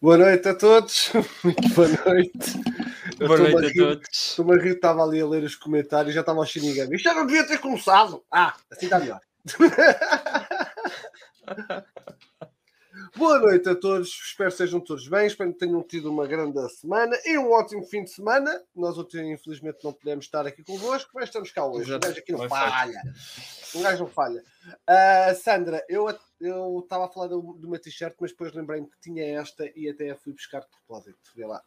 Boa noite a todos. Muito boa noite. Boa noite a todos. Estou-me a rir, estava ali a ler os comentários, já estava ao Shinigami. Isto já não devia ter começado. Ah, assim está melhor. boa noite a todos. Espero que sejam todos bem. Espero que tenham tido uma grande semana e um ótimo fim de semana. Nós ontem, infelizmente, não pudemos estar aqui convosco, mas estamos cá hoje. Um gajo aqui não falha. Um gajo não falha. Uh, Sandra, eu eu estava a falar de uma t-shirt, mas depois lembrei-me que tinha esta e até a fui buscar de propósito. Vê lá.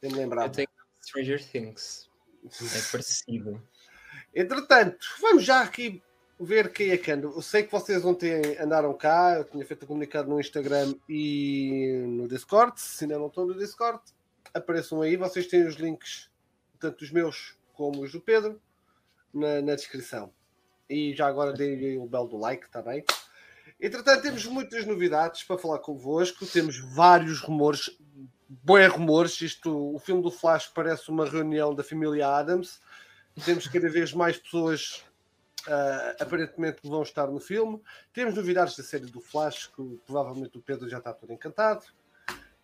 Tem-me lembrado. Eu tenho Stranger Things. É parecido. Entretanto, vamos já aqui ver quem é que anda. Eu sei que vocês ontem andaram cá, eu tinha feito a comunicado no Instagram e no Discord. Se ainda não estão no Discord, apareçam aí. Vocês têm os links, tanto os meus como os do Pedro, na, na descrição. E já agora dei o belo do like, está bem? Entretanto, temos muitas novidades para falar convosco. Temos vários rumores, bons rumores. Isto, o filme do Flash parece uma reunião da família Adams. Temos cada vez mais pessoas uh, aparentemente que vão estar no filme. Temos novidades da série do Flash, que provavelmente o Pedro já está todo encantado.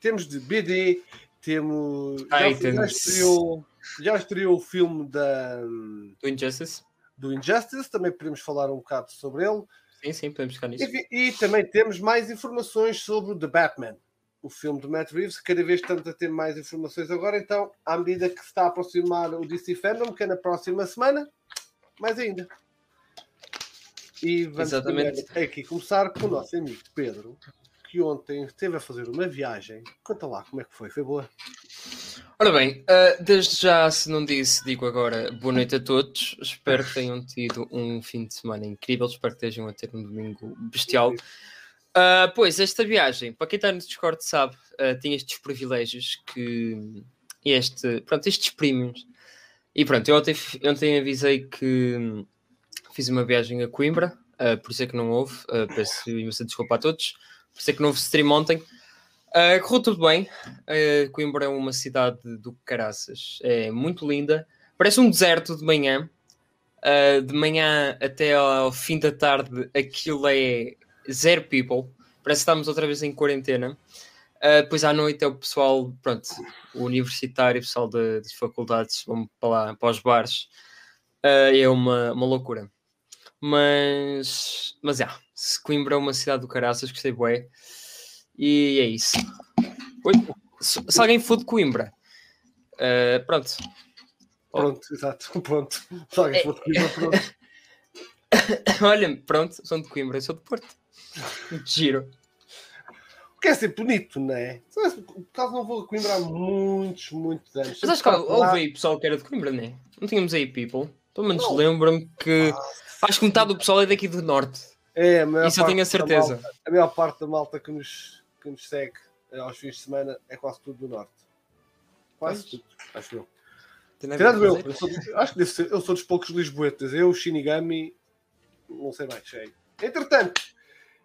Temos de BD, temos. Já, já, estreou, já estreou o filme da, do Injustice. Do Injustice, também podemos falar um bocado sobre ele. Sim, sim, podemos ficar nisso. E, e, também temos mais informações sobre o The Batman, o filme do Matt Reeves. Cada vez estamos a ter mais informações agora, então, à medida que se está a aproximar o DC Fandom, que é na próxima semana, mais ainda. E vamos aqui começar com o nosso amigo Pedro, que ontem esteve a fazer uma viagem. Conta lá como é que foi, foi boa? Ora bem, uh, desde já, se não disse, digo agora boa noite a todos. Espero que tenham tido um fim de semana incrível. Espero que estejam a ter um domingo bestial. Uh, pois, esta viagem, para quem está no Discord sabe, uh, tem estes privilégios que. Este, pronto, estes premiums. E pronto, eu ontem, ontem avisei que fiz uma viagem a Coimbra, por isso é que não houve. peço imensa desculpa a todos, por isso é que não houve stream ontem. Uh, correu tudo bem. Uh, Coimbra é uma cidade do caraças. É muito linda. Parece um deserto de manhã. Uh, de manhã até ao fim da tarde, aquilo é zero people. Parece que estamos outra vez em quarentena. Uh, depois à noite é o pessoal, pronto, o universitário, o pessoal de, de faculdades vão para lá, para os bares. Uh, é uma, uma loucura. Mas, mas é, se Coimbra é uma cidade do caraças, gostei bué. E é isso. Oi, se, alguém for de Coimbra, uh, pronto. Pronto, oh. exato, pronto. Se alguém for de Coimbra, pronto. Olha, pronto, sou de Coimbra, eu sou de Porto. Giro. O que é ser bonito, não é? Por causa não vou a Coimbra há muitos, muitos anos. Mas acho que houve aí pessoal que era de Coimbra, não é? Não tínhamos aí people. Pelo menos lembro-me que ah, acho que metade do pessoal é daqui do norte. É, a Isso eu tenho a certeza. Malta, a maior parte da malta que nos que nos segue eh, aos fins de semana é quase tudo do norte. Quase tudo, acho eu. Tirando eu, eu sou, acho que ser, eu sou dos poucos lisboetas. Eu, Shinigami, não sei mais, sei. Entretanto,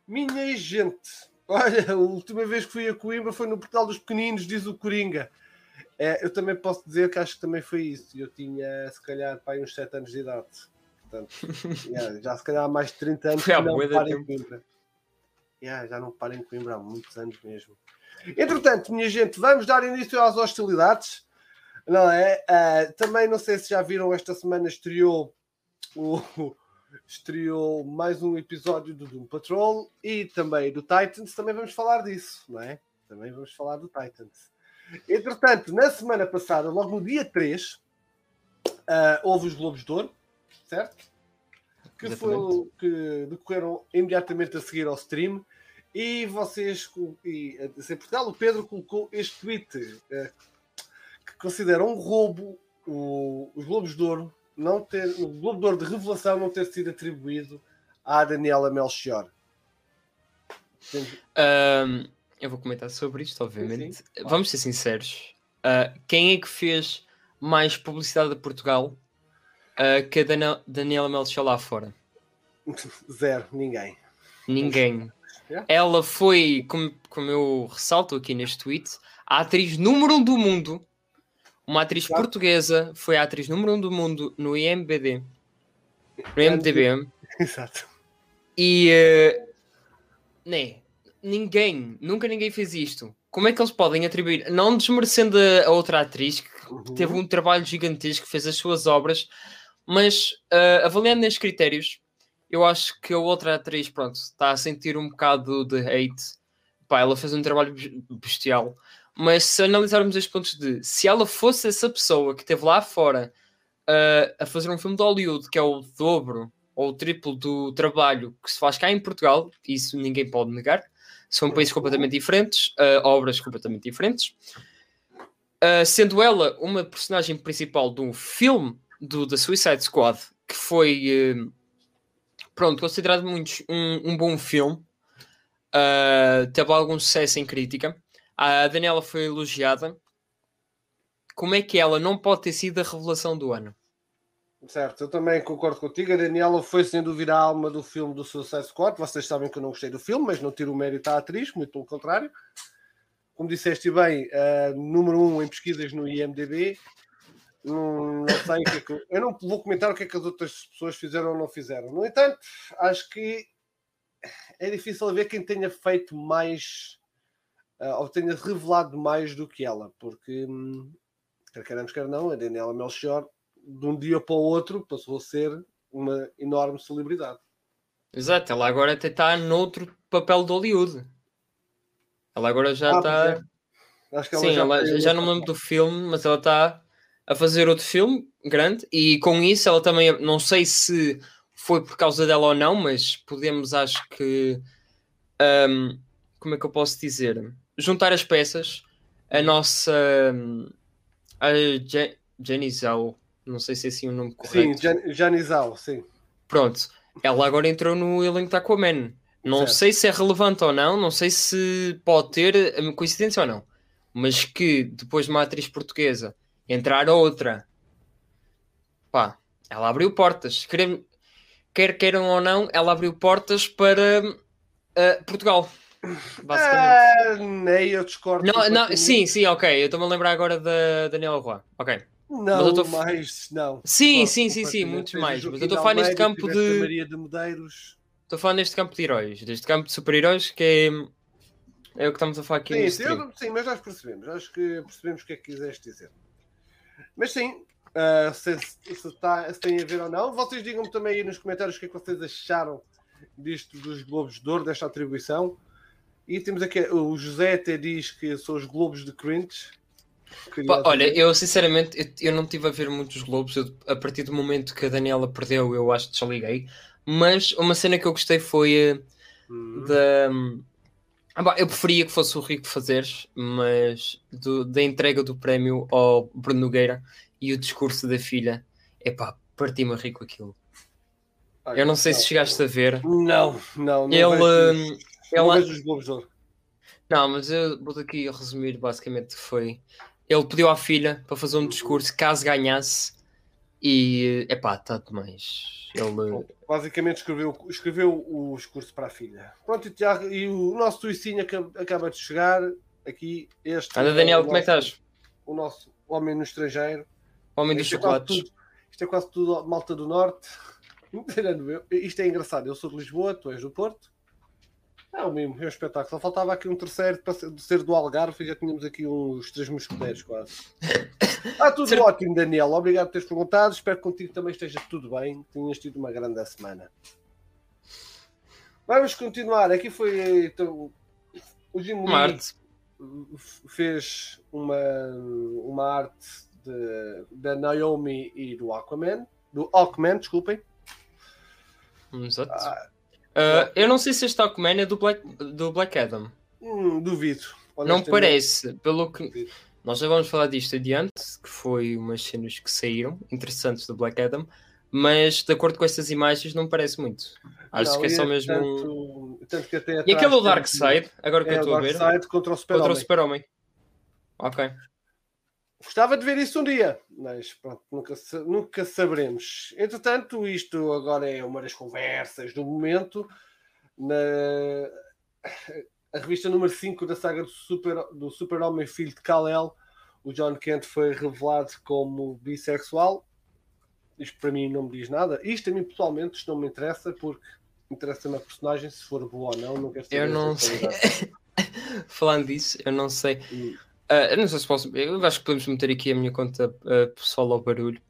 minha gente, olha, a última vez que fui a Coimbra foi no Portal dos Pequeninos, diz o Coringa. É, eu também posso dizer que acho que também foi isso. Eu tinha, se calhar, pai, uns 7 anos de idade. Portanto, yeah, já se calhar há mais de 30 anos que não paro em Coimbra. Yeah, já não parem em Coimbra há muitos anos mesmo. Entretanto, minha gente, vamos dar início às hostilidades. Não é? Uh, também não sei se já viram, esta semana estreou o, estreou mais um episódio do Doom Patrol e também do Titans. Também vamos falar disso, não é? Também vamos falar do Titans. Entretanto, na semana passada, logo no dia 3, uh, ah, houve os Globos de Ouro, certo? Que, foi, que decorreram imediatamente a seguir ao stream e vocês, e, em Portugal, o Pedro colocou este tweet uh, que considera um roubo o, os Globos de Ouro não ter, o Globo de Ouro de revelação não ter sido atribuído à Daniela Melchior. Um, eu vou comentar sobre isto, obviamente. Sim, sim. Vamos ser sinceros. Uh, quem é que fez mais publicidade a Portugal uh, que a Daniela Melchior lá fora? Zero, ninguém. Ninguém. Yeah. Ela foi, como, como eu ressalto aqui neste tweet, a atriz número um do mundo. Uma atriz Exato. portuguesa, foi a atriz número um do mundo no IMBD. No IMDB. Exato. E uh, né, ninguém, nunca ninguém fez isto. como é que eles podem atribuir, não desmerecendo a, a outra atriz que Uhum. teve um trabalho gigantesco, fez as suas obras, mas uh, avaliando nestes critérios, eu acho que a outra atriz, pronto, está a sentir um bocado de hate. Pá, ela fez um trabalho bes- bestial. Mas se analisarmos estes pontos de se ela fosse essa pessoa que esteve lá fora uh, a fazer um filme de Hollywood que é o dobro ou o triplo do trabalho que se faz cá em Portugal, isso ninguém pode negar, são países completamente diferentes, uh, obras completamente diferentes. Uh, sendo ela uma personagem principal de um filme do The Suicide Squad, que foi pronto, considerado muitos um, um bom filme, uh, teve algum sucesso em crítica. A Daniela foi elogiada. Como é que ela não pode ter sido a revelação do ano? Certo, eu também concordo contigo. A Daniela foi sem dúvida a alma do filme do Suicide Squad. Vocês sabem que eu não gostei do filme, mas não tiro o mérito à atriz, muito pelo contrário. Como disseste bem, uh, número um em pesquisas no IMDB. Não sei o que é que eu... não vou comentar o que é que as outras pessoas fizeram ou não fizeram. No entanto, acho que é difícil ver quem tenha feito mais uh, ou tenha revelado mais do que ela, porque hum, quer queremos, quer não, a Daniela Melchior de um dia para o outro passou a ser uma enorme celebridade. Exato, ela agora até está noutro papel de Hollywood. Ela agora já Ah, está. É. Acho que ela Sim, já ela, tem já não me lembro do filme, mas ela está a fazer outro filme grande e com isso ela também, não sei se foi por causa dela ou não, mas podemos, acho que, hum, como é que eu posso dizer? Juntar as peças. A nossa, hum, a Je- Jenny Zhao, não sei se é assim o nome correto. Sim, Jan- Janizal, sim. Pronto, ela agora entrou no elenco da Aquaman. Não Certo. sei se é relevante ou não, não sei se pode ter hum, coincidência ou não, mas que depois de uma atriz portuguesa entrar outra, pá, ela abriu portas. Quer, quer queiram ou não, ela abriu portas para uh, Portugal, basicamente. Ah, nem eu discordo. não, não, sim, sim, ok. Eu estou-me a lembrar agora da Daniela Roy. Ok. Não, tô- mais, não. Sim, sim, sim, sim, muitos mais. Mas eu estou a falar neste campo de. Maria de Medeiros. Estou a falar neste campo de heróis, deste campo de super-heróis, que é, é o que estamos a falar aqui Sim, sim, eu- sim, mas nós percebemos. Acho que percebemos o que é que quiseste dizer. Mas sim, ah, se, se, tá- se tem a ver ou não, vocês digam-me também aí nos comentários o que é que vocês acharam disto dos Globos de Ouro, desta atribuição. E temos aqui, o José até diz que são os Globos de Cringe. Pá, olha, eu sinceramente eu, eu não estive a ver muitos Globos. eu- a partir do momento que a Daniela perdeu, eu acho que desliguei. Mas uma cena que eu gostei foi Hum. da. Ah, pá, eu preferia que fosse o Rico Fazeres, mas do- da entrega do prémio ao Bruno Nogueira e o discurso da filha. Epá, parti-me a rir com aquilo. Olha, Eu não sei se chegaste a ver. Não, não, não. Ele, vejo, hum, não ela- vejo os Globos de Ouro. Não, mas eu vou aqui resumir basicamente foi. Ele pediu à filha para fazer um discurso caso ganhasse e epá, está demais. Ele. Basicamente escreveu, escreveu o discurso para a filha. Pronto, e, Tiago, e o nosso Tuicinho acaba, acaba de chegar aqui. Este Anda é Daniel, o como é que nosso- estás? O nosso homem no estrangeiro. Homem dos é, quase chocolates. tudo, isto é quase tudo malta do norte. Isto é engraçado. Eu sou de Lisboa, tu és do Porto. É o mesmo, é um espetáculo. Só faltava aqui um terceiro para ser, do Algarve e já tínhamos aqui uns três mosqueteiros quase. Ah, tudo ótimo, Daniel. Obrigado por teres perguntado. Espero que contigo também esteja tudo bem. Tenhas tido uma grande semana. Vamos continuar. Aqui foi então, o Jim Marte. fez uma, uma arte de- da Naomi e do Aquaman. Do Aquaman, desculpem. Exato. Ah, Ah, eu não sei se este Aquaman é do Black, do Black Adam. hum, duvido. Não parece, pelo que. Duvido. Nós já vamos falar disto adiante, que foi umas cenas que saíram interessantes do Black Adam, mas de acordo com estas imagens não parece muito. Acho Não, que é só mesmo. um- Tanto, tanto que até E aquele é o temos- Dark Side, agora que eu É estou a Dark ver, Side contra o Super Super-Homem. Ok. Gostava de ver isso um dia, mas pronto, nunca, nunca saberemos. Entretanto, isto agora é uma das conversas do momento. Na a revista número 5 da saga do Super, do super Homem Filho de Kal-El, o John Kent foi revelado como bissexual. Isto para mim não me diz nada. Isto a mim pessoalmente isto não me interessa porque interessa-me a personagem, se for boa ou não, não quero saber Eu não sei. falando disso, eu não sei. Hum. Uh, eu não sei se posso. Eu acho que podemos meter aqui a minha conta uh, pessoal ao barulho.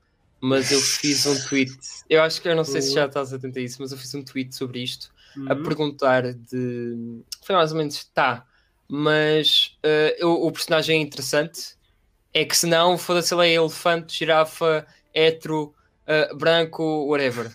Mas eu fiz um tweet. Eu acho que eu não sei se já estás atento a isso, mas eu fiz um tweet sobre isto a Uhum. perguntar de. Foi mais ou menos, tá, mas uh, o, o personagem é interessante. É que se não, foda-se, ele é elefante, girafa, hetero, branco, whatever.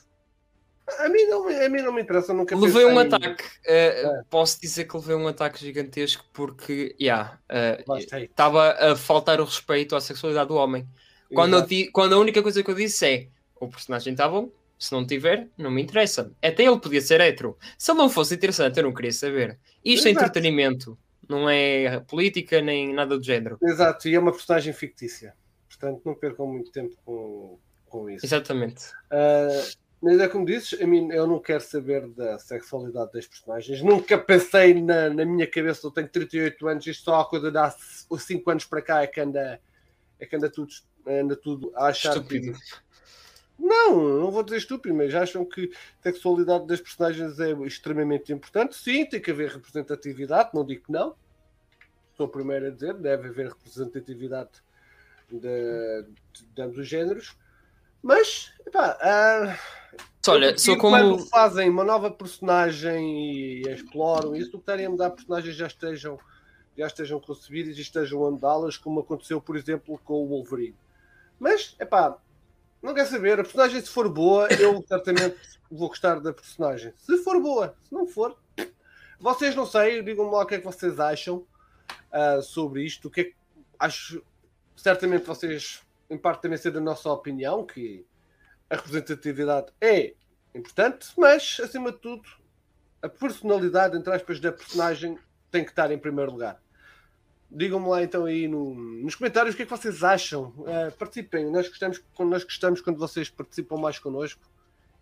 A mim, não, me- a mim não me interessa, nunca Levei um ataque. uh, Posso dizer que levei um ataque gigantesco porque, yeah, uh, Basta aí. estava a faltar o respeito à sexualidade do homem. Quando, Exato. quando a única coisa que eu disse é o personagem está bom, se não tiver, não me interessa. Até ele podia ser hétero. Se ele não fosse interessante, eu não queria saber. Isto é Exato. entretenimento, não é política nem nada do género. Exato, e é uma personagem fictícia. Portanto, não percam muito tempo com, com isso. Exatamente. Ah, mas é como dizes, a mim, eu não quero saber da sexualidade das personagens. Nunca pensei na, na minha cabeça, eu tenho 38 anos, isto só há coisa de há 5 anos para cá é que anda, é que anda, tudo, anda tudo a achar Estúpido. que. Não, não vou dizer estúpido, mas acham que a sexualidade das personagens é extremamente importante. Sim, tem que haver representatividade, não digo que não. Sou o primeiro a dizer, deve haver representatividade de, de, de ambos os géneros. Mas, epá, ah, Olha, como. Quando fazem uma nova personagem e exploram isso, do que estarem a mudar personagens já estejam, já estejam concebidas e estejam a mudá-las, como aconteceu, por exemplo, com o Wolverine. Mas, é pá, não quer saber. A personagem, se for boa, eu certamente vou gostar da personagem. Se for boa, se não for, vocês não sei, digam-me lá o que é que vocês acham ah, sobre isto. O que é que acho, certamente vocês, em parte, também ser da nossa opinião, que a representatividade é importante, mas, acima de tudo, a personalidade, entre aspas, da personagem tem que estar em primeiro lugar. Digam-me lá então aí no- nos comentários o que é que vocês acham. Eh, participem, nós gostamos, quando nós gostamos quando vocês participam mais connosco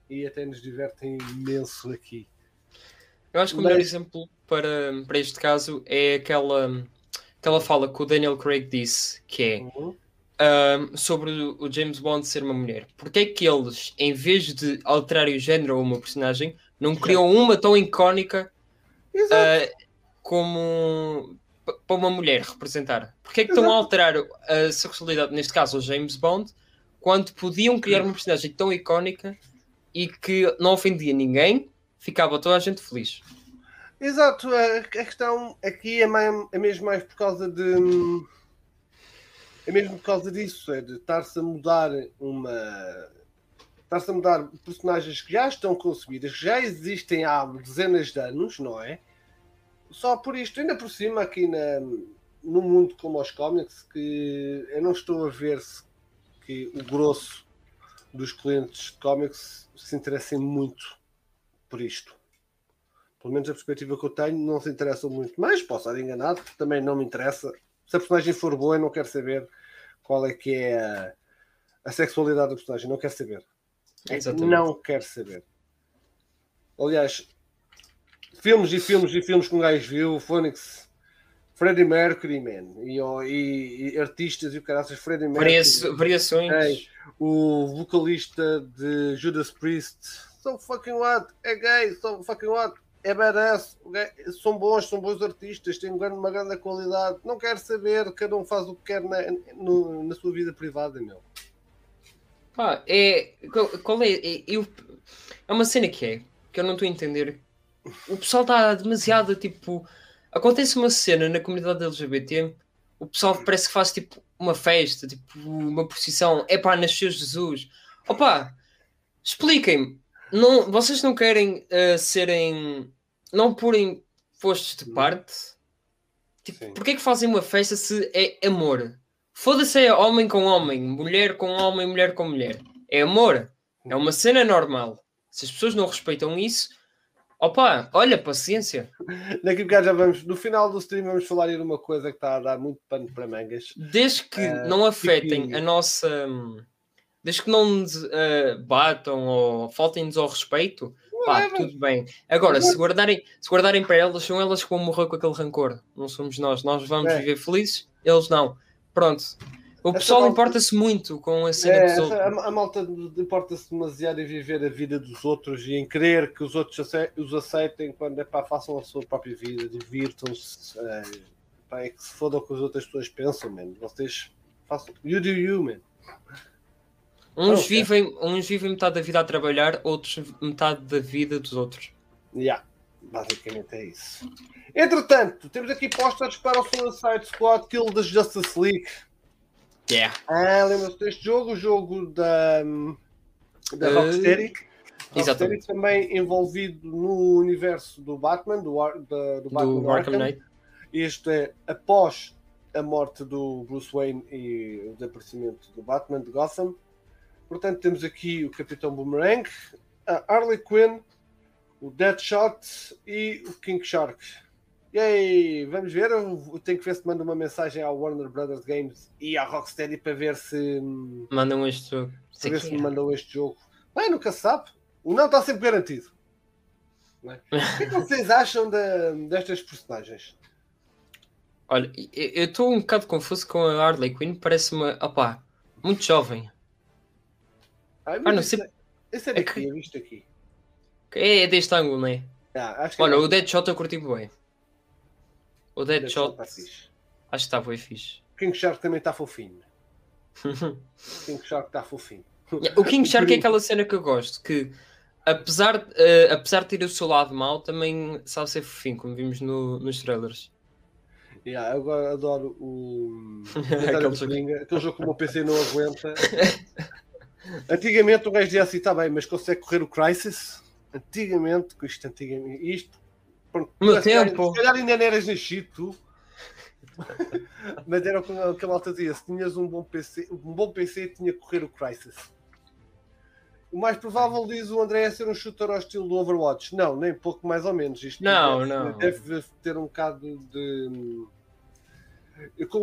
e até nos divertem imenso aqui. Eu acho que o melhor Mas- exemplo para, para este caso é aquela, aquela fala que o Daniel Craig disse, que é Uhum. Um, sobre o James Bond ser uma mulher. Porque é que eles, em vez de alterarem o género a uma personagem, não criam uma tão icónica Exato. uh, como para uma mulher representar? Porque é que estão a Exato. alterar a sexualidade, neste caso o James Bond, quando podiam criar uma personagem tão icónica e que não ofendia ninguém, ficava toda a gente feliz. Exato, a, a questão aqui é, mais, é mesmo mais por causa de. É mesmo por causa disso, é de estar-se a mudar uma. Estar-se a mudar personagens que já estão concebidas, que já existem há dezenas de anos, não é? Só por isto, ainda por cima, aqui na, no mundo como os cómics, que eu não estou a ver se que o grosso dos clientes de cómics se interessem muito por isto pelo menos a perspectiva que eu tenho, não se interessam muito. Mas posso estar enganado, também não me interessa. Se a personagem for boa, eu não quero saber qual é que é a, a sexualidade da personagem. Não quero saber. É Exatamente. Não quero saber. Aliás, filmes e filmes e filmes que um gajo viu, Phoenix, Freddie Mercury, man, e, e- e artistas e o caraças, Freddie Mercury, variações. Ei. o vocalista de Judas Priest, so fucking what? É gay, so fucking what? É badass, são bons, são bons artistas, têm uma grande qualidade. Não quero saber, cada um faz o que quer na, no- na sua vida privada, meu. Pá, é. Qual, qual é? É, eu- é uma cena que é, que eu não estou a entender. O pessoal está demasiado tipo. Acontece uma cena na comunidade LGBT, o pessoal parece que faz tipo uma festa, tipo uma procissão. É pá, nasceu Jesus. Opa, expliquem-me. Não, vocês não querem eh, serem. Não porem postos de parte? Tipo, Sim. porquê que fazem uma festa se é amor? Foda-se é homem com homem, mulher com homem, mulher com mulher. É amor. É uma cena normal. Se as pessoas não respeitam isso, opa, olha, paciência. Daqui a bocado já vamos, no final do stream, vamos falar de uma coisa que está a dar muito pano para mangas. Desde que Ah, não afetem a nossa. Desde que não nos ah, batam ou faltem-nos ao respeito, pá, tudo bem. Agora, se guardarem, se guardarem para elas, são elas que vão morrer com aquele rancor. Não somos nós. Nós vamos É. viver felizes, eles não. Pronto. O pessoal malta... importa-se muito com a cena é, dos outros. A, a malta importa-se demasiado em viver a vida dos outros e em querer que os outros os aceitem quando é pá, façam a sua própria vida, divirtam-se. É, é que se fodam o que as outras pessoas pensam, man. Vocês façam. You do you, man. Uns, vivem, uns vivem metade da vida a trabalhar, outros metade da vida dos outros. Yeah, basicamente é isso. Entretanto, temos aqui posters para o Suicide Squad Kill da Justice League. Yeah. Ah, lembra-se deste jogo? O jogo da, da uh, Rocksteady. Rocksteady também envolvido no universo do Batman, do, da, do Batman do Arkham Knight. Este é após a morte do Bruce Wayne e o desaparecimento do Batman de Gotham. Portanto, temos aqui o Capitão Boomerang, a Harley Quinn, o Deadshot e o King Shark. E aí, vamos ver. Eu tenho que ver se manda uma mensagem ao Warner Brothers Games e à Rocksteady para ver se mandam este jogo. Para ver se me mandam este jogo. Bem, nunca se sabe. O não está sempre garantido. É? O que, é que vocês acham de, destas personagens? Olha, eu estou um bocado confuso com a Harley Quinn, parece-me, opá, muito jovem. Ah, ah não sei. Esse é daqui, é que... visto aqui. É, deste ângulo, não é? Ah, Olha, é... o Deadshot eu curti bem. O Deadshot. Tá acho que está bem fixe. King Shark também está fofinho. King Shark está fofinho. O King Shark é aquela cena que eu gosto, que apesar, uh, apesar de ter o seu lado mau, também sabe ser fofinho, como vimos no, nos trailers. Yeah, eu agora adoro o. aquele, jogo. aquele jogo que o meu PC não aguenta. Antigamente o gajo dizia assim: está bem, mas consegue correr o Crisis? Antigamente, com isto, antigamente, isto. Pronto, no tempo. Se calhar ainda não eras nascido, tu. mas era o que a malta dizia: se tinhas um bom PC, um bom PC tinha que correr o Crisis. O mais provável, diz o André, é ser um shooter ao estilo do Overwatch. Não, nem pouco mais ou menos. Isto não, deve, não. Deve ter um bocado de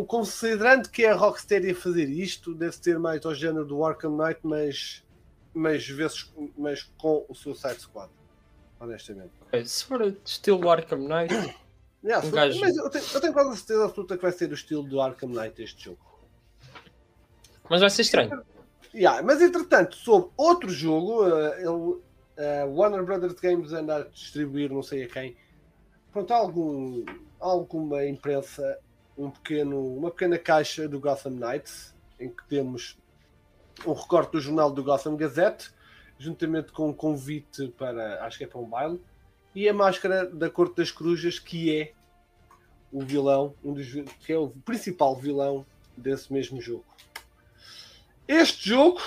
considerando que é a Rocksteady a fazer isto, deve ter mais ao género do Arkham Knight, mas, mas, vezes, mas com o Suicide Squad. Honestamente. Se for estilo Arkham Knight. Yeah, um gajo... Mas eu tenho, eu tenho quase a certeza absoluta que vai ser o estilo do Arkham Knight este jogo. Mas vai ser estranho. Yeah, mas entretanto, sobre outro jogo, uh, ele, uh, Warner Brothers Games anda a distribuir não sei a quem. Pronto, algum, alguma imprensa um pequeno, uma pequena caixa do Gotham Knights, em que temos um recorte do jornal do Gotham Gazette, juntamente com um convite para, acho que é para um baile, e a máscara da Corte das Corujas, que é o vilão, um dos, que é o principal vilão desse mesmo jogo. Este jogo,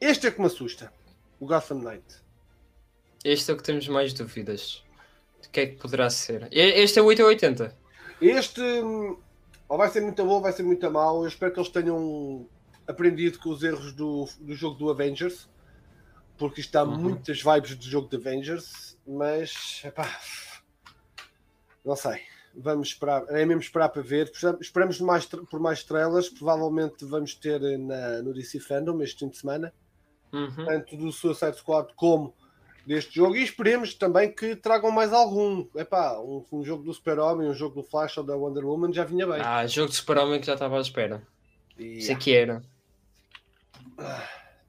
este é que me assusta, o Gotham Knight. Este é o que temos mais dúvidas. De que é que poderá ser? Este é o 880. Este ou vai ser muito bom ou vai ser muito mau. Eu espero que eles tenham aprendido com os erros do, do jogo do Avengers, porque isto dá uhum. muitas vibes do jogo de Avengers, mas epá, não sei. Vamos esperar, é mesmo esperar para ver. Esperamos mais, por mais estrelas. Provavelmente vamos ter na, no DC Fandom este fim de semana, uhum. tanto do Suicide Squad como deste jogo e esperemos também que tragam mais algum. Epá, um, um jogo do Super-Homem, um jogo do Flash ou da Wonder Woman já vinha bem. Ah, jogo do Super-Homem que já estava à espera. Yeah. Sei que era.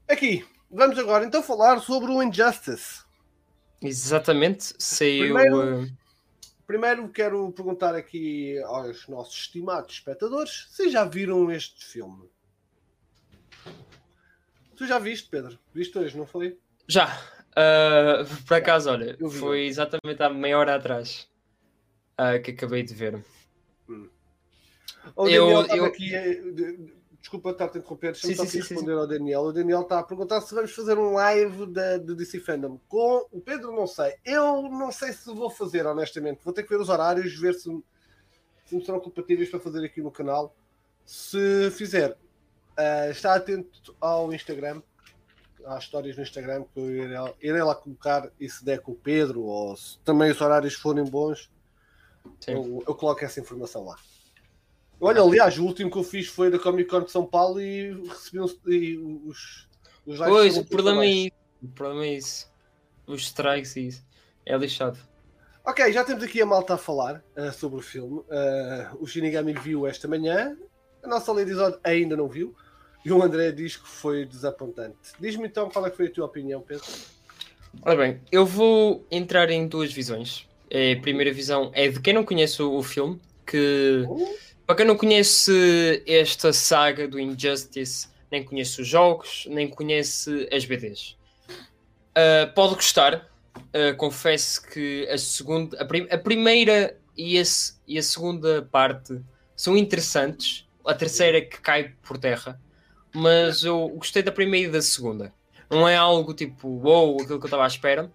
Aqui, vamos agora então falar sobre o Injustice. Exatamente, saiu. Primeiro, uh... primeiro quero perguntar aqui aos nossos estimados espectadores se já viram este filme. Tu já viste, Pedro? Viste hoje, não foi? Já, Uh, por acaso, olha, foi exatamente há meia hora atrás uh, que acabei de ver. Hum. O Daniel eu, eu... aqui. Eh, desculpa estar-te a interromper, deixa-me só sim, responder sim. ao Daniel. O Daniel está a perguntar se vamos fazer um live da, do DC Fandom. Com o Pedro, não sei. Eu não sei se vou fazer, honestamente. Vou ter que ver os horários, ver se, se me serão compatíveis para fazer aqui no canal. Se fizer, uh, está atento ao Instagram às histórias no Instagram que eu irei, irei, lá colocar e se der com o Pedro ou se também os horários forem bons, eu, eu, coloco essa informação lá. Olha, aliás, o último que eu fiz foi da Comic Con de São Paulo e recebi uns, e os, os Pois, o problema, é isso, o problema é isso. Os strikes e isso. É lixado. Ok, já temos aqui a malta a falar uh, sobre o filme. Uh, o Shinigami viu esta manhã A nossa Lady Zod ainda não viu. E o André diz que foi desapontante. Diz-me então qual é foi a tua opinião, Pedro. Ora bem, eu vou entrar em duas visões. A primeira visão é de quem não conhece o filme, que Uh, para quem não conhece esta saga do Injustice, nem conhece os jogos, nem conhece as BDs. Uh, pode gostar. Uh, confesso que a segunda, a, prim- a primeira e a, e a segunda parte são interessantes. A terceira é que cai por terra. Mas eu gostei da primeira e da segunda. Não é algo tipo, wow, aquilo que eu estava à espera.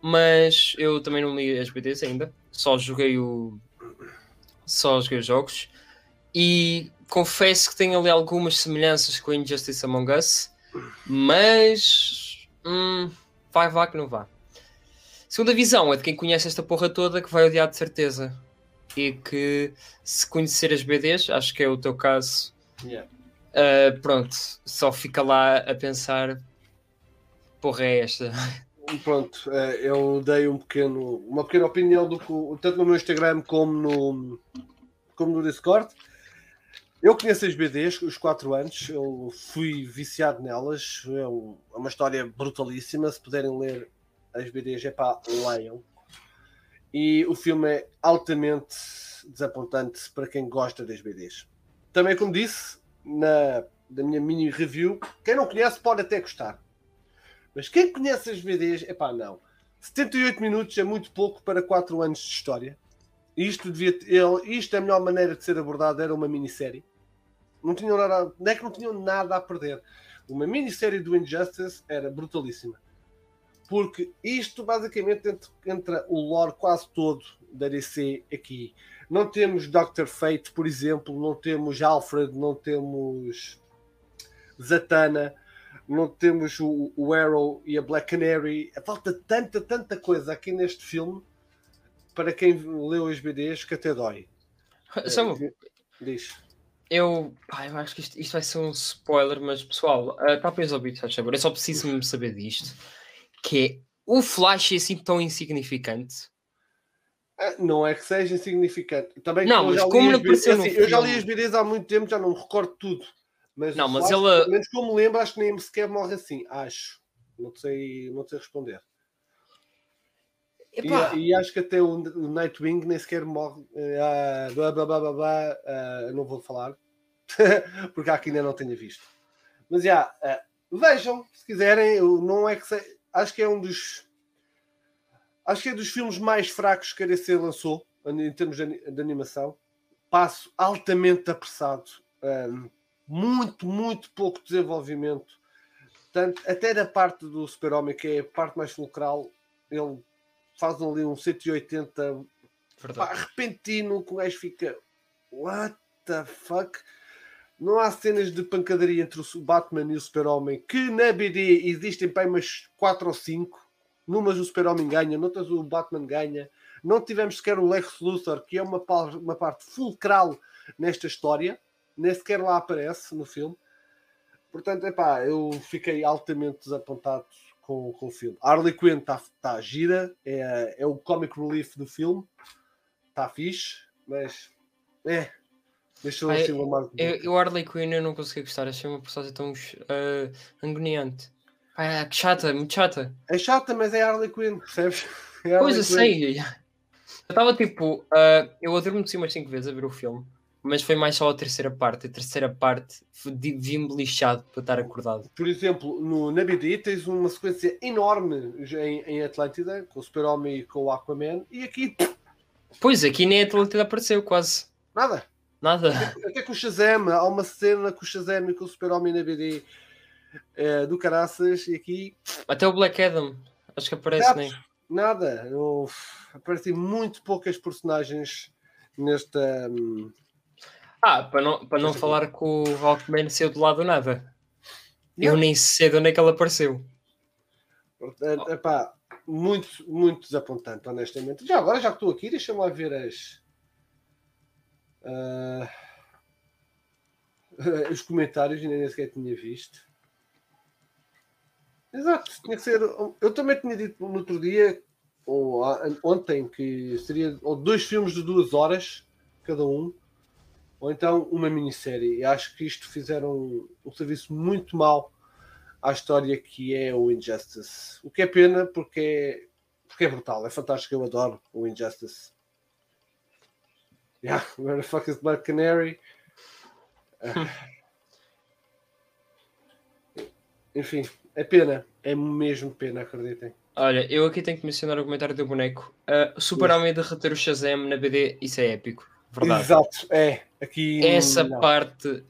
Mas eu também não li as BDs ainda. Só joguei o. Só joguei os jogos. E confesso que tem ali algumas semelhanças com Injustice Among Us. Mas. hum, vai, vá que não vá. Segunda visão é de quem conhece esta porra toda que vai odiar de certeza. E que se conhecer as BDs, acho que é o teu caso, yeah. Uh, pronto, só fica lá a pensar: porra, é esta? Pronto, eh, eu dei um pequeno, uma pequena opinião do tanto no meu Instagram como no, como no Discord. Eu conheço as BDs, os 4 anos, eu fui viciado nelas. É é uma história brutalíssima. Se puderem ler as BDs, é pá, leiam. E o filme é altamente desapontante para quem gosta das BDs. Também, como disse, na da minha mini review, quem não conhece pode até gostar. Mas quem conhece as BDs, é não. 78 minutos é muito pouco para 4 anos de história. Isto, devia, ele, isto é a melhor maneira de ser abordado, era uma minissérie. Não tinham nada, não é que não tinham nada a perder. Uma minissérie do Injustice era brutalíssima. Porque isto basicamente entra o lore quase todo da DC aqui. Não temos Doctor Fate, por exemplo, não temos Alfred, não temos Zatanna, não temos o, o Arrow e a Black Canary. Falta tanta, tanta coisa aqui neste filme para quem leu as BDs que até dói. Eh, Diz. eu, pá, eu acho que isto, isto vai ser um spoiler, mas pessoal, uh, tapem os ouvidos, faz favor. Eu só preciso mesmo saber disto: que é o Flash é assim tão insignificante. Ah, Não é que seja insignificante. Também Não, mas como não no assim, Eu já li as BDs há muito tempo, já não me recordo tudo. Mas, Não, mas ela- pelo menos como me lembro, acho que nem sequer morre assim. Acho. Não sei, não sei responder. E, e acho que até o, Nightwing nem sequer morre. Ah, blá, blá, blá, blá, ah, não vou falar. porque há quem ainda não tenha visto. Mas já, ah, vejam, se quiserem. Não é que se- acho que é um dos. Acho que é dos filmes mais fracos que a DC lançou em termos de, ani- de animação. Passo altamente apressado. ah, muito, muito pouco desenvolvimento. Tanto, até da parte do Super-Homem, que é a parte mais fulcral, ele faz ali um 180 pá, repentino que o gajo fica what the fuck não há cenas de pancadaria entre o Batman e o Super-Homem que na BD existem pá, umas 4 ou 5 numas o Super-Homem ganha, noutras o Batman ganha não tivemos sequer o Lex Luthor que é uma, uma parte fulcral nesta história nem sequer lá aparece no filme portanto, epá, eu fiquei altamente desapontado com, com o filme. Harley Quinn está tá gira, é, é o comic relief do filme, está fixe, mas é, deixou Ah, assim marca. Eu, eu Harley Quinn eu não consegui gostar, achei uma personagem tão uh, agoniante. Que chata, muito chata. É chata, mas é Harley Quinn, percebes? É Pois eu sei. Eu estava tipo, uh, eu adormeci umas 5 vezes a ver o filme, mas foi mais só a terceira parte. A terceira parte vi-me lixado para estar acordado. Por exemplo, no, na BD tens uma sequência enorme em, em Atlântida, com o Super-Homem e com o Aquaman, e aqui Pois, aqui nem a Atlântida apareceu, quase. nada. Nada. Até com o Shazam, há uma cena com o Shazam e com o Super-Homem na BD eh, do Caraças, e aqui Até o Black Adam, acho que aparece Exato. nem. Nada. Eu, aparecem muito poucas personagens nesta. hum, Ah, para não, para não falar que o Rockman saiu do lado do nada. Eu nem sei de onde é que ele apareceu. Portanto, epá, muito, muito desapontante, honestamente. Já agora, já que estou aqui, deixa-me lá ver as. ah, os comentários, ainda nem sequer tinha visto. Exato, tinha que ser. Eu também tinha dito no outro dia, ou ontem, que seria ou dois filmes de duas horas cada um, ou então uma minissérie. E acho que isto fizeram um, um serviço muito mal à história que é o Injustice. O que é pena porque é, porque é brutal, é fantástico, eu adoro o Injustice. Yeah, where the fuck is Black Canary? enfim, é pena, é mesmo pena, acreditem. Olha, eu aqui tenho que mencionar o comentário do boneco. Uh, Super-Homem derreter o Shazam na BD, isso é épico. Verdade. Exato, é. Aqui. Essa não. parte.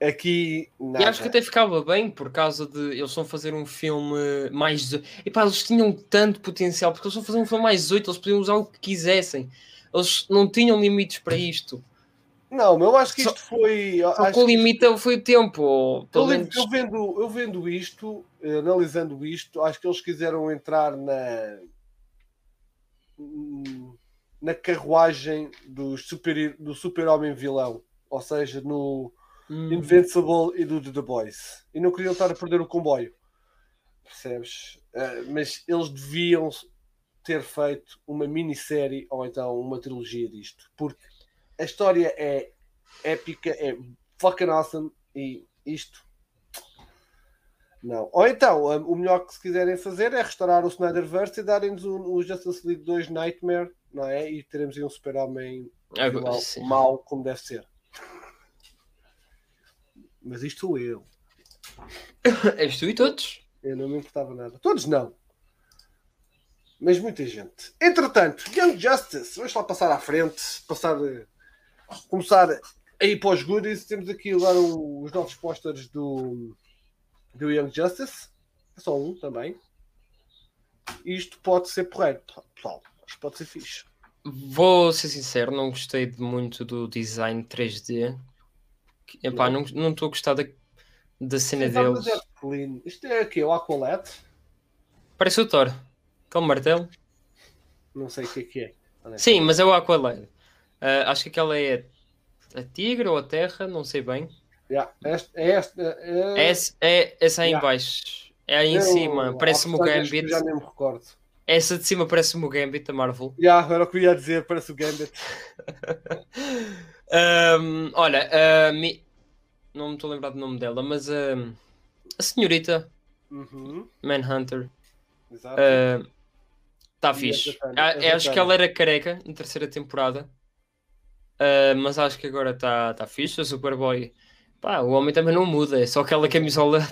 Aqui. E acho que até ficava bem por causa de eles vão fazer um filme mais. E pá, eles tinham tanto potencial porque eles vão fazer um filme mais 8, eles podiam usar o que quisessem. Eles não tinham limites para isto. Não, mas eu acho que isto Só- foi. Só que o que isto- limite foi o tempo. Eu, menos- eu vendo, eu vendo isto, eh, analisando isto, acho que eles quiseram entrar na na carruagem do super, do super-homem vilão, ou seja, no Hum. Invincible e do The Boys. E não queriam estar a perder o comboio. Percebes? Eh, mas eles deviam ter feito uma minissérie ou então uma trilogia disto. Porque a história é épica, é fucking awesome e isto. Não. Ou então, o melhor que se quiserem fazer é restaurar o Snyderverse e darem-nos o, o Justice League 2 Nightmare, não é? E teremos aí um super-homem sim. mau como deve ser. Mas isto sou eu. És tu e todos. Eu não me importava nada. Todos não. Mas muita gente. Entretanto, Young Justice. Vamos lá passar à frente. Passar. Começar aí para os goodies. Temos aqui agora o- os novos posters do, do Young Justice. É só um também. Isto pode ser porreiro, pessoal. Isto pode ser fixe. Vou ser sincero, não gostei de muito do design 3D. Que- Epá, não não estou a gostar da, da cena Sim, tá, deles. é clean. Isto é aqui, o Aqualete. Parece o Thor. Aquele martelo. Não sei o que é que é. Sim, mas é o Aqualad. Ah, acho que aquela é a tigre ou a terra, não sei bem. Yeah, este, é esta. É, Essa é essa aí em Yeah. baixo. É aí em cima. Parece-me o Gambit. Já nem me recordo. Essa de cima parece-me o Gambit da Marvel. Já, era o que eu ia dizer, parece o Gambit. Ahm, olha, a mi- não me estou a lembrar do nome dela, mas ahm, a senhorita Uhum, Manhunter exato. está E fixe. Ah, a acho que ela era careca na terceira temporada, Ah, mas acho que agora está tá fixe. A Superboy, pá, o homem também não muda, é só aquela camisola.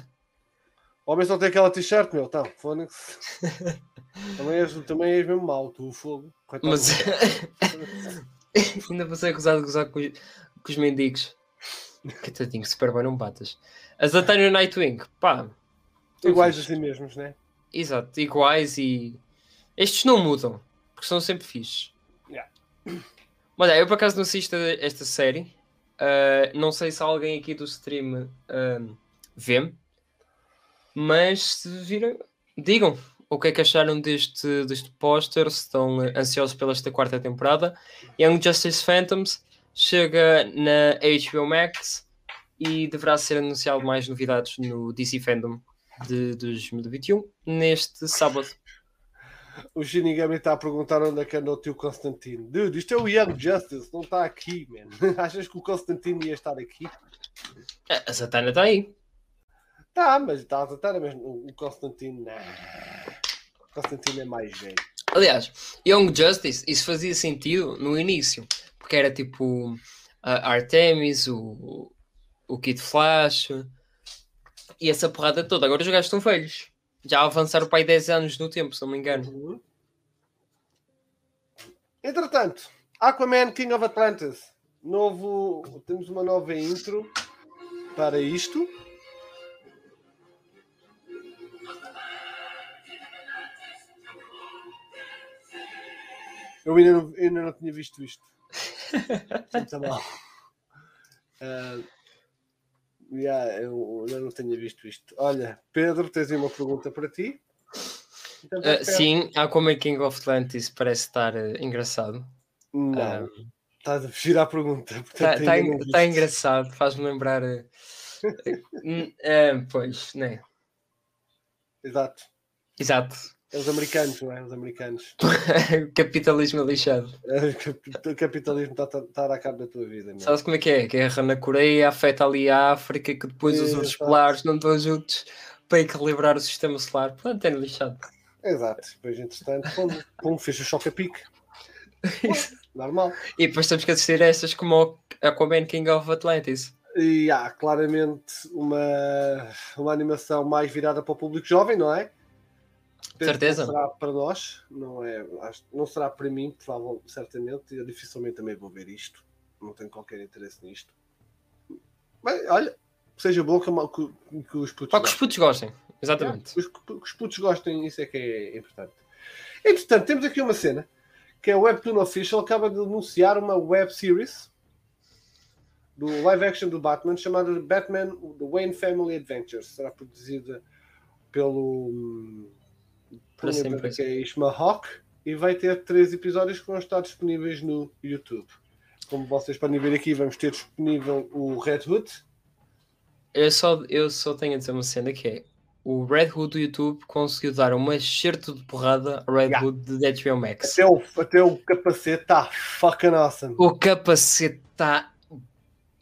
O homem só tem aquela t-shirt, meu. Então, fone-se. também, és, também és mesmo mau, tu, o fogo. Coitado. Mas ainda você acusado de gozar com, os- com os mendigos. Coitadinho, Superboy, não batas. A Zatanna Nightwing, pá, Iguais fixe. assim mesmos, né? Exato, iguais e estes não mudam, porque são sempre fixes. Yeah. Mas é, eu por acaso não assisto esta série. Ah, não sei se alguém aqui do stream ah, vê-me, mas se viram, digam o que é que acharam deste, deste póster, se estão ansiosos pela esta quarta temporada. Young Justice Phantoms chega na HBO Max e deverá ser anunciado mais novidades no DC Fandom de 2021 neste sábado. O Shinigami está a perguntar onde é que anda o tio Constantino. Dude, isto é o Young Justice, não está aqui, man. Achas que o Constantino ia estar aqui? Ah, A Satana está aí. Tá, mas está a tratar mesmo. O o Constantino, não. O Constantino é mais velho. Aliás, Young Justice, isso fazia sentido no início, porque era tipo a Artemis, o, o Kid Flash e essa porrada toda. Agora os gajos estão velhos. Já avançaram para aí 10 anos no tempo, se não me engano. Uhum. Entretanto, Aquaman King of Atlantis. Novo, temos uma nova intro para isto. Eu ainda não, ainda não tinha visto isto. Muito mal. Ah, yeah, eu não tinha visto isto. Olha, Pedro, tens aí uma pergunta para ti. Então, espera. sim, há como King of Atlantis parece estar ah, engraçado. Não, estás a fugir à pergunta. Está não tá, viste. engraçado, faz-me lembrar. hum, ah, pois, né? Exato. Exato. É os americanos, não é? Os americanos. Capitalismo lixado. o capitalismo está tá, tá a cabo da tua vida. Meu. Sabes como é que é? Guerra na Coreia afeta ali a África, que depois os ursos polares não estão juntos para equilibrar o sistema solar. Portanto, é lixado. Exato. Depois, entretanto, pum, pum fez o choque a pique. Normal. E depois temos que assistir a estas como Aquaman King of Atlantis. E há claramente uma, uma animação mais virada para o público jovem, não é? Certeza. Não será para nós, não, é, não será para mim, provavelmente, certamente. Eu dificilmente também vou ver isto. Não tenho qualquer interesse nisto. Mas olha, seja bom que, que, que os putos. Para que os putos gostem, exatamente. É, os, que os putos gostem, isso é que é importante. Entretanto, temos aqui uma cena que é o Webtoon Official acaba de anunciar uma web series do live action do Batman chamada Batman The Wayne Family Adventures. Será produzida pelo para sempre que é Ishma Hawk e vai ter três episódios que vão estar disponíveis no YouTube. Como vocês podem ver aqui, vamos ter disponível o Red Hood. Eu só, eu só tenho a dizer uma cena que é o Red Hood do YouTube conseguiu dar uma excerto de porrada ao Red yeah. Hood de HBO Max. Até o, até o capacete está fucking awesome. O capacete está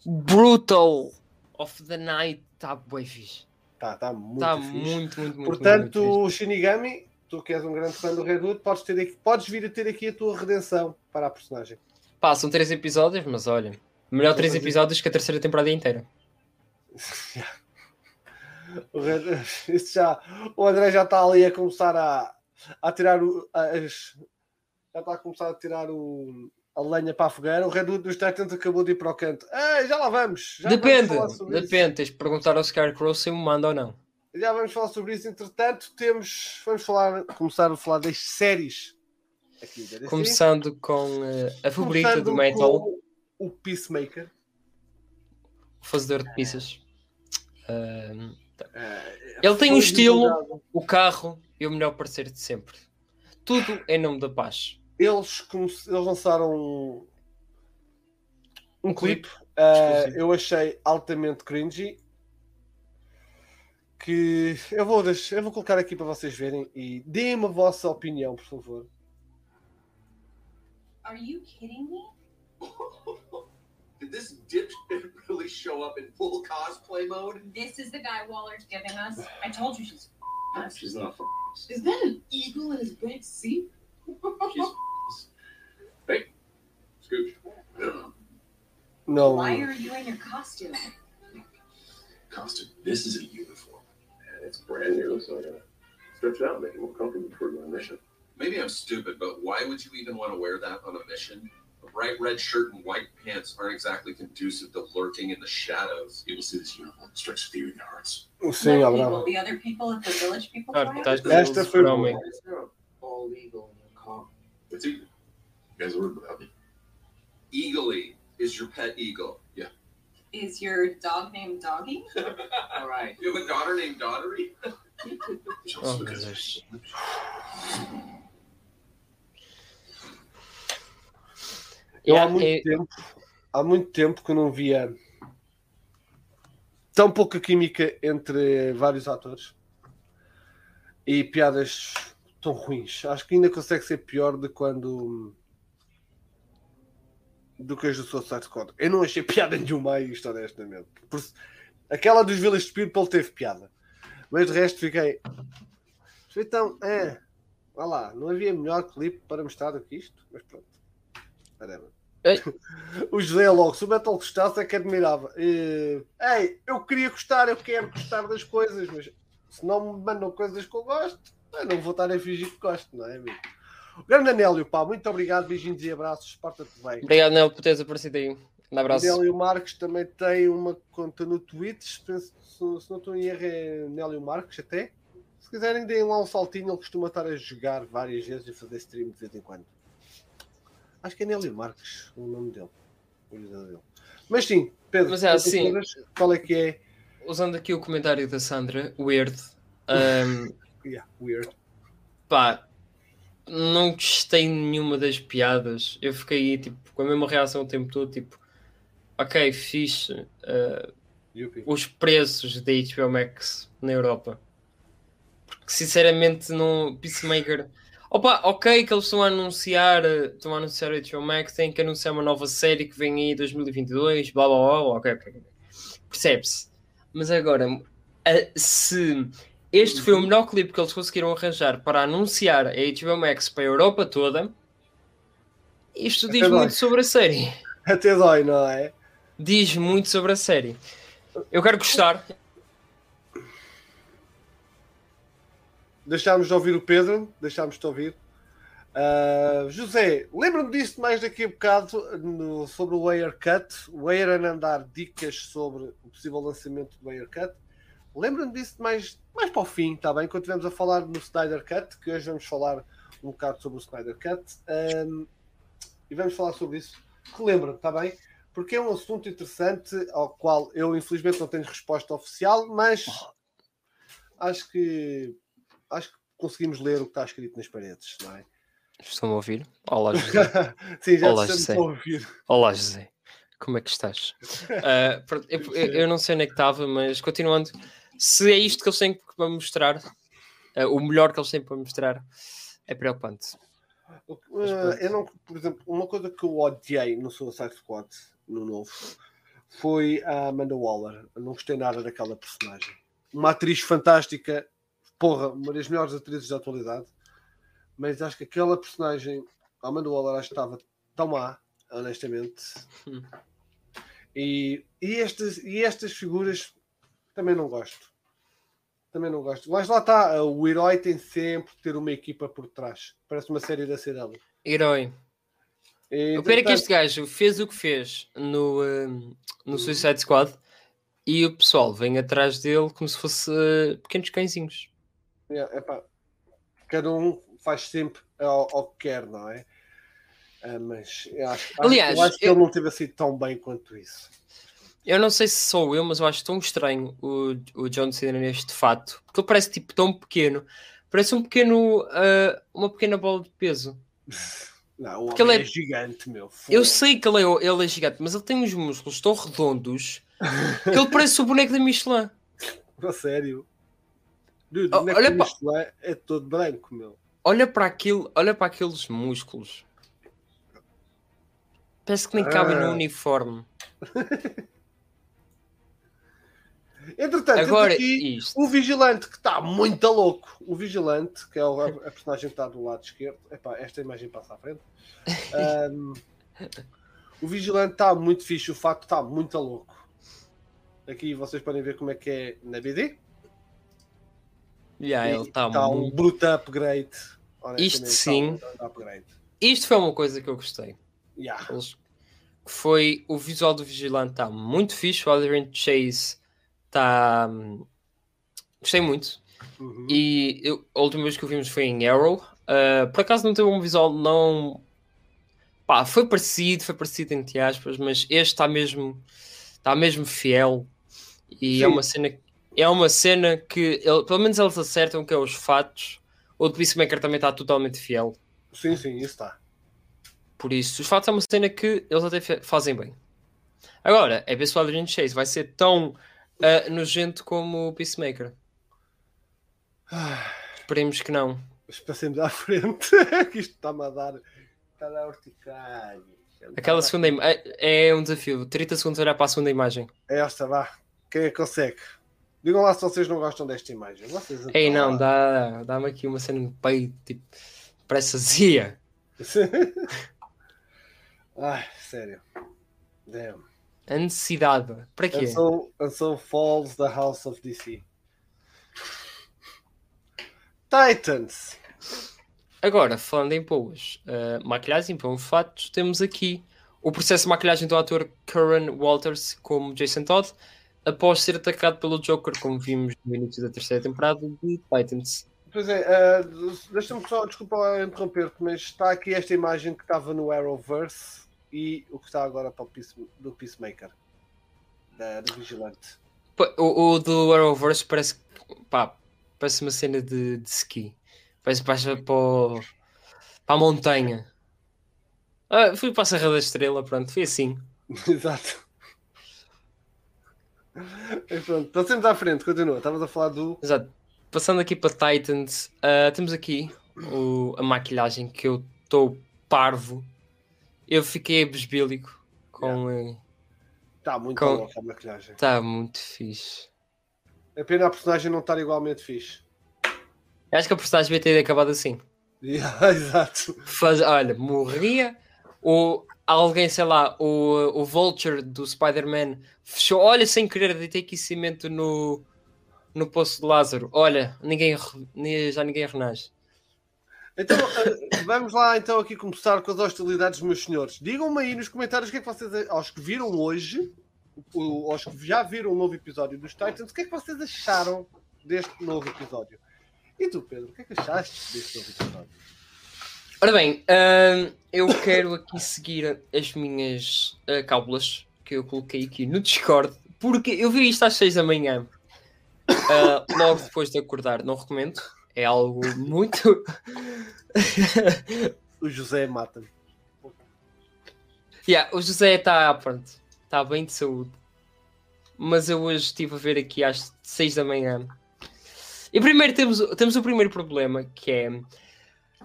brutal. Of the Night está bem fixe. Está tá muito, tá fixe. muito, muito, muito. Portanto, muito, muito Shinigami, tu que és um grande fã do Red Hood, podes, ter aqui, podes vir a ter aqui a tua redenção para a personagem. Pá, são três episódios, mas olha, melhor três episódios que a terceira temporada inteira. o, Red, isso já, o André já está ali a começar a, a tirar o, as, já está a começar a tirar o, a lenha para a fogueira. O Reduto dos Titans acabou de ir para o canto. Ei, já lá vamos. Já depende, vamos depende. Tens de perguntar ao Scarecrow se me manda ou não. Já vamos falar sobre isso. Entretanto, temos, vamos falar, começar a falar das séries. Aqui, Começando com uh, a favorita Começando do metal. O Peacemaker. O fazedor de pizzas. Uh, uh, ele tem o estilo, o carro e o melhor parecer de sempre. Tudo em nome da paz eles, eles lançaram um, um clipe. Uh, eu achei altamente cringy. Que eu vou, deixar, eu vou colocar aqui para vocês verem e deem-me a vossa opinião, por favor. Are you kidding me? Did this dipshit really show up in full cosplay mode? This is the guy Waller's giving us. I told you she's. She's not. Is that an eagle in his big seat? She's Hey, Scooch. No. Why are you in your costume? Costume. This is a uniform. And it's brand new, so I'm gonna stretch it out and make it more comfortable for my mission. Maybe I'm stupid, but why would you even want to wear that on a mission? A bright red shirt and white pants aren't exactly conducive to lurking in the shadows. People see this uniform, it strikes fear in their hearts. Sim, Abraham. The other people at the village people. Esta foi all legal in your car. It's easy. You guys ordered without me. Eagly is your pet eagle. Is your dog named Doggy? All right. You have a daughter named Daughtery? oh, gosh. Eu há muito, tempo, há muito tempo que eu não via tão pouca química entre vários atores e piadas tão ruins. Acho que ainda consegue ser pior de quando do que as do Suicide Squad. Eu não achei piada nenhuma a isto, honestamente. Por... Aquela dos Village People teve piada. Mas de resto fiquei. Então, é. Olha lá, não havia melhor clipe para mostrar do que isto? Mas pronto. Caramba. o José logo, se o Metal gostasse é que admirava. E... Ei, eu queria gostar, eu quero gostar das coisas, mas se não me mandam coisas que eu gosto, eu não vou estar a fingir que gosto, não é, amigo? Grande Anélio, pá, muito obrigado, beijinhos e abraços, porta-te bem. Obrigado, Anélio, por teres aparecido aí. Um abraço. Anélio Marques também tem uma conta no Twitch, penso, se, se não estou em erro é Anélio Marques até. Se quiserem, deem lá um saltinho, ele costuma estar a jogar várias vezes e fazer stream de vez em quando. Acho que é Anélio Marques o nome dele. O dele. Mas sim, Pedro, Mas é assim, qual é que é? Usando aqui o comentário da Sandra, weird. Um, yeah, weird. Pá, não gostei nenhuma das piadas. Eu fiquei tipo com a mesma reação o tempo todo, tipo, ok, fixe. Uh, os preços da HBO Max na Europa. que sinceramente não. Peacemaker. Opa, ok, que eles estão a anunciar, estão a anunciar o HBO Max, têm que anunciar uma nova série que vem aí em 2022, blá blá blá, ok, ok, ok. Percebe-se. Mas agora, se este foi o melhor clipe que eles conseguiram arranjar para anunciar a HBO Max para a Europa toda, isto diz muito sobre a série. Até dói, não é? Diz muito sobre a série. Eu quero gostar. Deixámos de ouvir o Pedro, deixámos de ouvir. Uh, José, lembra-me disso mais daqui a bocado no, sobre o Layer Cut. O Layer a dar dicas sobre o possível lançamento do Layer Cut. Lembra-me disso mais, mais para o fim, está bem? Quando estivermos a falar no Snyder Cut, que hoje vamos falar um bocado sobre o Snyder Cut. Um, e vamos falar sobre isso. Relembra-me, está bem? Porque é um assunto interessante ao qual eu infelizmente não tenho resposta oficial, mas acho que acho que conseguimos ler o que está escrito nas paredes, não é? Estão a ouvir? Olá, José. Sim, já Olá, José. a ouvir. Olá, José. Como é que estás? Uh, eu, eu, não sei onde é que estava, mas continuando, se é isto que eles têm para mostrar, uh, o melhor que eles têm para mostrar, é preocupante. Uh, eu não, por exemplo, uma coisa que eu odiei no Suicide Squad, no novo, foi a Amanda Waller. Eu não gostei nada daquela personagem. Uma atriz fantástica, porra, uma das melhores atrizes da atualidade, mas acho que aquela personagem, a Amanda Waller, acho que estava tão má, honestamente. Hum. E, e, estas, e estas figuras também não gosto. Também não gosto. Mas lá está, o herói tem sempre que ter uma equipa por trás. Parece uma série da CW. Herói. E, o pior é que este gajo fez o que fez no, uh, no Suicide Squad e o pessoal vem atrás dele como se fosse uh, pequenos cãezinhos. É, epá, cada um faz sempre ao, ao que quer, não é? Uh, mas eu acho, Aliás, eu acho que eu... ele não teve assim tão bem quanto isso. Eu não sei se sou eu, mas eu acho tão estranho o, o John Cena neste fato, porque ele parece tipo tão pequeno, parece um pequeno, uh, uma pequena bola de peso. Não, o porque ele é, é gigante, meu. Eu sei que ele é, ele é gigante, mas ele tem uns músculos tão redondos que ele parece o boneco da Michelin. A sério? Dude, o boneco olha da Michelin é todo branco, meu. Olha para, aquilo, olha para aqueles músculos. Parece que nem cabe ah. no uniforme. Entretanto, Agora, aqui isto. o vigilante que está muito louco. O vigilante, que é a, a personagem que está do lado esquerdo. Epá, esta imagem passa à frente. Um, o vigilante está muito fixe. O facto está muito louco. Aqui vocês podem ver como é que é na BD. Yeah, ele está tá muito... um bruto upgrade. Isto tá sim. Um upgrade. Isto foi uma coisa que eu gostei. Yeah. Eles... Foi o visual do vigilante está muito fixe. O Adrian Chase Está. Gostei muito. Uhum. E eu, a última vez que o vimos foi em Arrow. Uh, por acaso não teve um visual não. Pá, foi parecido, foi parecido entre aspas, mas este está mesmo. Está mesmo fiel. E é Sim. é uma cena. É uma cena que ele, pelo menos eles acertam que é os fatos. O de Peacemaker também está totalmente fiel. Sim, sim, isso está. Por isso, os fatos é uma cena que eles até fazem bem. Agora, é ver se o Adrian Chase vai ser tão uh, nojento como o Peacemaker. Esperemos que não. Passemos à frente, que isto está-me a dar. Está a dar urticária. Aquela segunda imagem é, é um desafio. 30 segundos olhar para a segunda imagem. É esta, vá. Quem é que consegue? Digam lá se vocês não gostam desta imagem. Vocês Ei, não, dá, dá-me aqui uma cena no peito, tipo, parece azia. Ai, sério. Damn. A necessidade. Para quê? And so, and so falls the House of DC. Titans. Agora, falando em boas uh, maquilhagem, bons fatos, temos aqui o processo de maquilhagem do ator Curran Walters como Jason Todd, após ser atacado pelo Joker, como vimos no início da terceira temporada de Titans. Pois é, uh, deixa-me só, desculpa interromper-te, mas está aqui esta imagem que estava no Arrowverse e o que está agora para o Peace, do Peacemaker, da, do Vigilante. O, o do Arrowverse parece, pá, parece uma cena de, de ski. Parece que para, o, para a montanha. Ah, fui para a Serra da Estrela, pronto, foi assim. Exato. Mas pronto, passemos à frente, continua. Estavas a falar do. Exato. passando aqui para Titans, uh, temos aqui o, a maquilhagem que eu estou parvo. Eu fiquei besbílico com. Está muito Com- louca a maquilhagem. Está muito fixe. É pena a personagem não estar igualmente fixe. Eu Acho que a personagem devia ter acabado assim. Yeah, exato. Faz, olha, morria. Ou alguém, sei lá, o, o Vulture do Spider-Man fechou. Olha, sem querer, deitei aquecimento no, no Poço de Lázaro. Olha, ninguém, já ninguém renasce. Então, eh, vamos lá então aqui começar com as hostilidades, meus senhores. Digam-me aí nos comentários o que é que vocês, aos que viram hoje, aos que já viram o novo episódio dos Titans, o que é que vocês acharam deste novo episódio? E tu, Pedro, o que é que achaste deste novo episódio? Ora bem, eu quero aqui seguir as minhas uh, cábulas que eu coloquei aqui no Discord, porque eu vi isto às 6 da manhã, uh, logo depois de acordar. Não recomendo, é algo muito. O José mata-me. Yeah, o José está pronto, está bem de saúde, mas eu hoje estive a ver aqui às 6 da manhã. E primeiro temos, temos o primeiro problema que é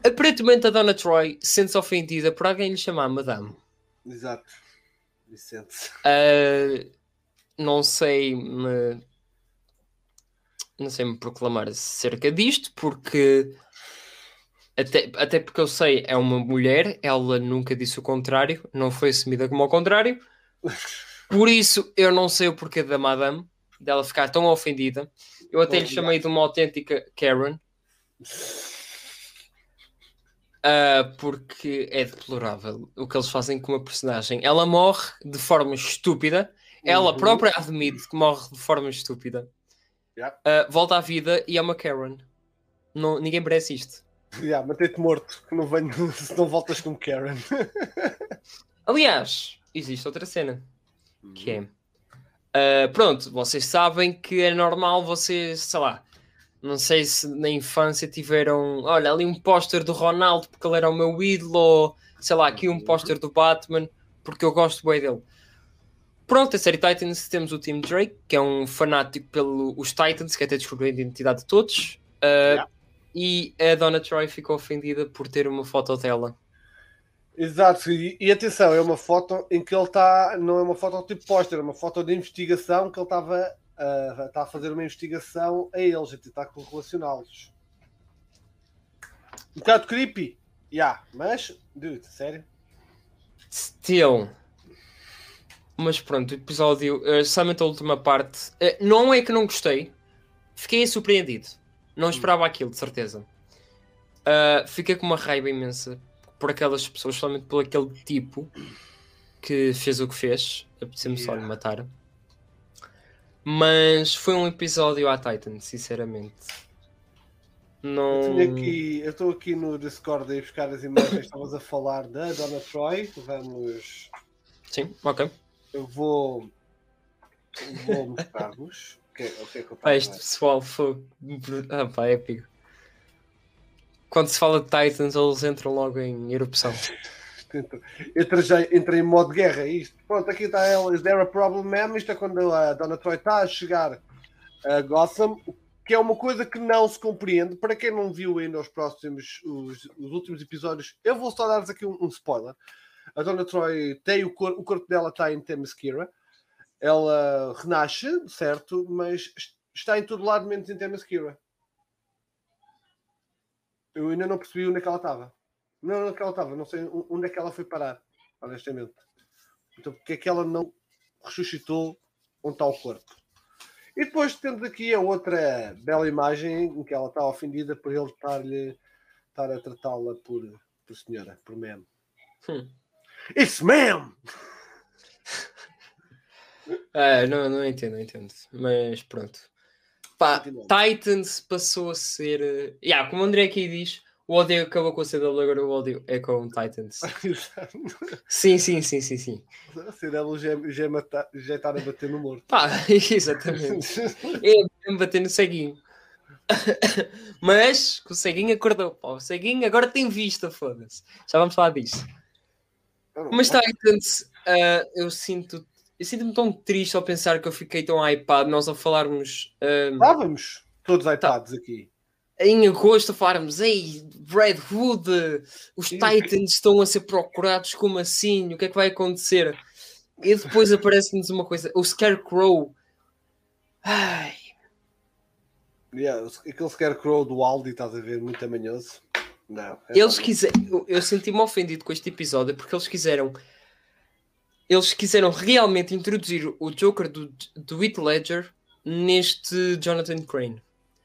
aparentemente a Donna Troy sente-se ofendida por alguém lhe chamar Madame. Exato. Vicente. Uh, não sei me não sei me proclamar acerca disto porque até, até porque eu sei é uma mulher ela nunca disse o contrário não foi assumida como ao contrário por isso eu não sei o porquê da madame dela ficar tão ofendida eu até lhe Obrigado. chamei de uma autêntica Karen Uh, porque é deplorável o que eles fazem com uma personagem. Ela morre de forma estúpida, ela Uhum. própria admite que morre de forma estúpida, Yeah. Uh, volta à vida e é uma Karen. Não, ninguém merece isto. Yeah, Matei-te morto, que não venho se não voltas com Karen. Aliás, existe outra cena que é uh, pronto, vocês sabem que é normal vocês, sei lá, não sei se na infância tiveram, olha, ali um póster do Ronaldo porque ele era o meu ídolo, ou sei lá, aqui um póster do Batman porque eu gosto bem dele. Pronto, a série Titans temos o Tim Drake, que é um fanático pelos Titans, que até descobriu a identidade de todos. Uh, Yeah. E a Donna Troy ficou ofendida por ter uma foto dela. Exato, e, e atenção, é uma foto em que ele está, não é uma foto tipo póster, é uma foto de investigação que ele estava a, está a fazer uma investigação a eles, a tentar correlacioná-los. Um bocado creepy, yeah, mas, dude, sério? Still. Mas pronto, o episódio, eh, somente a última parte, eh, não é que não gostei, fiquei surpreendido. Não esperava aquilo, de certeza. Ah, fiquei com uma raiva imensa por aquelas pessoas, somente por aquele tipo que fez o que fez. Apeteceu-me só lhe Yeah. matar. Mas foi um episódio à Titan, sinceramente. Não. Eu tenho aqui, eu estou aqui no Discord a buscar as imagens, estavas a falar da Donna Troy, vamos, Sim, ok. Eu vou, eu vou mostrar-vos o que, é- o que é que eu Pá, estava este pessoal foi. Ah, pá, é épico. Quando se fala de Titans, eles entram logo em erupção. Entra- já, entra em modo guerra, isto. Pronto, aqui está ela. Is there a problem, ma'am? Isto é quando a Dona Troy está a chegar a Gotham, que é uma coisa que não se compreende. Para quem não viu ainda os próximos, os, os últimos episódios, eu vou só dar-vos aqui um, um spoiler. A Dona Troy tem o, cor, o corpo dela está em Themyscira. Ela renasce, certo, mas es- está em todo lado menos em Themyscira. Eu ainda não percebi onde é que ela estava. Não, onde é que ela estava, não sei onde é que ela foi parar, honestamente. Então, porque é que ela não ressuscitou onde está o corpo? E depois temos aqui a outra bela imagem em que ela está ofendida por ele estar-lhe estar a tratá-la por, por senhora, por ma'am. Hum. It's ma'am! Ah, não, não entendo, não entendo. Mas pronto. Pá. Titans passou a ser. eh, Yeah, como o André aqui diz, o ódio acabou com a CW, agora o ódio é com Titans. Sim, sim, sim, sim, sim. a CW já, já, é mata- já está a bater no morto. Pá, exatamente. É me bater no ceguinho. Mas que o ceguinho acordou, pá. O ceguinho agora tem vista, foda-se. Já vamos falar disso. Mas Titans, ah, eu sinto. Eu sinto-me tão triste ao pensar que eu fiquei tão hypado, nós a falarmos. ah, Estávamos. Todos iPads tá. aqui. Em agosto falarmos, ei, Brad Hood, os Titans estão a ser procurados, como assim? O que é que vai acontecer? E depois aparece-nos uma coisa, o Scarecrow. Ai. Yeah, aquele Scarecrow do Aldi, estás a ver, muito amanhoso. Não. É eles quiseram. Eu, eu senti-me ofendido com este episódio porque eles quiseram. Eles quiseram realmente introduzir o Joker do, do Heath Ledger neste Jonathan Crane.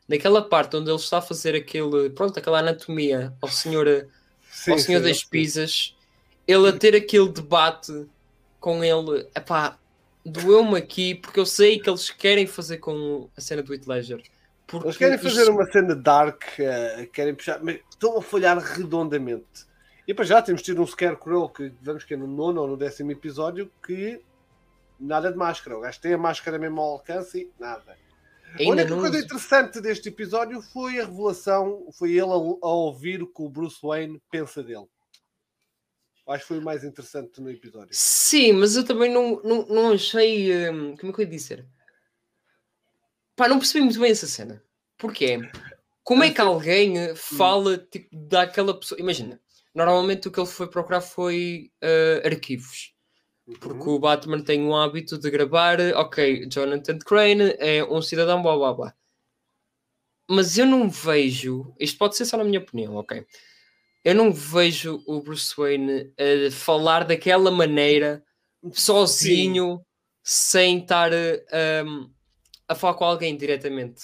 Naquela parte onde ele está a fazer aquele. Pronto, aquela anatomia ao senhor, sim, ao senhor sim, das pizzas, ele a ter aquele debate com ele. Epá, doeu-me aqui porque eu sei que eles querem fazer com a cena do Heath Ledger. Porque Eles querem fazer uma cena dark, uh, querem puxar, mas estão a falhar redondamente. E para já temos tido um Scarecrow que vamos que é no nono ou no décimo episódio que nada de máscara. O gajo tem a máscara mesmo ao alcance e nada. Ainda a única não... coisa interessante deste episódio foi a revelação, foi ele a, a, ouvir o que o Bruce Wayne pensa dele. Acho que foi o mais interessante no episódio. Sim, mas eu também não, não, não achei. Hum, como é que eu ia dizer? Pá, não percebi muito bem essa cena. Porquê? Como é que alguém eh, fala tipo, daquela pessoa? Imagina, normalmente o que ele foi procurar foi uh, arquivos. Porque uhum. o Batman tem o hábito de gravar, ok, Jonathan Crane é um cidadão, blá blá blá. Mas eu não vejo, isto pode ser só na minha opinião, ok? Eu não vejo o Bruce Wayne uh, falar daquela maneira, sozinho, Sim. sem estar uh, um, a falar com alguém diretamente.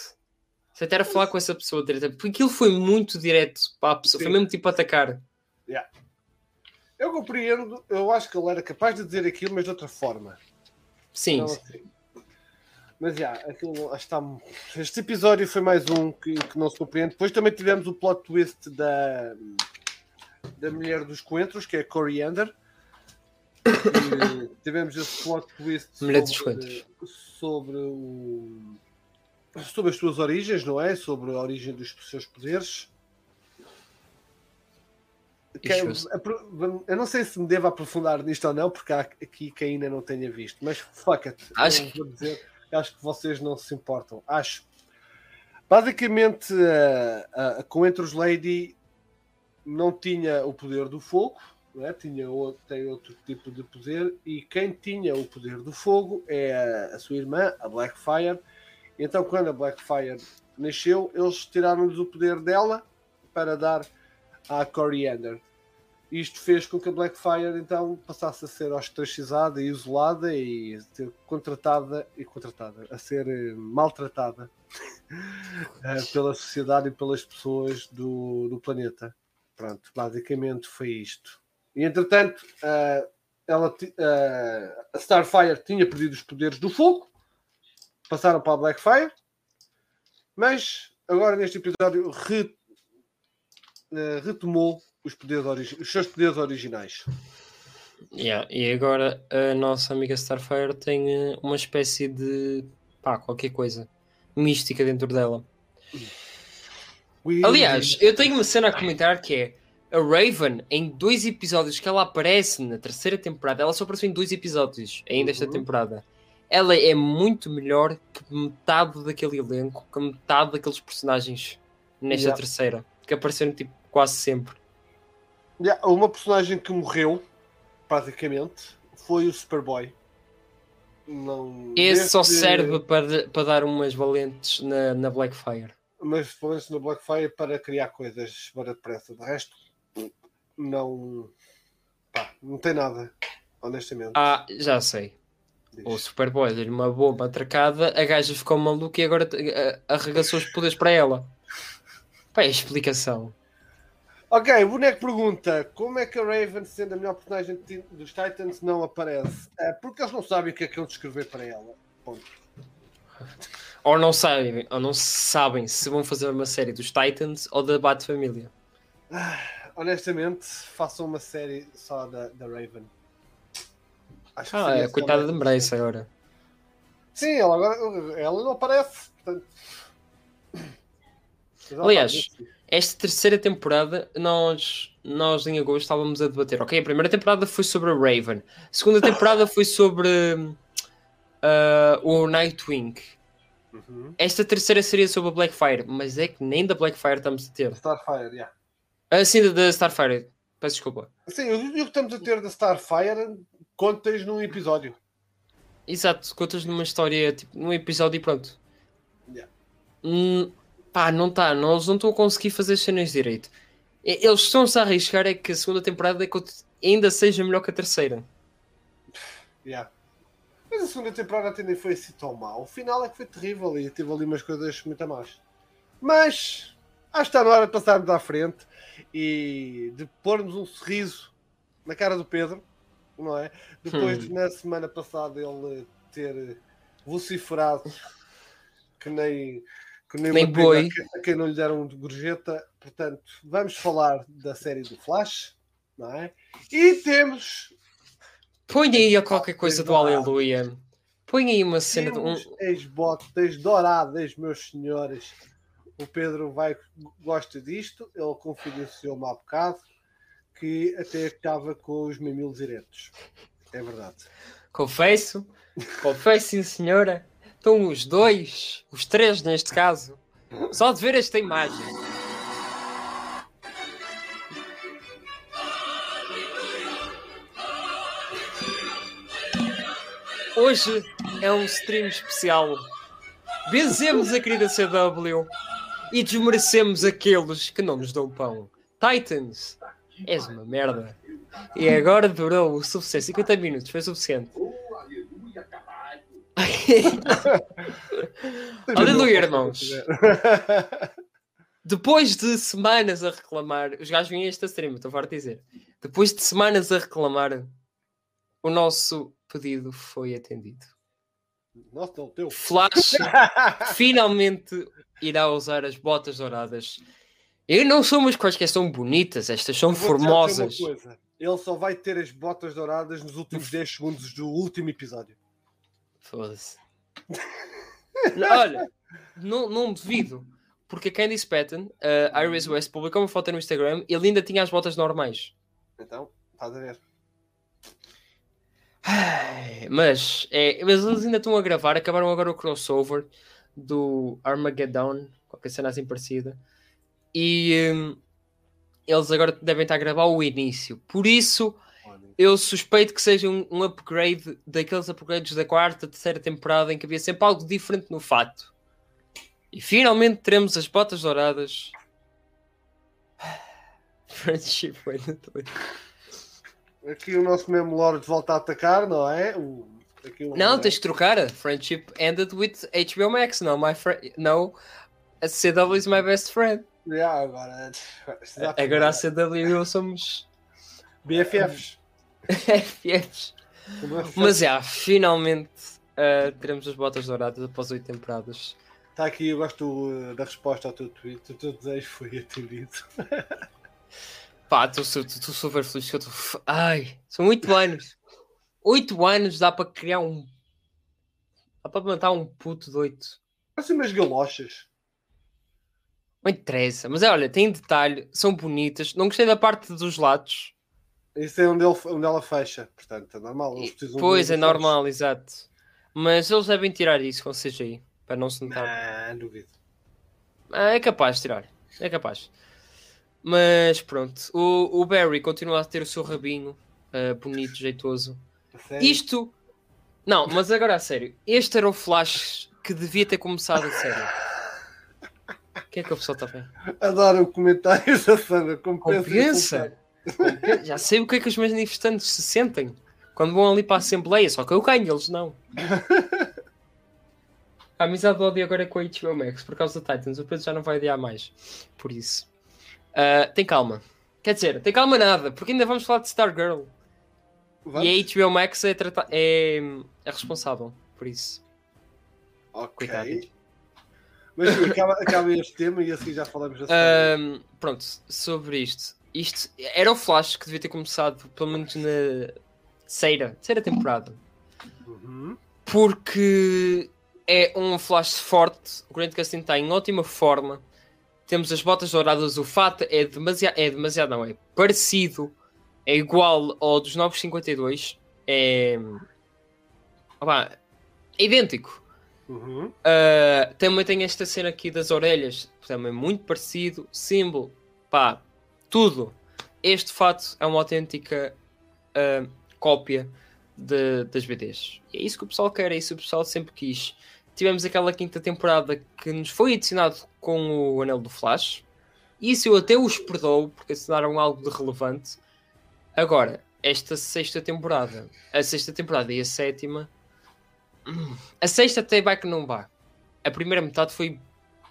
Você até a falar com essa pessoa diretamente. Porque aquilo foi muito direto para a pessoa. Sim. Foi mesmo tipo atacar. Yeah. Eu compreendo. Eu acho que ele era capaz de dizer aquilo, mas de outra forma. Sim. Então, assim. Mas já, yeah, aquilo está. Este episódio foi mais um que, que não se compreende. Depois também tivemos o plot twist da, da mulher dos coentros, que é Coriander tivemos esse plot twist sobre, sobre, o, sobre as suas origens, não é? Sobre a origem dos seus poderes. Que, é, eu não sei se me devo aprofundar nisto ou não, porque há aqui quem ainda não tenha visto, mas fuck it. Acho que... dizer, acho que vocês não se importam. Acho. Basicamente, a, a Coentros Lady não tinha o poder do fogo, é? tinha outro, tem outro tipo de poder e quem tinha o poder do fogo é a, a sua irmã, a Blackfire. Então, quando a Blackfire nasceu, eles tiraram-lhes o poder dela para dar à Coriander. Isto fez com que a Blackfire então passasse a ser ostracizada e isolada e ser contratada e contratada, a ser eh, maltratada eh, pela sociedade e pelas pessoas do, do planeta. Pronto, basicamente foi isto. E entretanto, uh, ela, uh, a Starfire tinha perdido os poderes do fogo, passaram para a Blackfire, mas agora neste episódio re, uh, retomou os, poderes os seus poderes originais. Yeah, e agora a nossa amiga Starfire tem uma espécie de pá, qualquer coisa mística dentro dela. Aliás, eu tenho uma cena a comentar que é a Raven, em dois episódios que ela aparece na terceira temporada, ela só apareceu em dois episódios ainda esta uhum. temporada. Ela é muito melhor que metade daquele elenco, que metade daqueles personagens nesta yeah. terceira, que apareceram tipo quase sempre. Yeah, uma personagem que morreu, basicamente, foi o Superboy. Não... Esse só serve para, para dar umas valentes na, na Blackfire. Mas valentes na Blackfire para criar coisas para depressa. De resto, não. Pá, não tem nada, honestamente. Ah, já sei. Diz. O Superboy deu-lhe uma bomba atracada, a gaja ficou maluca e agora eh, arregaçou os poderes para ela. Pá, é a explicação. Ok, o boneco pergunta: como é que a Raven, sendo a melhor personagem dos Titans, não aparece? É porque eles não sabem o que é que eu descrever para ela. Ponto. Ou não sabem, ou não sabem se vão fazer uma série dos Titans ou da Bat-Família. Ah honestamente, façam uma série só da, da Raven. Acho ah, é, coitada de Embrace agora. Sim, ela, agora, ela não aparece. Portanto... Aliás, esta terceira temporada, nós, nós em agosto estávamos a debater. Ok, a primeira temporada foi sobre a Raven, a segunda temporada foi sobre uh, o Nightwing. Uhum. Esta terceira seria sobre a Blackfire, mas é que nem da Blackfire estamos a ter. Starfire, yeah. Ah, sim, da- Starfire. Peço desculpa. Sim, o o que estamos a ter da Starfire contas num episódio. Exato, contas numa história, tipo, num episódio e pronto. Yeah. Hum, pá, não está, nós não estão a conseguir fazer as cenas direito. Eles estão-se a arriscar é que a segunda temporada ainda seja melhor que a terceira. Yeah. Mas a segunda temporada até nem foi assim tão mal. O final é que foi terrível e teve ali umas coisas muito a mais. Mas acho que está na hora de passarmos à frente e de pormos um sorriso na cara do Pedro, não é? Depois Hum. de na semana passada ele ter vociferado que nem, que nem, Nem boi. a quem- não lhe deram de gorjeta. Portanto, vamos falar da série do Flash, não é? E temos Põe aí a qualquer coisa do. Aleluia. Põe aí uma cena de um. Temos ex-botas douradas, meus senhores. O Pedro vai, gosta disto. Ele confidenciou-me há bocado que até estava com os mamilos diretos. É verdade. Confesso, confesso, sim, senhora. Estão os dois, os três neste caso, só de ver esta imagem. Hoje é um stream especial. Benzemos a querida CW e desmerecemos aqueles que não nos dão pão. Titans, és uma merda. E agora durou o suficiente. 50 minutos, foi suficiente. Aleluia, irmãos. Depois de semanas a reclamar, os gajos vinham esta stream, estou farto de dizer. Depois de semanas a reclamar, o nosso pedido foi atendido. Nossa, não, o teu. Flash finalmente irá usar as botas douradas. Eu não sou umas quaisquer são bonitas, estas são formosas. Ele só vai ter as botas douradas nos últimos 10 segundos do último episódio. Foda-se. Não, Olha, não, não duvido. Porque a Candice Patton, a Iris West, publicou uma foto no Instagram e ele ainda tinha as botas normais. Então, estás a ver. Mas, é, mas eles ainda estão a gravar. Acabaram agora o crossover do Armageddon, qualquer cena assim parecida. E hum, eles agora devem estar a gravar o início. Por isso, eu suspeito que seja um, um upgrade daqueles upgrades da quarta, terceira temporada em que havia sempre algo diferente no fato. E finalmente teremos as botas douradas. Friendship. Aqui o nosso mesmo Lord volta a atacar, não é? O, Não, tens que trocar. Friendship ended with HBO Max. No, my friend. No, a CW is my best friend. Yeah, agora. Agora a CW e eu somos BFFs. FFs. Mas já, finalmente uh, teremos as botas douradas após oito temporadas. Está aqui, eu gosto uh, da resposta ao teu tweet. O teu desejo foi atendido. Pá, estou super feliz que eu estou. Ai, são oito anos. Oito anos dá para criar um. Dá para plantar um puto de oito. Assim umas galochas. Não interessa. Mas é, olha, tem detalhe, são bonitas. Não gostei da parte dos lados. Isso é onde, ele, onde ela fecha. Portanto, é normal. E- Pois, é normal, exato. Mas eles devem tirar isso com CGI, para não se notar. Não, duvido. Ah, É capaz de tirar, é capaz. Mas pronto, o, o Barry continua a ter o seu rabinho ah, bonito, jeitoso. Sério. Isto, não, mas agora a sério, este era o Flash que devia ter começado a sério. O que é que o pessoal está a ver? Adoro comentários da Sandra. Compensa. Compensa? Compensa? Já sei o que é que os manifestantes se sentem quando vão ali para a Assembleia, só que eu ganho, eles não. A amizade do ódio agora é com a HBO Max por causa da Titans. O Pedro já não vai odiar mais. Por isso. Ah, tem calma. Quer dizer, tem calma nada, porque ainda vamos falar de Stargirl. Vamos? E a HBO Max é, trata- é, é responsável por isso. Ok. Coitado. Mas sim, acaba, acaba este tema e assim já falamos da série. Ahm, pronto, sobre isto. Isto era o Flash que devia ter começado, pelo menos na terceira, terceira temporada. Uhum. Porque é um Flash forte. O Grant Gustin está em ótima forma. Temos as botas douradas. O fato é demasiado, é demasiado, não é parecido, é igual ao dos 952. É, opá, é idêntico. Uhum. Uh, também tem esta cena aqui das orelhas, também muito parecido. Símbolo, pá, tudo. Este fato é uma autêntica uh, cópia de, das BDs. E é isso que o pessoal quer, é isso que o pessoal sempre quis. Tivemos aquela quinta temporada que nos foi adicionado com o Anel do Flash. Isso eu até os perdoo, porque adicionaram algo de relevante. Agora, esta sexta temporada, a sexta temporada e a sétima, a sexta até vai que não vá. A primeira metade foi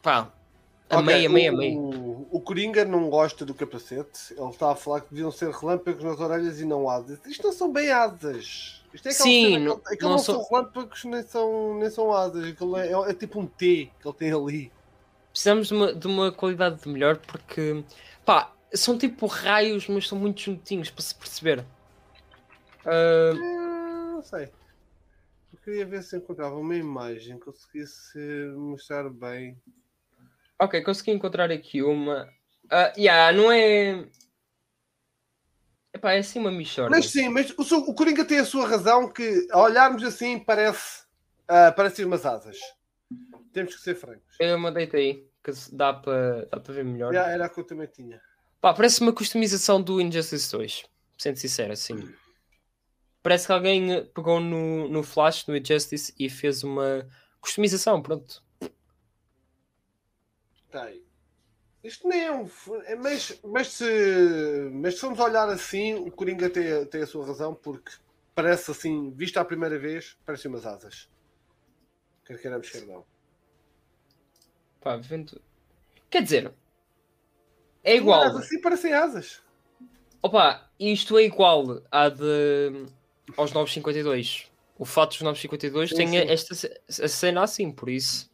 pá, a okay, meia, meia, meia. O, o Coringa não gosta do capacete. Ele está a falar que deviam ser relâmpagos nas orelhas e não asas. Isto não são bem asas. Isto é Sim, cena, não, não, não são relâmpagos nem são, nem são asas. Aquilo é, é, é tipo um T que ele tem ali. Precisamos de uma, de uma qualidade melhor porque pá, são tipo raios, mas são muito juntinhos para se perceber. Uh... não sei. Eu queria ver se encontrava uma imagem que conseguisse mostrar bem. Ok, consegui encontrar aqui uma. Uh, yeah, não é. Epá, é assim uma michorda. Mas sim, mas o, o Coringa tem a sua razão que a olharmos assim parece, uh, parece umas asas. Temos que ser francos. Eu mandei-te aí, que dá para dá ver melhor. Yeah, era a que eu também tinha. Pá, parece uma customização do Injustice 2. Sendo sincero, assim. Parece que alguém pegou no, no Flash, no Injustice, e fez uma customização, pronto. Tá aí. Isto nem é um. É, mas, mas, se, mas se formos olhar assim, o Coringa tem, tem a sua razão, porque parece assim, visto à primeira vez, parece umas asas. Quer queiramos, quer não. Pá, vendo. Quer dizer, é igual. Mas assim parecem asas. Opa, isto é igual à de aos 952. O fato dos 952 sim, tem sim. esta a cena assim, por isso.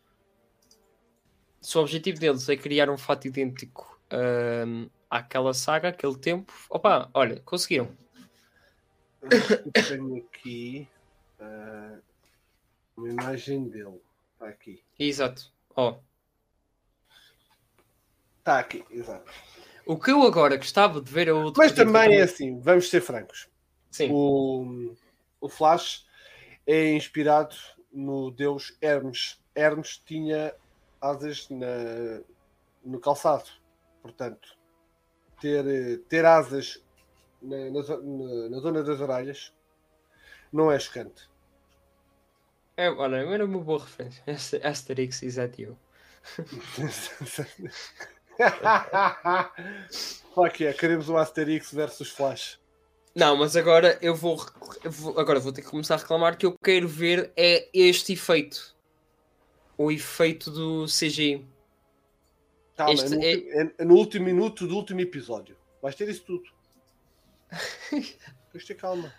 Se o objetivo deles é criar um fato idêntico um, àquela saga, aquele tempo, opa, olha, conseguiram. tenho aqui uh, uma imagem dele. Está aqui. Exato. Ó. Oh. Está aqui, exato. O que eu agora gostava de ver é outro. Mas também é assim, vamos ser francos. Sim. O, o Flash é inspirado no deus Hermes. Hermes tinha asas na, no calçado. Portanto, ter, ter asas na, na, na zona das orelhas não é chocante. É, olha, era uma boa referência. Asterix is at you. Que é, queremos o Asterix versus Flash. Não, mas agora eu vou, eu vou, Agora vou ter que começar a reclamar que eu quero ver é este efeito. O efeito do CGI. Calma, este é, no, é... é no último minuto do último episódio. Vais ter isso tudo. Tens ter calma.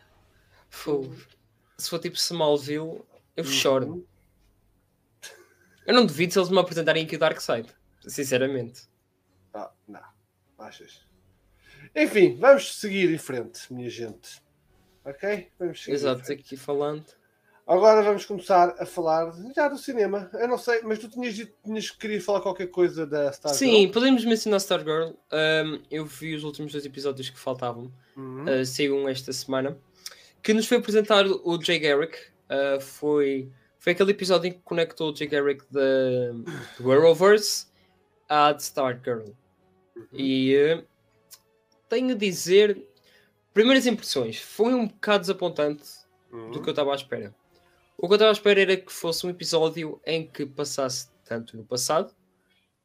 Se for tipo Smallville, eu uhum. choro. Eu não duvido se eles me apresentarem aqui o Darkseid. Sinceramente. Ah, não. Achas? Enfim, vamos seguir em frente, minha gente. Ok? Vamos seguir. Exato, aqui falando. Agora vamos começar a falar já do cinema. Eu não sei, mas tu tinhas dito tinhas que queria falar qualquer coisa da Star Sim, Girl. Sim, podemos mencionar Star Girl. Um, eu vi os últimos dois episódios que faltavam. Uhum. Uh, saiu esta semana. Que nos foi apresentar o Jay Garrick. Uh, foi, foi aquele episódio em que conectou o Jay Garrick do Arrowverse à Star Girl. Uhum. E uh, tenho a dizer, primeiras impressões, foi um bocado desapontante uhum. do que eu estava à espera. O que eu estava à espera era que fosse um episódio em que passasse tanto no passado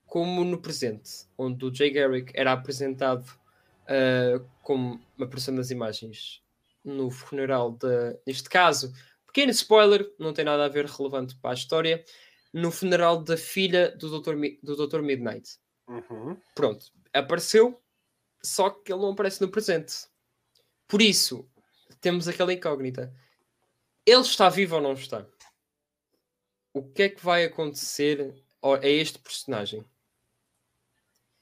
como no presente, onde o Jay Garrick era apresentado uh, como uma pessoa das imagens no funeral de, neste caso, pequeno spoiler, não tem nada a ver relevante para a história, no funeral da filha do Dr. Mi, do Dr. Midnight. Uhum. Pronto, apareceu, só que ele não aparece no presente. Por isso, temos aquela incógnita. Ele está vivo ou não está? O que é que vai acontecer a este personagem?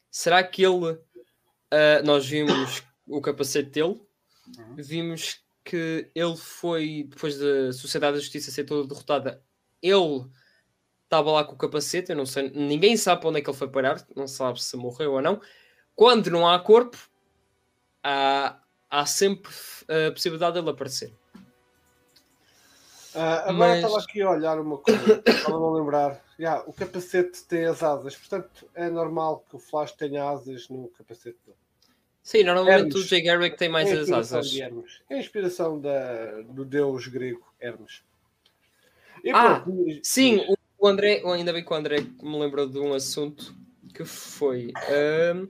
Será que ele. Uh, nós vimos o capacete dele, uhum. vimos que ele foi, depois da Sociedade da Justiça ser toda derrotada, ele estava lá com o capacete, eu não sei, ninguém sabe para onde é que ele foi parar, não sabe se morreu ou não. Quando não há corpo, há, há sempre a possibilidade dele aparecer. Uh, agora estava aqui a olhar uma coisa, estava a lembrar. Yeah, o capacete tem as asas, portanto é normal que o Flash tenha asas no capacete dele. Sim, normalmente Hermes. o Jay Garrick tem mais é as asas. É a inspiração da, do deus grego Hermes. E, ah, pronto, sim, o André, ainda bem que o André me lembrou de um assunto que foi. Um...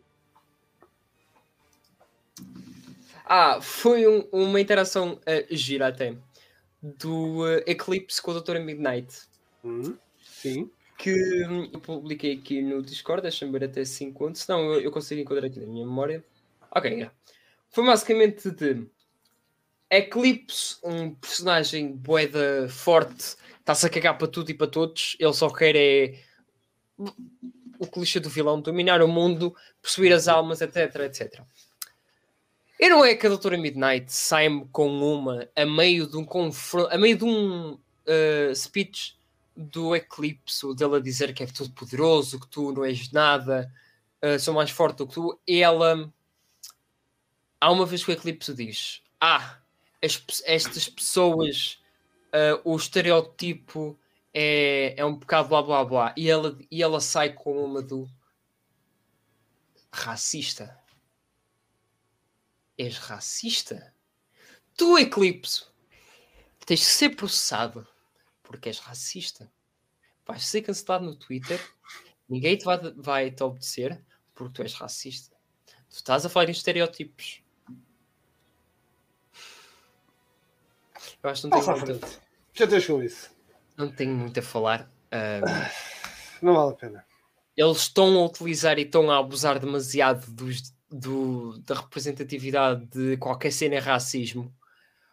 Ah, foi um, uma interação uh, gira até do uh, Eclipse com a Doutora Midnight. Uhum. Sim. Que um, eu publiquei aqui no Discord, deixa-me ver até 5 contos, senão eu, eu consigo encontrar aqui na minha memória. Ok, yeah. foi basicamente de Eclipse, um personagem boeda forte, está-se a cagar para tudo e para todos, ele só quer é o clichê do vilão, dominar o mundo, possuir as almas, etc, etc. E não é que a Doutora Midnight sai-me com uma a meio de um confronto, a meio de um uh, speech do Eclipse, dela dizer que é tudo poderoso, que tu não és nada, uh, sou mais forte do que tu. E ela, há uma vez que o Eclipse diz: Ah, as, estas pessoas, uh, o estereótipo é, é um bocado blá blá blá. E ela, e ela sai com uma do racista és racista? Tu, Eclipse, tens de ser processado porque és racista. Vais ser cancelado no Twitter, ninguém te vai, vai te obedecer porque tu és racista. Tu estás a falar em estereótipos. Eu acho que não tenho muito. Já tens com isso. Não tenho muito a falar. Um... Não vale a pena. Eles estão a utilizar e estão a abusar demasiado dos do, da representatividade de qualquer cena é racismo.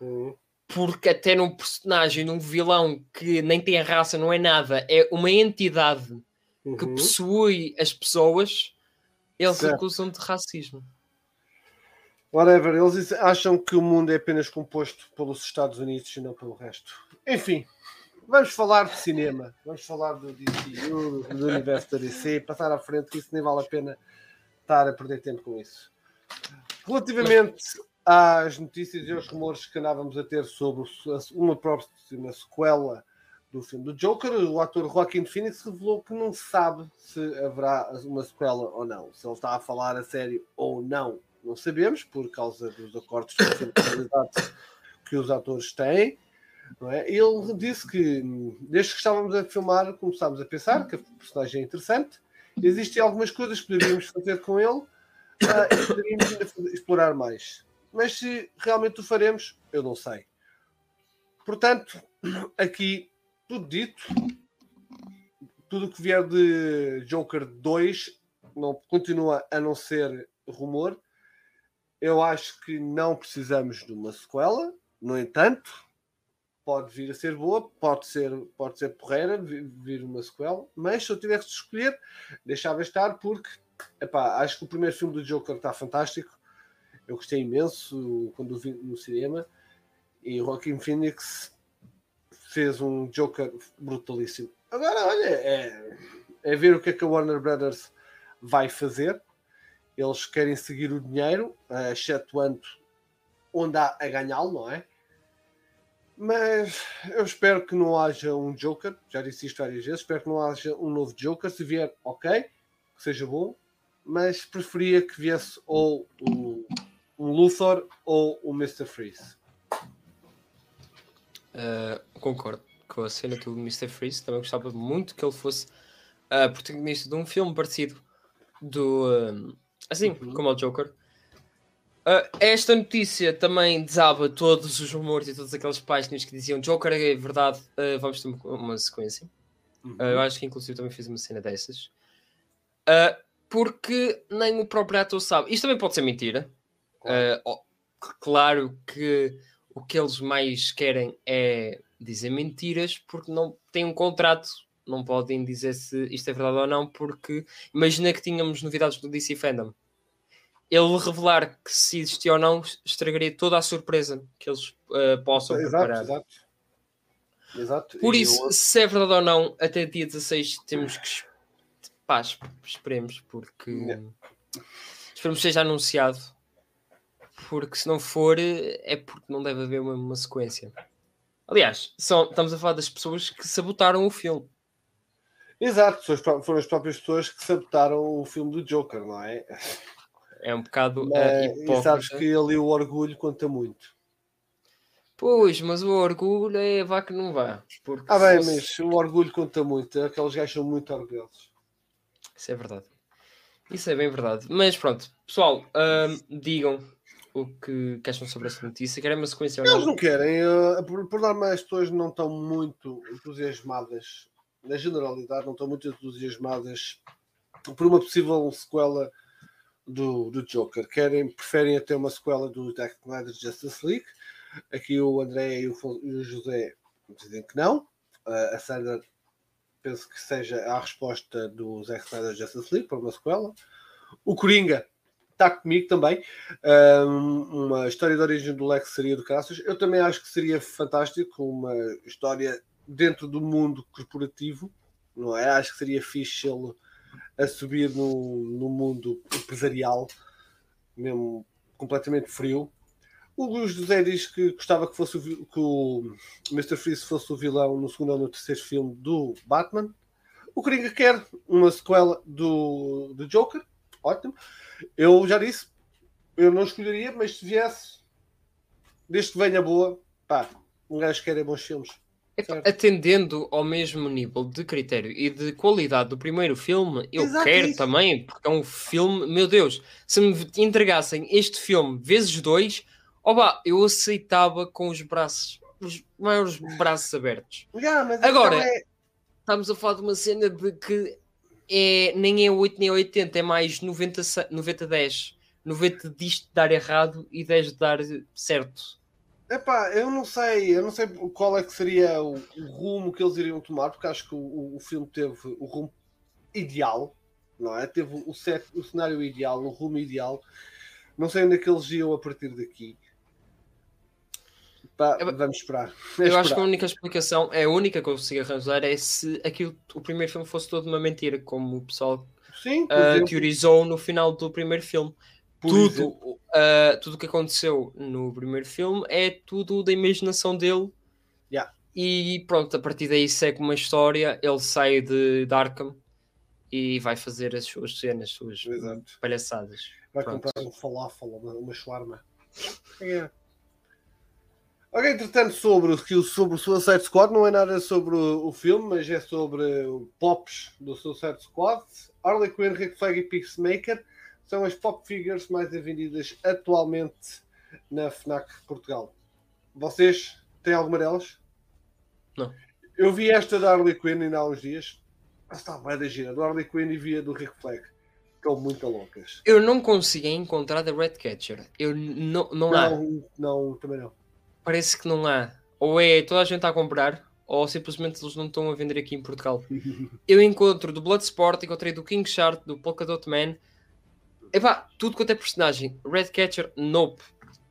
Uhum. Porque até num personagem, num vilão que nem tem raça, não é nada, é uma entidade uhum. que possui as pessoas, eles certo. acusam de racismo. Whatever, eles acham que o mundo é apenas composto pelos Estados Unidos e não pelo resto. Enfim, vamos falar de cinema, vamos falar do DCU, do universo da DC, passar à frente, que isso nem vale a pena estar a perder tempo com isso. Relativamente às notícias e aos rumores que andávamos a ter sobre uma próxima sequela do filme do Joker, o ator Joaquin Phoenix revelou que não sabe se haverá uma sequela ou não. Se ele está a falar a sério ou não, não sabemos, por causa dos acordos de confidencialidade que os atores têm. É? Ele disse que, desde que estávamos a filmar, começámos a pensar que a personagem é interessante existem algumas coisas que poderíamos fazer com ele uh, e poderíamos explorar mais. Mas se realmente o faremos, eu não sei. Portanto, aqui tudo dito, tudo que vier de Joker 2 não, continua a não ser rumor. Eu acho que não precisamos de uma sequela. No entanto, pode vir a ser boa, pode ser, pode ser porreira, vir uma sequela, mas se eu tivesse de escolher, deixava estar porque epá, acho que o primeiro filme do Joker está fantástico. Eu gostei imenso quando o vi no cinema e Joaquin Phoenix fez um Joker brutalíssimo. Agora, olha, é, é ver o que é que a Warner Brothers vai fazer. Eles querem seguir o dinheiro, excetuando onde há a ganhá-lo, não é? Mas eu espero que não haja um Joker, já disse isto várias vezes, espero que não haja um novo Joker. Se vier, ok, que seja bom, mas preferia que viesse ou o, um Luthor ou o Mr. Freeze. Uh, concordo com a cena do Mr. Freeze, também gostava muito que ele fosse uh, protagonista de um filme parecido do uh, assim uhum. como o Joker. Uh, esta notícia também desaba todos os rumores e todas aquelas páginas que diziam Joker é verdade, uh, vamos ter uma, sequência. Uhum. Uh, eu acho que inclusive também fiz uma cena dessas. porque nem o próprio ator sabe. Isto também pode ser mentira. Claro. Oh, claro que o que eles mais querem é dizer mentiras porque não têm um contrato. Não podem dizer se isto é verdade ou não, porque imagina que tínhamos novidades do DC Fandom ele revelar que se existiu ou não estragaria toda a surpresa que eles uh, possam exato, preparar. Exato. Exato. Por e isso, eu... se é verdade ou não, até dia 16 temos que pá, esperemos, porque yeah. esperemos que seja anunciado. Porque se não for, é porque não deve haver uma, uma sequência. Aliás, são, estamos a falar das pessoas que sabotaram o filme. Exato, foram as próprias pessoas que sabotaram o filme do Joker, não é? É um bocado uh, E sabes que ali o orgulho conta muito. Pois, mas o orgulho é vá que não vá. ah, bem, fosse... mas o orgulho conta muito. Aqueles gajos são muito orgulhosos. Isso é verdade. Isso é bem verdade. Mas pronto, pessoal, um, digam o que, que acham sobre essa notícia. Querem uma sequência Eles não querem. Uh, por, por norma, as pessoas não estão muito entusiasmadas. Na generalidade, não estão muito entusiasmadas por uma possível sequela do, do Joker. Querem, preferem até uma sequela do Zack Snyder Justice League. Aqui o André e o, e o José dizem que não. Uh, a Sandra penso que seja a resposta do Zack Snyder Justice League para uma sequela. O Coringa está comigo também. Um, uma história de origem do Lex seria do Cassius. Eu também acho que seria fantástico uma história dentro do mundo corporativo, não é? Acho que seria fixe ele a subir no, no mundo empresarial, mesmo completamente frio. O José diz que gostava que, fosse o, que o Mr. Freeze fosse o vilão no segundo ou no terceiro filme do Batman. O Coringa quer uma sequela do, do Joker. Ótimo. Eu já disse, eu não escolheria, mas se viesse, desde que venha boa, pá, um gajo quer é bons filmes. Atendendo ao mesmo nível de critério e de qualidade do primeiro filme, eu Exato quero isso. também, porque é um filme, meu Deus, se me entregassem este filme vezes dois, oba, eu aceitava com os braços, os maiores braços abertos. Yeah, Agora, é... estamos a falar de uma cena de que é, nem é 8 nem é 80, é mais 90-10. 90, 90 disto dar errado e 10 de dar certo. Epá, eu não sei, eu não sei qual é que seria o, o rumo que eles iriam tomar, porque acho que o, o filme teve o rumo ideal, não é? Teve o, set, o cenário ideal, o rumo ideal. Não sei onde é que eles iam a partir daqui. Pá, vamos esperar. eu esperar. acho que a única explicação, é a única que eu consigo arranjar, é se aquilo, o primeiro filme fosse todo uma mentira, como o pessoal Sim, uh, teorizou no final do primeiro filme. Por tudo uh, tudo que aconteceu no primeiro filme é tudo da imaginação dele. Yeah. E pronto, a partir daí segue uma história. Ele sai de, de Arkham e vai fazer as suas cenas, as suas Exato. palhaçadas. Vai pronto. comprar um falafel, uma, uma shawarma. Yeah. Ok, entretanto, sobre, sobre o Suicide Squad, não é nada sobre o, o filme, mas é sobre o Pops do Suicide Squad. Harley Quinn, Rick Flag e Peacemaker são as pop figures mais vendidas atualmente na FNAC Portugal. Vocês têm alguma delas? Não. Eu vi esta da Harley Quinn ainda há uns dias. Está bem da gira. Do Harley Quinn e via do Rick Flag. Estão muito loucas. Eu não consegui encontrar da Redcatcher. Eu não, não, não há. Não, também não. Parece que não há. Ou é toda a gente a comprar, ou simplesmente eles não estão a vender aqui em Portugal. eu encontro do Bloodsport, encontrei do King Shark, do Polka Dot Man, Epá, tudo quanto é personagem. Redcatcher, nope.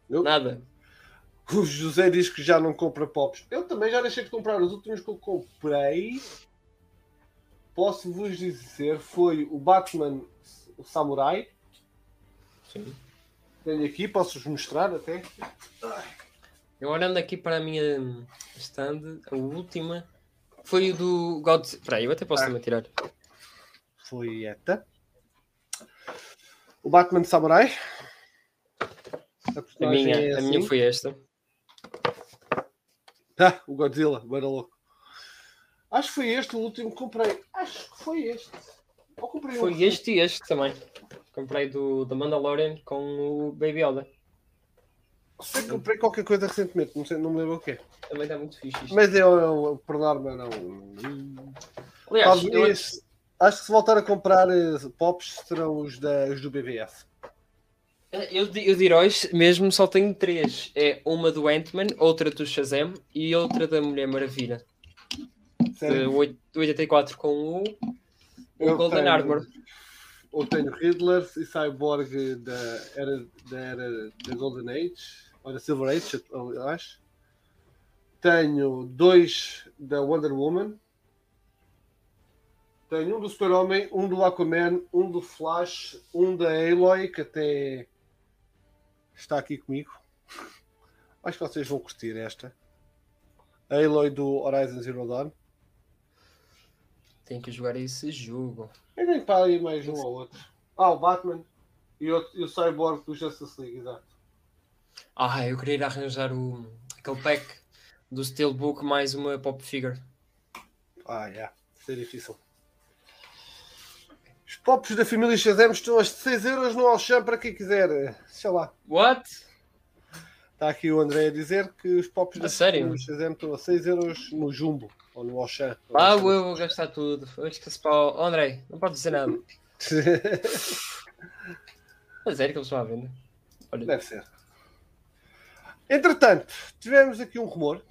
Eu... Nada. O José diz que já não compra pops. Eu também já deixei de comprar. Os últimos que eu comprei, posso vos dizer, foi o Batman o Samurai. Sim. Tenho aqui, posso-vos mostrar até. Eu olhando aqui para a minha stand, a última foi o do God. Espera aí, eu até posso ah. também tirar. Foi esta o Batman Samurai. A, a minha, é assim. a minha foi esta. Ah, o Godzilla, bora louco. Acho que foi este o último que comprei. Acho que foi este. Ou comprei foi este e este também. Comprei do, do Mandalorian com o Baby Yoda. Sei que comprei qualquer coisa recentemente, não, sei, não me lembro o quê. Também está muito fixe isto. Mas eu, eu por norma, não. Aliás, eu... Acho que se voltar a comprar uh, pops serão os, da, os do. Eh, eu, eu de heróis mesmo só tenho três. É uma do Ant-Man, outra do Shazam e outra da Mulher Maravilha. Sério? De 84 com o, o Golden tenho, Armor. Eu tenho Riddler e Cyborg da era da, era da Golden Age, ou da Silver Age, eu acho. Tenho dois da Wonder Woman tenho um do Super-Homem, um do Aquaman, um do Flash, um da Aloy, que até está aqui comigo. Acho que vocês vão curtir esta. Aloy do Horizon Zero Dawn. Tem que jogar esse jogo. Eu tenho para aí mais um ou outro. Ah, o Batman e, outro, e o Cyborg do Justice League, exato. Ah, eu queria ir arranjar o, aquele pack do Steelbook mais uma pop figure. Ah, yeah. Isso é difícil. Os pops da família Shazam estão a 6 euros no Auchan para quem quiser. Sei lá. What? Está aqui o André a dizer que os pops A da sério? família Shazam estão a 6 euros no Jumbo ou no Auchan. Ah, eu vou gastar tudo. Eu esqueci para o... André, não pode dizer nada. A sério que eles estão à venda? Olha, Deve ser. Entretanto, tivemos aqui um rumor.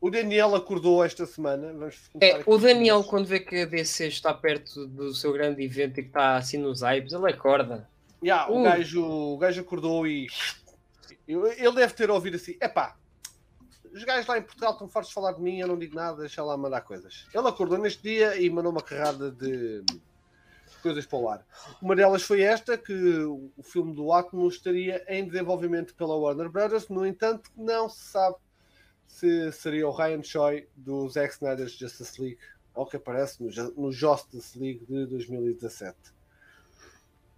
O Daniel acordou esta semana. É, o Daniel, quando vê que a DC está perto do seu grande evento e que está assim nos hypes, ele acorda. Yeah, o, Uh. gajo, o gajo acordou e. Ele deve ter ouvido assim: epá, os gajos lá em Portugal estão fartos de falar de mim, eu não digo nada, deixa lá mandar coisas. Ele acordou neste dia e mandou uma carrada de coisas para o ar. Uma delas foi esta: que o filme do Atmos estaria em desenvolvimento pela Warner Brothers, no entanto, não se sabe se seria o Ryan Choi do Zack Snyder's Justice League ou que aparece no, no Justice League de 2017.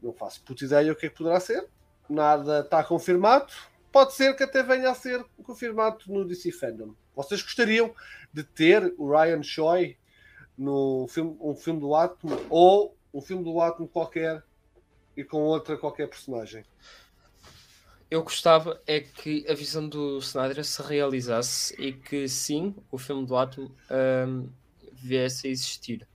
Não faço puta ideia o que é que poderá ser. Nada está confirmado. Pode ser que até venha a ser confirmado no DC Fandom. Vocês gostariam de ter o Ryan Choi no filme, um filme do Atom ou um filme do Atom qualquer e com outra qualquer personagem? Eu gostava é que a visão do Snyder se realizasse e que sim, o filme do Atom ahm, viesse a existir.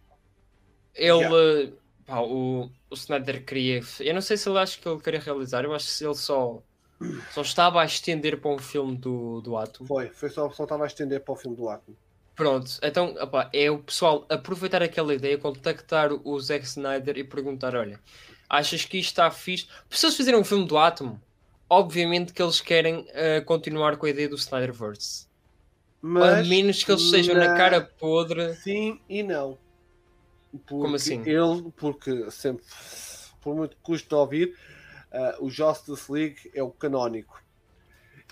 Ele, pá, o, o Snyder queria, eu não sei se ele acha que ele queria realizar, eu acho que ele só, só estava a estender para um filme do, do Atom. Foi, foi só, só estava a estender para o filme do Atom. Pronto, então opá, é o pessoal aproveitar aquela ideia, contactar o Zack Snyder e perguntar: olha, achas que isto está fixe? Eles fizerem um filme do Atom, obviamente que eles querem eh, continuar com a ideia do Snyderverse. a menos que eles estejam na na- cara podre. Sim e não. Porque Como assim? Ele, porque sempre, por muito que custe ouvir, ah, o Justice League é o canónico.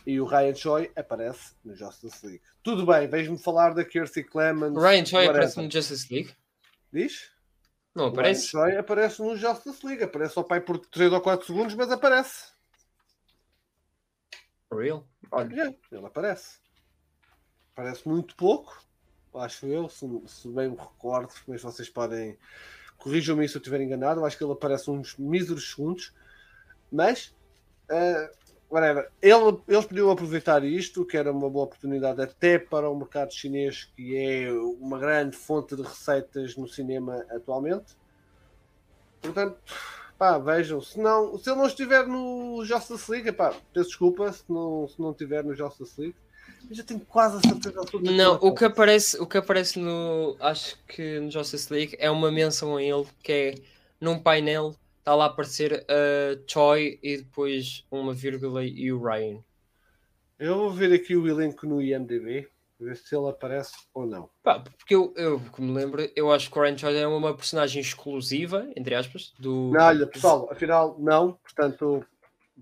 E o Ryan Choi aparece no Justice League. Tudo bem, vejo-me falar da Kirsty Clemens. Ryan Choi aparece no Justice League? Diz? Não O Ryan aparece? Choi aparece no Justice League. Aparece ao pai por 3 ou 4 segundos, mas aparece. For real? Olha, Yeah, ele aparece. Parece muito pouco, acho eu, se, se bem me recordo, mas vocês podem corrijam-me se eu estiver enganado. Acho que ele aparece uns míseros segundos, mas eh, whatever. Ele, eles podiam aproveitar isto, que era uma boa oportunidade até para o mercado chinês, que é uma grande fonte de receitas no cinema atualmente. Portanto, pá, vejam, se, não, se ele não estiver no Justice League, pá, peço desculpa se não, se não estiver no Justice League. Eu já tenho quase a certeza absoluta Não, ele o que aparece, o que aparece no, acho que no Justice League é uma menção a ele que é num painel está lá a aparecer a Choi e depois uma vírgula e o Ryan. Eu vou ver aqui o elenco no IMDB, ver se ele aparece ou não. Pá, porque eu, eu, como me lembro, eu acho que o Ryan Choi é uma personagem exclusiva, entre aspas, do. Não, olha, pessoal, afinal, não. Portanto,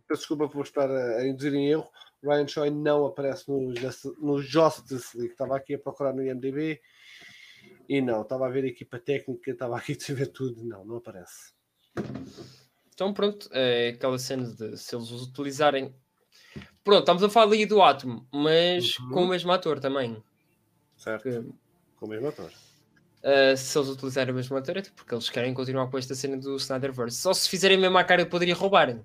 peço desculpa por estar a, a induzir em erro. Ryan Choi não aparece no, no Justice League. Estava aqui a procurar no IMDB e não. Estava a ver a equipa técnica, estava aqui a ver tudo. Não, não aparece. Então, pronto, é aquela cena de se eles utilizarem. Pronto, estamos a falar ali do Atom, mas Uhum. com o mesmo ator também. Certo? Com o mesmo ator. Uh, se eles utilizarem a mesma ator, é porque eles querem continuar com esta cena do Snyderverse. Só se fizerem a mesma cara, eu poderia roubar.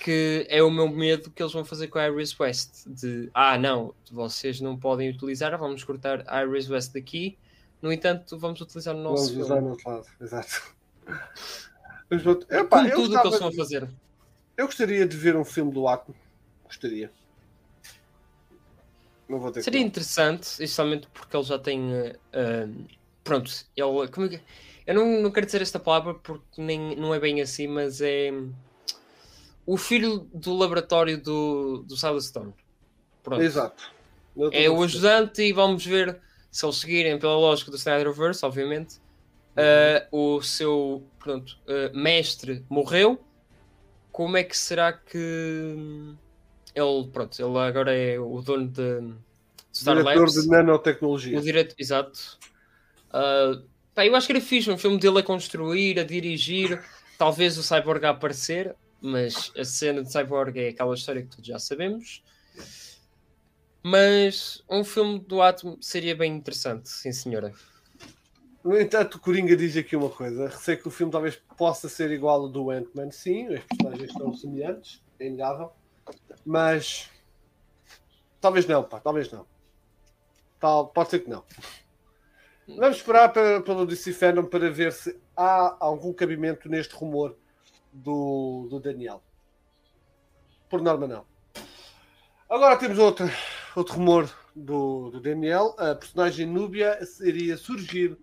Que é o meu medo que eles vão fazer com a Iris West. De ah, não, vocês não podem utilizar, vamos cortar a Iris West daqui. No entanto, vamos utilizar no nosso Vamos usar no outro lado. Exato. Mas, pronto, epá, Como eu, tudo o que eles gostava estão a de- fazer. eu gostaria de ver um filme do Atom. Gostaria. Não vou ter que Seria não. interessante, especialmente porque ele já tem. uh, pronto, ele. Como é que- eu não, não quero dizer esta palavra porque nem, não é bem assim, mas é. O filho do laboratório do, do Silas Stone. Pronto. Exato. É o ajudante e vamos ver se eles seguirem pela lógica do Snyderverse, obviamente. uh, o seu pronto, uh, mestre morreu. Como é que será que ele, pronto, ele agora é o dono de, Star Diretor Labs. de nanotecnologia. O direto, exato. Uh, pá, eu acho que era fixe um filme dele a construir, a dirigir, talvez o Cyborg a aparecer, mas a cena de Cyborg é aquela história que todos já sabemos. Mas um filme do Atom seria bem interessante, sim senhora. No entanto, o Coringa diz aqui uma coisa. Receio que o filme talvez possa ser igual ao do Ant-Man. Sim, os personagens são semelhantes, é inegável. Mas talvez não, pá, talvez não. Tal, pode ser que não. Vamos esperar para, pelo DC Fandom para ver se há algum cabimento neste rumor do, do Daniel. Por norma, não. Agora temos outro, outro rumor do, do Daniel. A personagem Núbia iria surgir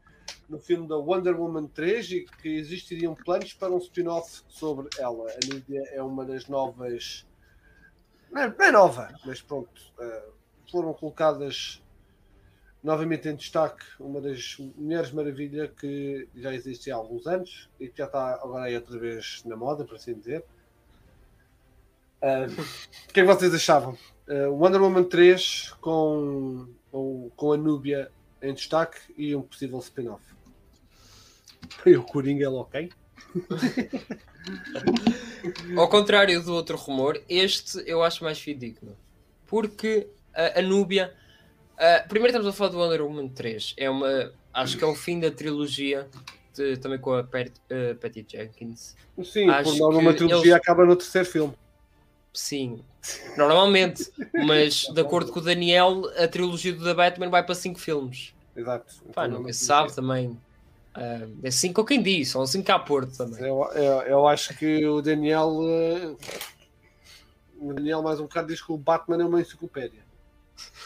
no filme da Wonder Woman 3 e que existiriam planos para um spin-off sobre ela. A Núbia é uma das novas. Não é, nova, mas pronto. uh, foram colocadas novamente em destaque uma das Mulheres Maravilha que já existe há alguns anos e que já está agora aí outra vez na moda, por assim dizer. Uh, o que é que vocês achavam? Uh, Wonder Woman 3 com, com, com a Núbia em destaque e um possível spin-off. E o Coringa é ok? Ao contrário do outro rumor, este eu acho mais fidedigno. Porque a, a Núbia. a- primeiro estamos a falar do Wonder Woman 3. É uma. Acho que é o fim da trilogia. de- também com a Pat, eh, Patty Jenkins. Sim, Acho por norma uma trilogia eles- acaba no terceiro filme. Sim, normalmente. Mas de acordo com o Daniel, a trilogia do The Batman vai para 5 filmes. Exato. Pá, Então, nunca se sabe também. Ah, é 5 ou quem diz, são 5 a Porto também. Eu, eu, eu acho que o Daniel. eh, O Daniel, mais um bocado, diz que o Batman é uma enciclopédia.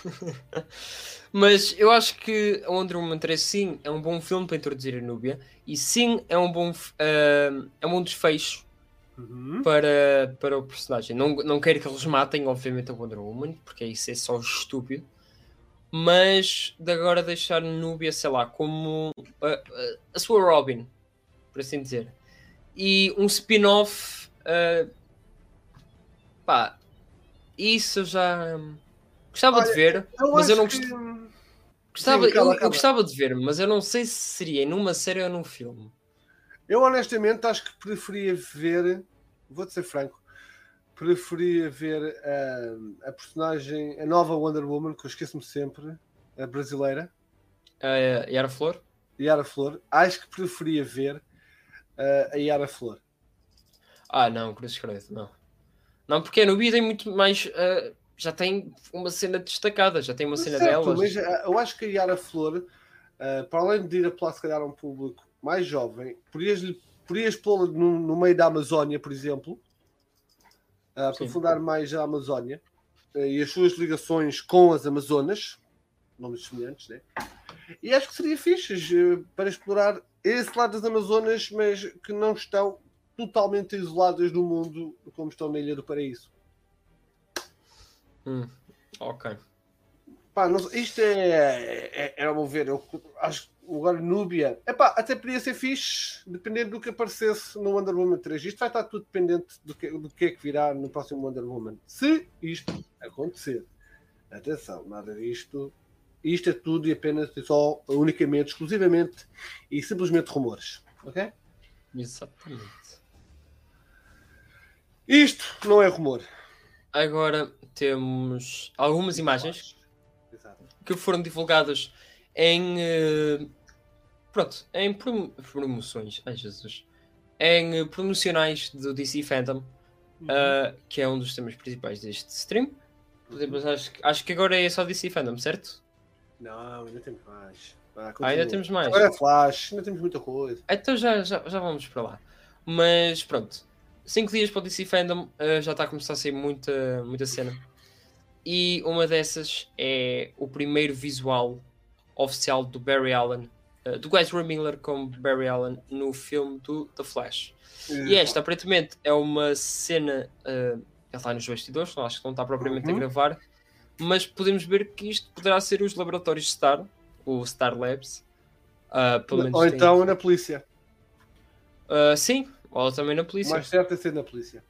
Mas eu acho que a Wonder Woman 3 sim é um bom filme para introduzir a Núbia e sim é um bom ah, é um bom desfecho Uhum. para, para o personagem. Não, não quero que eles matem, obviamente, a Wonder Woman, porque isso é só estúpido. Mas de agora deixar Núbia, sei lá, como a, a- a sua Robin, por assim dizer. E um spin-off. ah, pá, isso eu já hum, gostava de Olha, ver, mas eu não que- gost- gostava. Sim, eu, eu gostava de ver, mas eu não sei se seria numa série ou num filme. Eu honestamente acho que preferia ver, vou-te ser franco, preferia ver ah, a personagem, a nova Wonder Woman, que eu esqueço-me sempre, a brasileira, Uh, Yara Flor? Yara Flor. Acho que preferia ver ah, a Yara Flor. Ah, não, Cruz Credo, não. Não, porque a Nubia tem muito mais. ah, já tem uma cena destacada, já tem uma cena Certo, delas. mas eu acho que a Yara Flor, ah, para além de ir apelar se calhar a um público mais jovem, podias, podias pô-la no, no meio da Amazónia, por exemplo, ah, Sim. aprofundar mais a Amazónia ah, e as suas ligações com as Amazonas, nomes semelhantes, né? E acho que seria fixe eh, para explorar esse lado das Amazonas, mas que não estão totalmente isoladas do mundo como estão na Ilha do Paraíso. Hum, ok. Pá, não isto é, é, é, a meu ver, eu acho que agora Núbia, epá, até podia ser fixe, dependendo do que aparecesse no Wonder Woman 3. Isto vai estar tudo dependente do que, do que é que virá no próximo Wonder Woman. Se isto acontecer, atenção, nada disto, isto é tudo e apenas e só, unicamente, exclusivamente e simplesmente rumores. Ok? Exatamente. Isto não é rumor. Agora temos algumas imagens Exato. que foram divulgadas em. eh, pronto, em prom- promoções. Ai Jesus. Em eh, promocionais do DC Phantom, ah, que é um dos temas principais deste stream. Podemos- acho, que- acho que agora é só DC Fandom, certo? Não, ainda temos mais. Ah, ainda temos mais. Agora é Flash, ainda temos muita coisa. Então já, já, já vamos para lá. Mas pronto, 5 dias para o DC Fandom uh, já está a começar a sair muita, muita cena. E uma dessas é o primeiro visual oficial do Barry Allen, uh, do Ezra Miller como Barry Allen no filme do The Flash. E esta, aparentemente, é uma cena. Uh, ele está nos bastidores, acho que não está propriamente a Uhum. gravar, mas podemos ver que isto poderá ser os laboratórios Star, o Star Labs. Uh, Ou tem- então na polícia. Uh, sim, ou também na polícia. mais certo é ser na polícia.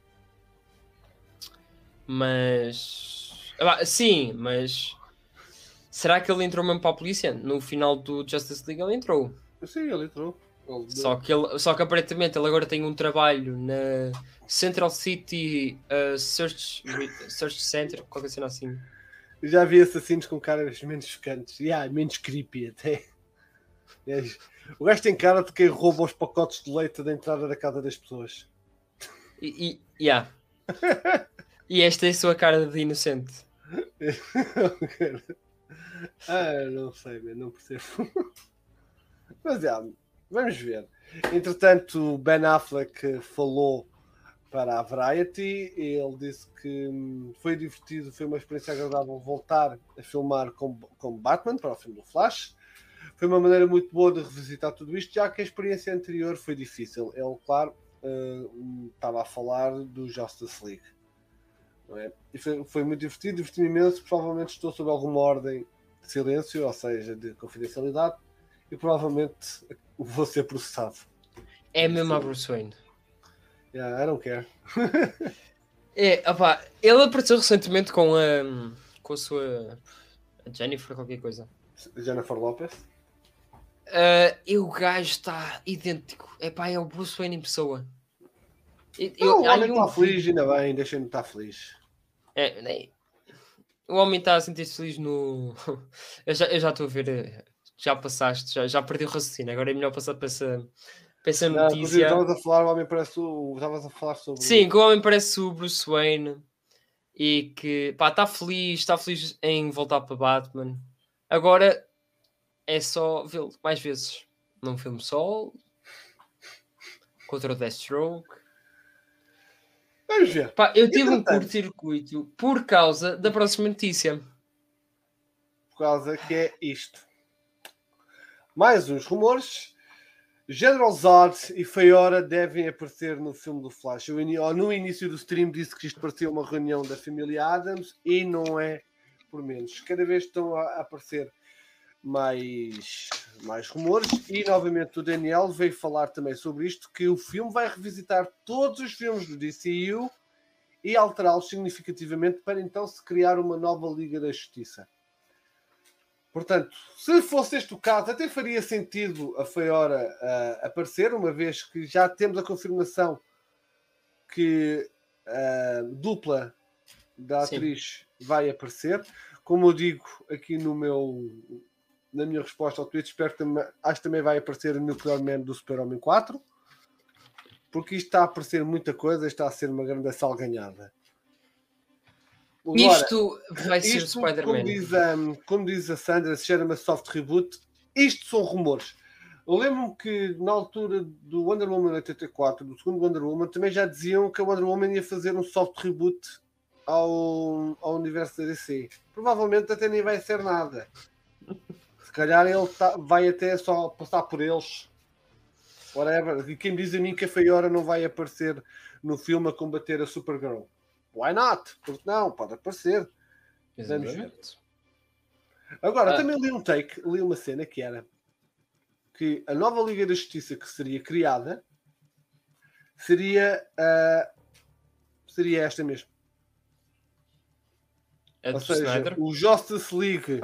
Mas. Ah, sim, mas. Será que ele entrou mesmo para a polícia? No final do Justice League ele entrou. Sim, ele entrou. Ele- Só que, ele, só que aparentemente ele agora tem um trabalho na Central City uh, Search, Search Center, qualquer cena assim. Já vi assassinos com caras menos chocantes. E yeah, menos creepy até. É, O gajo tem cara de quem rouba os pacotes de leite da entrada da casa das pessoas. E, e, yeah. e esta é a sua cara de inocente. ah, não sei, não percebo. Mas é, vamos ver. Entretanto, Ben Affleck falou para a Variety ele disse que hum, foi divertido, foi uma experiência agradável voltar a filmar com, com Batman para o filme do Flash. Foi uma maneira muito boa de revisitar tudo isto, já que a experiência anterior foi difícil. Ele, claro, eh, estava a falar do Justice League. É? E foi, foi muito divertido, diverti-me imenso. Provavelmente estou sob alguma ordem de silêncio, ou seja, de confidencialidade, e provavelmente vou ser processado. É mesmo a Bruce Wayne. Yeah, I don't care. É, opá, ele apareceu recentemente com a, com a sua a Jennifer, qualquer coisa. Jennifer Lopez. Uh, e o gajo está idêntico. É pá, é o Bruce Wayne em pessoa. Eu- o homem um está feliz, ainda bem, deixem-me estar feliz. É, nem- O homem está a sentir-se feliz no. eu, já, estou a ver. eh, Já passaste, já, já perdi o raciocínio. Agora é melhor passar para essa, para essa Não, notícia. estavas a falar, o homem parece o. Estavas a falar sobre. Sim, que o homem parece o Bruce Wayne e que pá, está feliz, está feliz em voltar para Batman. Agora é só vê-lo mais vezes num filme solo contra o Deathstroke. Vamos ver. Pá, eu tive um curto-circuito por causa da próxima notícia. Por causa que é isto. Mais uns rumores. General Zod e Feiora devem aparecer no filme do Flash. Eu, no início do stream disse que isto parecia uma reunião da família Adams e não é por menos. Cada vez estão a aparecer mais, mais rumores e novamente o Daniel veio falar também sobre isto, que o filme vai revisitar todos os filmes do DCU e alterá-los significativamente para então se criar uma nova Liga da Justiça. Portanto, se fosse este o caso, até faria sentido a Feiora ah, aparecer, uma vez que já temos a confirmação que a dupla da Sim. atriz vai aparecer. Como eu digo aqui no meu na minha resposta ao tweet, espero que também, acho que também vai aparecer o Nuclear Man do Super-Homem 4, porque isto está a aparecer muita coisa, está a ser uma grande salganhada. Agora, Isto vai ser isto, como Spider-Man. diz, um, como diz a Sandra, se chama soft reboot. Isto são rumores. Eu lembro-me que na altura do Wonder Woman 84, do segundo Wonder Woman, também já diziam que a Wonder Woman ia fazer um soft reboot ao, ao universo da DC. Provavelmente até nem vai ser nada. Calhar ele tá- vai até só passar por eles. Whatever. E quem me diz a mim que a Feiora não vai aparecer no filme a combater a Supergirl? Why not? Porque não, pode aparecer. Exatamente. Agora, Ah. também li um take, li uma cena que era que a nova Liga da Justiça que seria criada seria, ah, seria esta mesmo. É Ou seja, Snyder. o Justice League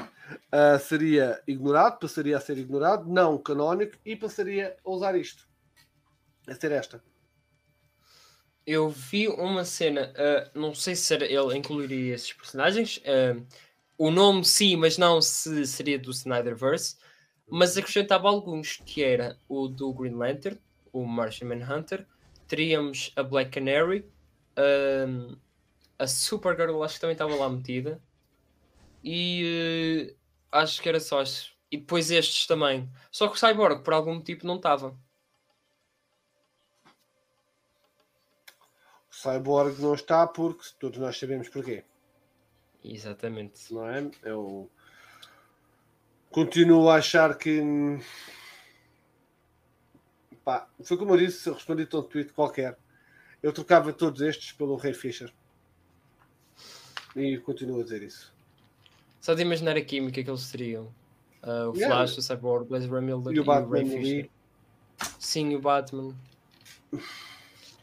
ah, seria ignorado, passaria a ser ignorado, não canónico, e passaria a usar isto. A ser esta. Eu vi uma cena, ah, não sei se era- ele incluiria esses personagens. ah, o nome sim, mas não se seria do Snyderverse. Mas acrescentava alguns, que era o do Green Lantern, o Martian Manhunter. Teríamos a Black Canary, ah, a Supergirl acho que também estava lá metida. E ah, acho que era só. estes. E depois estes também. Só que o Cyborg, por algum motivo, não estava. O Cyborg não está porque todos nós sabemos porquê. Exatamente. não é? Eu continuo a achar que pá, foi como eu disse, eu respondi a um tweet qualquer. Eu trocava todos estes pelo Ray Fisher. E continuo a dizer isso. Só de imaginar a química que eles teriam. Ah, o Yeah. Flash, o Cyborg, o Blaze Miller E o Batman Ray. Fisher. Sim, o Batman.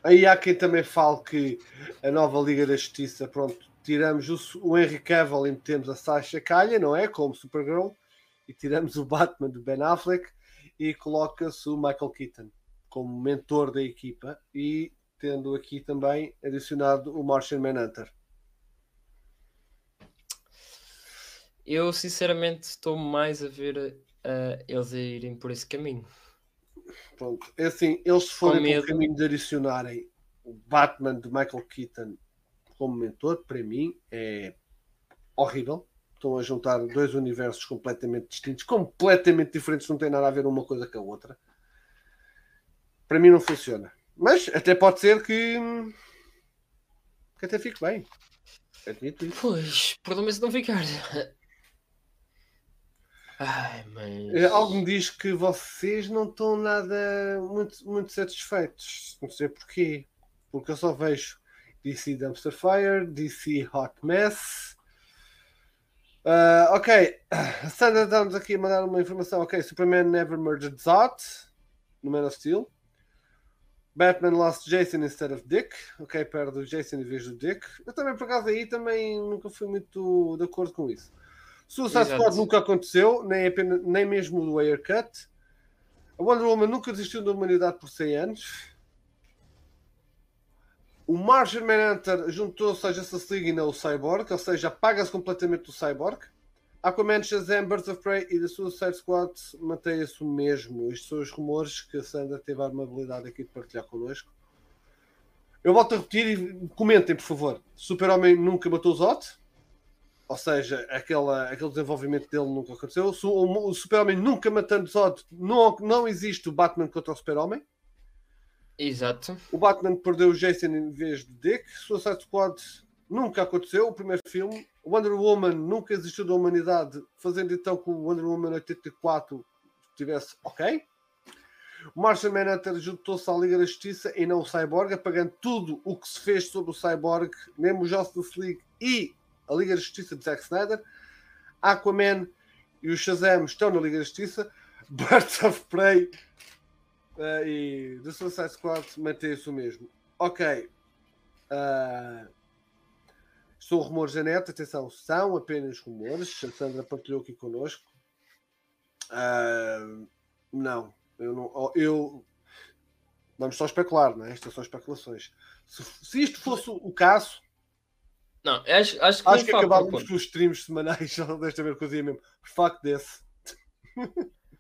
Aí há quem também fale que a nova Liga da Justiça, pronto, tiramos o, o Henry Cavill e metemos a Sasha Calha, não é? Como Supergirl. E tiramos o Batman de Ben Affleck e coloca-se o Michael Keaton como mentor da equipa e tendo aqui também adicionado o Martian Manhunter. Eu sinceramente estou mais a ver uh, eles a irem por esse caminho. Pronto, é assim, eles se forem o caminho de adicionarem o Batman de Michael Keaton como mentor, para mim é horrível. Estão a juntar dois universos completamente distintos, completamente diferentes, não tem nada a ver uma coisa com a outra. Para mim não funciona. Mas até pode ser que, que até fique bem. Admito isso. Pois, pelo menos não ficar. Ai, mas... Eh, algo me diz que vocês não estão nada muito, muito satisfeitos. Não sei porquê. Porque eu só vejo DC Dumpster Fire, DC Hot Mess. Uh, ok, a Sandra está-nos aqui a mandar uma informação. Ok, Superman Never Murdered Zod no Man of Steel. Batman lost Jason instead of Dick. Ok, perde o Jason em vez do Dick. Eu também, por acaso, aí também nunca fui muito de acordo com isso. Suicide Squad nunca aconteceu, nem, apenas, nem mesmo o Wirecut. A Wonder Woman nunca desistiu da humanidade por 100 anos. O Martian Manhunter juntou-se à Justice League e não o Cyborg, ou seja, apaga-se completamente o Cyborg. Aquaman, Shazam, Birds of Prey e The Suicide Squad mantém-se o mesmo. Estes são os rumores que a Sandra teve a amabilidade aqui de partilhar connosco. Eu volto a repetir e comentem, por favor. Super-Homem nunca matou Zod. Ou seja, aquela, aquele desenvolvimento dele nunca aconteceu. O, o Super-Homem nunca matando Zod. Não, não existe o Batman contra o Super-Homem. Exato. O Batman perdeu o Jason em vez de Dick. Suicide Squad nunca aconteceu. O primeiro filme. Wonder Woman nunca existiu da humanidade, fazendo então que o Wonder Woman 84 tivesse ok. O Martian Manhunter juntou-se à Liga da Justiça e não o Cyborg, apagando tudo o que se fez sobre o Cyborg, mesmo o Justice League e a Liga da Justiça de Zack Snyder. Aquaman e o Shazam estão na Liga da Justiça. Birds of Prey Uh, e The Suicide Squad mantém-se o mesmo. Ok. Uh, são rumores da net, atenção, são apenas rumores. A Sandra partilhou aqui connosco. Uh, não, eu não. Eu, vamos só especular, não é? Estas são especulações. Se, se isto fosse o caso. Não, acho, acho que, acho que acabávamos com os streams semanais desta vez coisa mesmo. Fuck this.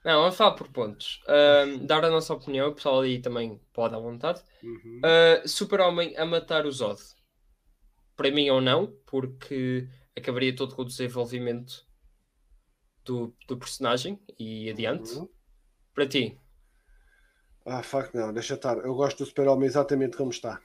Não, vamos falar por pontos. Uh, dar a nossa opinião, o pessoal ali também pode à vontade. Uhum. Uh, Super-Homem a matar o Zod. Para mim ou não, porque acabaria todo com o desenvolvimento do, do personagem e adiante. Uhum. Para ti. Ah, fuck não, deixa estar. Eu gosto do Super-Homem exatamente como está.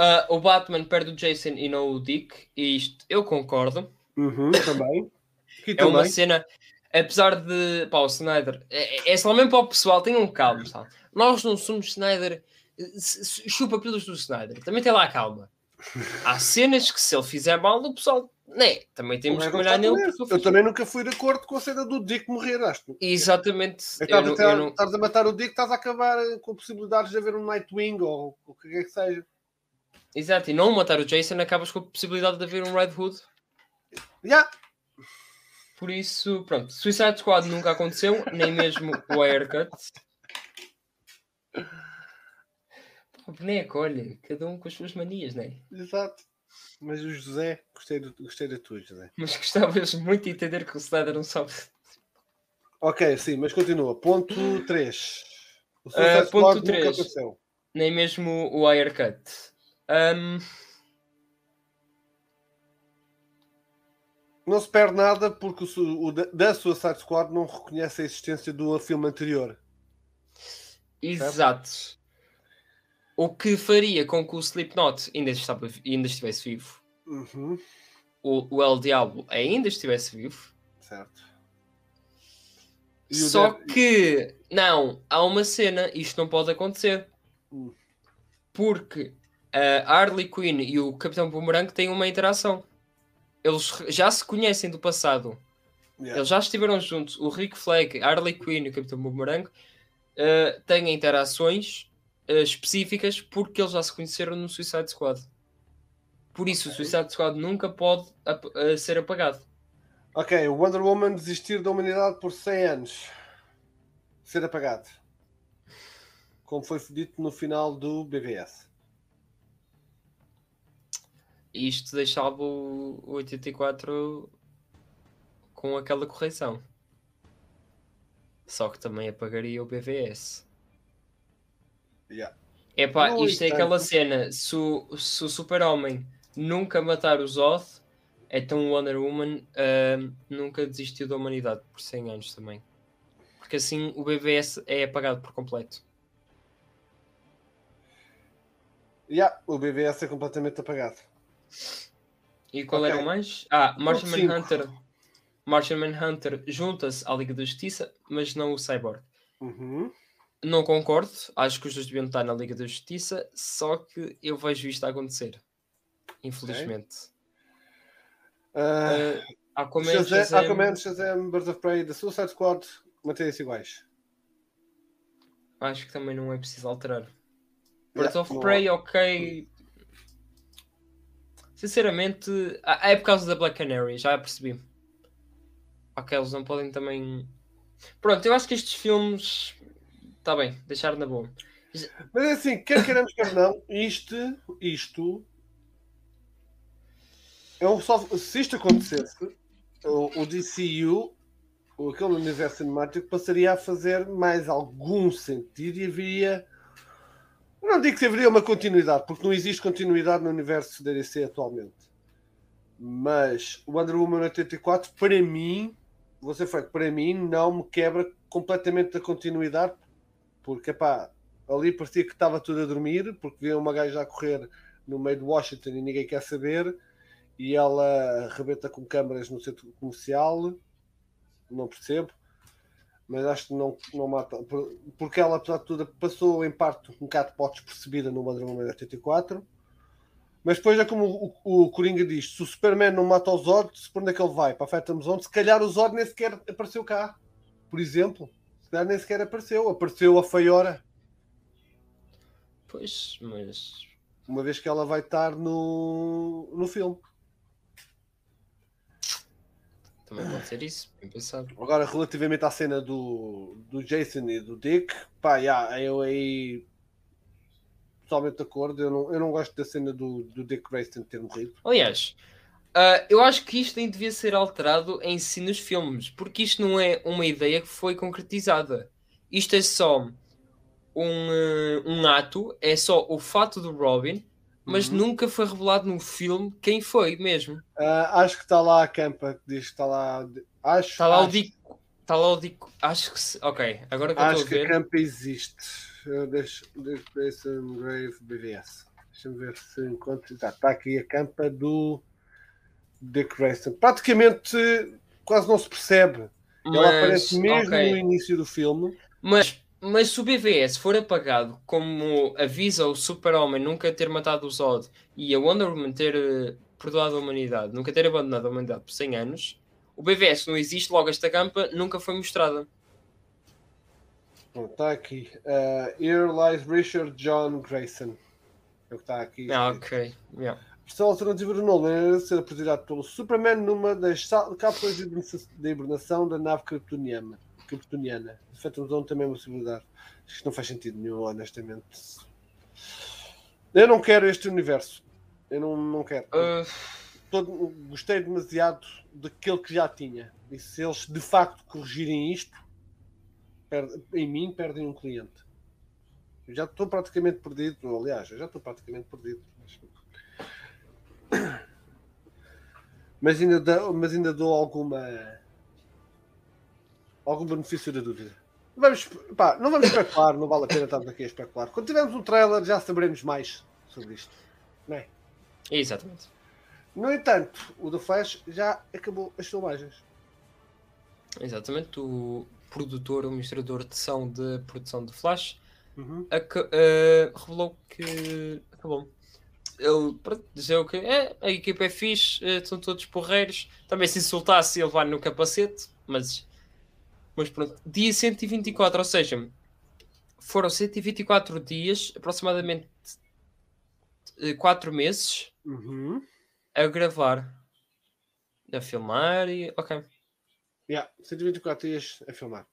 Uh, o Batman perde o Jason e não o Dick, e isto eu concordo. Uhum, também. é também. uma cena apesar de pá, o Snyder é, é só mesmo para o pessoal, tenham calma, sabe? Nós não somos Snyder, chupa pelos do Snyder, também tem lá calma. Há cenas que se ele fizer mal, o pessoal, né? Também temos que olhar nele. Eu também nunca fui de acordo com a cena do Dick morrer, acho. Exatamente. É estás, não... estás a matar o Dick, estás a acabar com possibilidades de haver um Nightwing ou o que quer que seja. Exato, e não matar o Jason, acabas com a possibilidade de haver um Red Hood. Já, yeah. Por isso, pronto, Suicide Squad nunca aconteceu, nem mesmo o haircut. Boneco, olha, cada um com as suas manias, não é? Exato. Mas o José, gostei, do, gostei da tua, José. Mas gostavas muito de entender que o Snyder não sabe. Ok, sim, mas continua. Ponto 3. O uh, ponto 3. Nem mesmo o haircut. Um, não se perde nada porque o, o da Suicide Squad não reconhece a existência do filme anterior. Exato. Certo? O que faria com que o Slipknot ainda, estava, ainda estivesse vivo. Uhum. O, o El Diablo ainda estivesse vivo. Certo. Só que, não, há uma cena, isto não pode acontecer. Uhum. Porque a Harley Quinn e o Capitão Boomerang têm uma interação eles já se conhecem do passado. Yeah. Eles já estiveram juntos. O Rick Flag, Harley Quinn e o Capitão Boomerang uh, têm interações uh, específicas porque eles já se conheceram no Suicide Squad. Por isso, o Suicide Squad nunca pode ap uh, ser apagado. Ok, o Wonder Woman desistir da humanidade por 100 anos. Ser apagado. Como foi dito no final do BVS. Isto deixava o 84 com aquela correção. Só que também apagaria o BVS. Yeah. Epá, No isto é aquela cena. Se o, se o Super-Homem nunca matar o Zod, então o Wonder Woman ahm, nunca desistiu da humanidade por 100 anos também. Porque assim o BVS é apagado por completo. Yeah, o BVS é completamente apagado. E qual Ok. era o mais? Ah, Martian. Manhunter. Martian Manhunter junta-se à Liga da Justiça, mas não o Cyborg. Uhum. Não concordo, acho que os dois deviam estar na Liga da Justiça, só que eu vejo isto a acontecer. Infelizmente. Ah, Uh, Aquaman, Shazam, Shazam- Aquaman, Shazam, Birds of Prey, The Suicide Squad mantêm-se iguais. acho que também não é preciso alterar. Yeah, Birds of não- Prey, ok. Sinceramente, ah, é por causa da Black Canary, já percebi. Ok, eles não podem também. Pronto, eu acho que estes filmes. Está bem, deixar na boa. Mas é assim, quer queremos, quer não, isto, isto é um só, se isto acontecesse, o, o DCU, aquele universo cinemático, passaria a fazer mais algum sentido e haveria. Eu Não digo que haveria uma continuidade, porque não existe continuidade no universo da DC atualmente. Mas o Wonder Woman 84, para mim, ser franco, para mim, não me quebra completamente a continuidade, porque pá, ali parecia que estava tudo a dormir, porque via uma gaja a correr no meio de Washington e ninguém quer saber, e ela arrebenta com câmaras no centro comercial, não percebo, mas acho que não, não mata, por- porque ela, apesar de tudo, passou em parte um bocado pode despercebida no Woman 84, mas depois é como o, o Coringa diz, se o Superman não mata o Zod, para onde é que ele vai? Para a Phantom Zone, se calhar o Zod nem sequer apareceu cá, por exemplo, se calhar nem sequer apareceu, apareceu a Feiora, Pois, mas. uma vez que ela vai estar no, no filme. Também pode ser isso, bem pensado. Agora, relativamente à cena do, do Jason e do Dick, pá, yeah, eu aí totalmente de acordo. Eu não, eu não gosto da cena do, do Dick Grayson ter morrido. Aliás, ah, eu acho que isto nem devia ser alterado em si nos filmes, porque isto não é uma ideia que foi concretizada. Isto é só um, eh, um ato, é só o fato do Robin, mas Uhum. nunca foi revelado no filme quem foi mesmo. Ah, acho que está lá a campa que diz que está lá. Acho, Está lá o acho, Dico. Está lá o Dico. Acho que. se- Ok, agora que eu acho a que a ver. campa existe. Eu Dick Grayson Grave BVS. Deixa-me ver se encontro. Está, está aqui a campa do Dick Grayson. Praticamente quase não se percebe. Ela aparece mesmo ok. no início do filme. Mas, mas se o BVS for apagado, como avisa o Super-Homem nunca ter matado o Zod e a Wonder Woman ter eh, perdoado a humanidade, nunca ter abandonado a humanidade por 100 anos, o BVS não existe, logo esta campa nunca foi mostrada. Está aqui. Uh, here lies Richard John Grayson. É o que está aqui. Ah, ok. Yeah. Versão alternativa do Nolan era ser apresentado pelo Superman numa das cápsulas de hibernação- de hibernação da nave kryptoniana. Kryptoniana. Phantom Zone também é uma possibilidade. Acho que não faz sentido nenhum, honestamente. Eu não quero este universo. Eu não, não quero. Uh, Todo- gostei demasiado daquele que já tinha. E se eles de facto corrigirem isto, perde- em mim perdem um cliente. Eu já estou praticamente perdido. Aliás, eu já estou praticamente perdido. Mas ainda, dou, mas ainda dou alguma. Algum benefício da dúvida. Vamos, pá, não vamos especular, não vale a pena estarmos aqui a especular. Quando tivermos um trailer já saberemos mais sobre isto. Não é? exatamente. No entanto, o The Flash já acabou as filmagens. Exatamente. O produtor, o administrador de som de produção de Flash Uhum. eh, revelou que acabou. Ele pronto, dizia que é, a equipa é fixe, eh, são todos porreiros. Também se insultasse ele vai no capacete, mas, mas pronto. Dia 124, ou seja, foram 124 dias, aproximadamente 4 meses Uhum. a gravar, a filmar e. Ok. Yeah, 124 dias a filmar.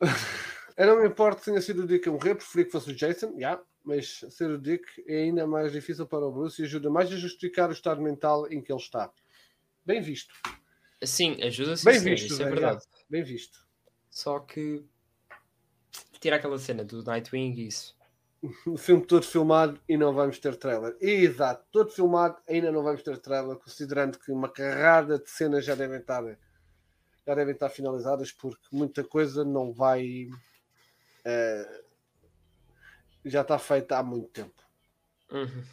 Eu não me importo que tenha sido o Dick a morrer, preferi que fosse o Jason, yeah, mas ser o Dick é ainda mais difícil para o Bruce e ajuda mais a justificar o estado mental em que ele está. Bem visto, Sim, ajuda sim, Bem senhor, visto, isso é Zé, verdade. bem visto. Só que. Tira aquela cena do Nightwing e isso. O filme todo filmado e não vamos ter trailer. Exato, todo filmado, ainda não vamos ter trailer, considerando que uma carrada de cenas já devem estar, já devem estar finalizadas, porque muita coisa não vai. eh, já está feita há muito tempo. Uhum.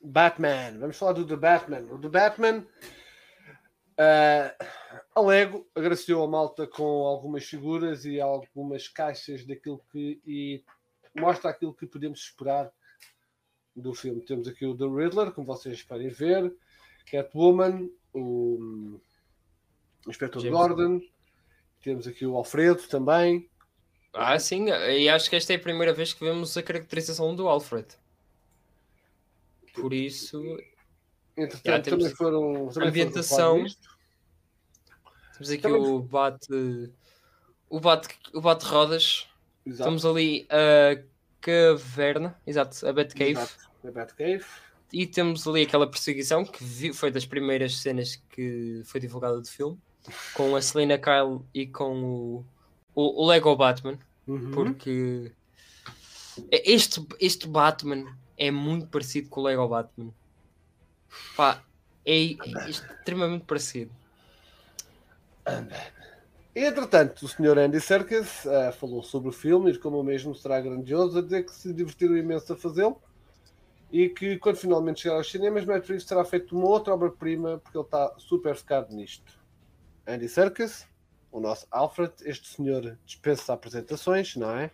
Batman, vamos falar do The Batman. O The Batman, eh, a Lego agraciou a malta com algumas figuras e algumas caixas daquilo que e mostra aquilo que podemos esperar do filme. Temos aqui o The Riddler, como vocês podem ver, Catwoman, o, o Inspector James Gordon, temos aqui o Alfredo também. Ah, sim, e acho que esta é a primeira vez que vemos a caracterização do Alfred. Por isso, Entretanto, Já temos também foram também ambientação. temos aqui Também- o bate. O bate, o bate rodas. Exato, Temos ali a caverna, exato, a Batcave. exato, a Batcave. E temos ali aquela perseguição que foi das primeiras cenas que foi divulgada do filme, com a Selena Kyle e com o, o, o Lego Batman, Uhum. porque este, este Batman é muito parecido com o Lego Batman. Pá, é, é extremamente parecido. Entretanto, o Sr. Andy Serkis eh, falou sobre o filme e como o mesmo será grandioso, a dizer que se divertiram imenso a fazê-lo e que quando finalmente chegar aos cinemas, Matt Reeves terá feito uma outra obra-prima porque ele está super focado nisto. Andy Serkis, o nosso Alfred, este senhor dispensa apresentações, não é?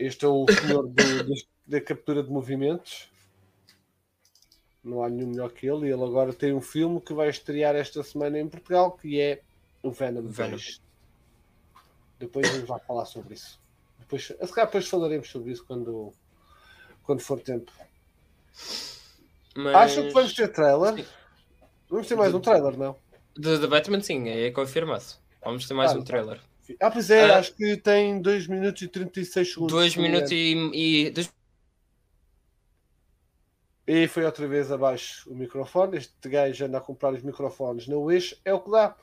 Este é o senhor do- do- da captura de movimentos. Não há nenhum melhor que ele. E ele agora tem um filme que vai estrear esta semana em Portugal, que é o Venom, Venom. 2. Depois vamos lá falar sobre isso. Depois, se calhar depois falaremos sobre isso quando, quando for tempo. Mas Acham que vamos ter trailer? Sim. Vamos ter mais um trailer, não? de, de Batman, sim, é confirmado. Vamos ter mais Ah, um trailer. Ah, pois é, Ah. acho que tem 2 minutos e 36 segundos. 2 se não me minutos e. e dois- E foi outra vez abaixo o microfone. Este gajo anda a comprar os microfones na Wish, é o que dá.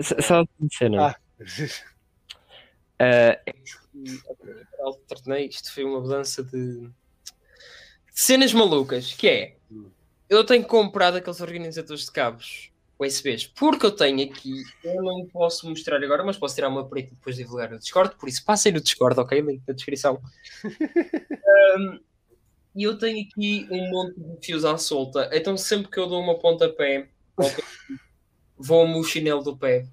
Só uma cena. Ah. Eh, alternei, isto foi uma mudança de de cenas malucas, que é eu tenho comprado aqueles organizadores de cabos USBs, porque eu tenho aqui, eu não posso mostrar agora, mas posso tirar uma preta e depois divulgar no Discord, por isso passem no Discord, ok? Link na descrição. Um, E eu tenho aqui um monte de fios à solta, então sempre que eu dou uma pontapé, vou-me o chinelo do pé,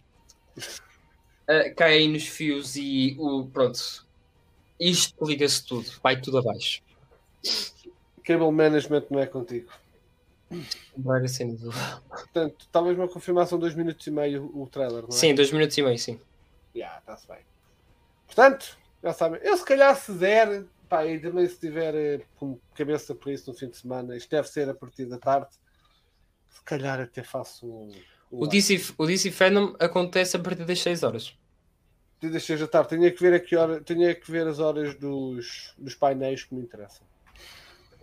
uh, caem nos fios e o pronto, isto liga-se tudo, vai tudo abaixo. Cable management não é contigo. Vai assim do- Portanto, talvez uma confirmação 2 minutos e meio o trailer, não é? Sim, dois minutos e meio, sim. Já, está-se bem. Portanto, já sabem, eu se calhar se der, pá, e também se tiver eh, com cabeça para isso no fim de semana, isto deve ser a partir da tarde, se calhar até faço um. um O DC, o DC Fandom acontece a partir das 6 horas. live. das 6 da tarde, tinha que ver a que hora, tinha que ver as horas dos, dos painéis que me interessam.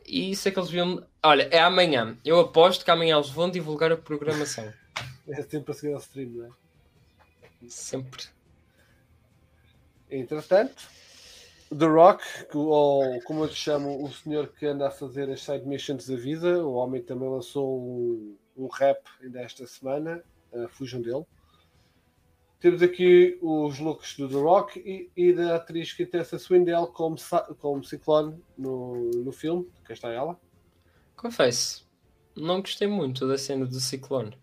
E isso é que eles viam. Olha, é amanhã. Eu aposto que amanhã eles vão divulgar a programação. É sempre a seguir ao stream, não é? Sempre. Entretanto, The Rock, ou como eu te chamo, o senhor que anda a fazer as side missions da vida, o homem também lançou um, um rap ainda esta semana, uh, fujam dele. Temos aqui os looks do The Rock e, e da atriz que interessa Swindell como, como Ciclone no, no filme, cá está ela. Confesso, não gostei muito da cena do Ciclone.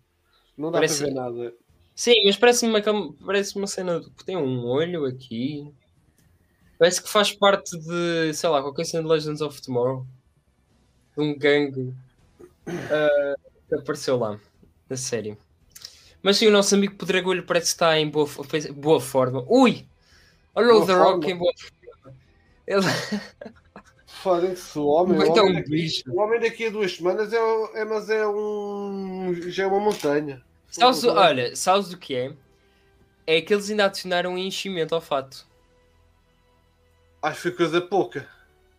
Não dá Parece- para ver nada. Sim, mas parece-me uma, parece uma cena que tem um olho aqui. Parece que faz parte de, sei lá, qualquer cena de Legends of Tomorrow. De um gangue ah, que apareceu lá, na série. Mas sim, o nosso amigo Pedregulho parece que está em boa, boa forma. Ui! Olha o The Rock forma. em boa forma. Ele... Foda-se, o homem. O Então, homem, um daqui, o homem daqui a duas semanas é, o- é- mas é um. Já é uma montanha. Sabes, o- olha, sabes o que é? É que eles ainda adicionaram um enchimento ao fato. Acho que foi coisa pouca.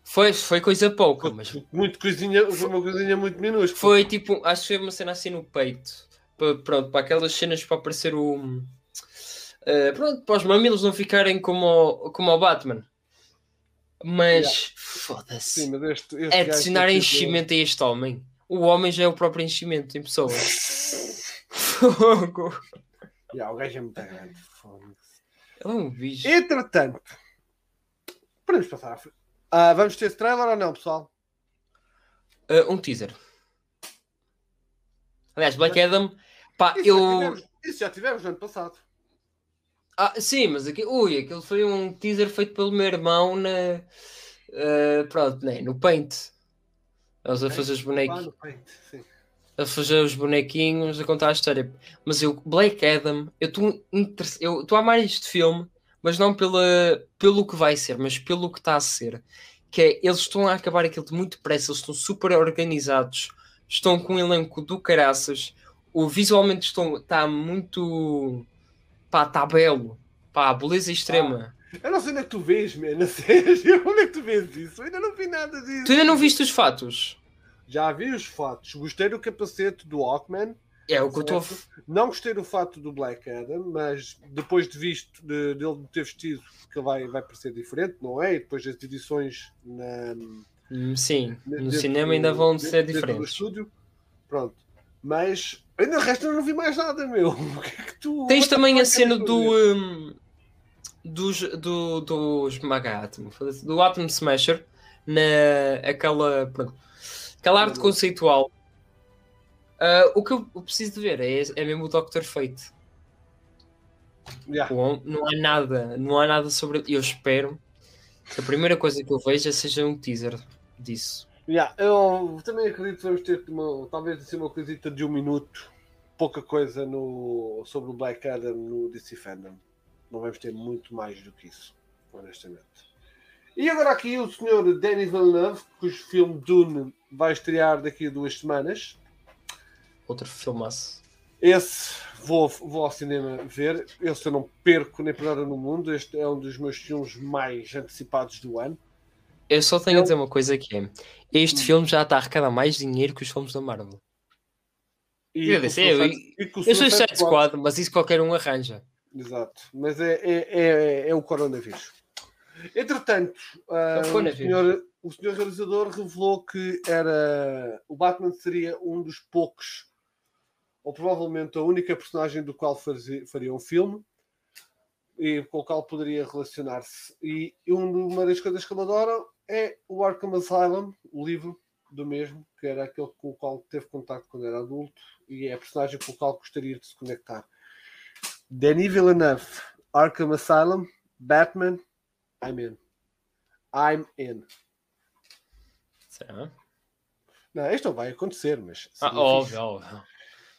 Foi, foi coisa pouca, mas Foi Muito coisinha, foi uma coisinha muito minúscula. foi tipo, acho que foi uma cena assim no peito. Pa- pronto, para aquelas cenas para aparecer o. eh, pronto, para os mamilos não ficarem como o, como o Batman. Mas Sim, foda-se. É adicionar enchimento a este homem. O homem já é o próprio enchimento em pessoa. Fogo. Ya, o gajo é muito grande. é um bicho. Entretanto, podemos passar à frente. Ah, vamos ter esse trailer ou não, pessoal? Uh, um teaser. Aliás, Black Adam, pá, Isso, já eu. tivemos, isso já tivemos no ano passado. Ah, sim, mas aqui, ui, aquilo foi um teaser feito pelo meu irmão na. uh, pronto, né, no Paint. Eles a fazer os bonequinhos, a fazer os bonequinhos, a contar a história. Mas eu, Black Adam, eu estou eu estou a amar este filme, mas não pela, pelo que vai ser, mas pelo que está a ser. Que é, eles estão a acabar aquilo de muito depressa, eles estão super organizados, estão com um elenco do caraças, o visualmente estão, está muito. pá, está belo, pá, beleza extrema. Eu não sei onde é que tu vês, man, na sério. Onde é que tu vês isso? Eu ainda não vi nada disso. Tu ainda não viste os fatos? Já vi os fatos. Gostei do capacete do Hawkman. É o que eu estou. Não gostei do fato do Black Adam, mas depois de visto de, dele ter vestido, que vai, vai parecer diferente, não é? E depois das edições na, Hum, Sim, no cinema ainda vão ser diferentes. estúdio. Pronto. Mas ainda eu não vi mais nada, meu. O que é que tu. Tens também a cena do. hum, dos. do, dos Maga Atom, do Atom Smasher na. aquela. pronto, aquela arte conceitual. Ah, o que eu preciso de ver é, é mesmo o Doctor Fate. Yeah. O hom- Não há nada, não há nada sobre. Eu espero que a primeira coisa que eu veja seja um teaser disso. Yeah, eu também acredito que vamos ter uma, talvez assim uma coisita de um minuto, pouca coisa no, sobre o Black Adam no DC Fandom. Não vamos ter muito mais do que isso, honestamente. E agora aqui o senhor Denis Villeneuve, cujo filme Dune vai estrear daqui a duas semanas. Outro filmaço. Esse vou, vou ao cinema ver. Esse eu não perco nem por nada no mundo. Este é um dos meus filmes mais antecipados do ano. Eu só tenho Eu- a dizer uma coisa que é: este Hum. filme já está a arrecadar mais dinheiro que os filmes da Marvel. E Eu disse, eu- e Eu sou Suicide Suicide Squad, mas isso qualquer um arranja. Exato, mas é, é, é, é o coronavírus. Entretanto, É o senhor, o senhor realizador revelou que era o Batman seria um dos poucos, ou provavelmente a única personagem do qual fazi- faria um filme e com o qual poderia relacionar-se. E um- uma das coisas que ele adora é o Arkham Asylum, o livro do mesmo, que era aquele com o qual teve contato quando era adulto e é a personagem com o qual gostaria de se conectar. Denis Villeneuve, Arkham Asylum, Batman, I'm in. I'm in. Será? Não, isto não vai acontecer, mas Ah, óbvio, óbvio.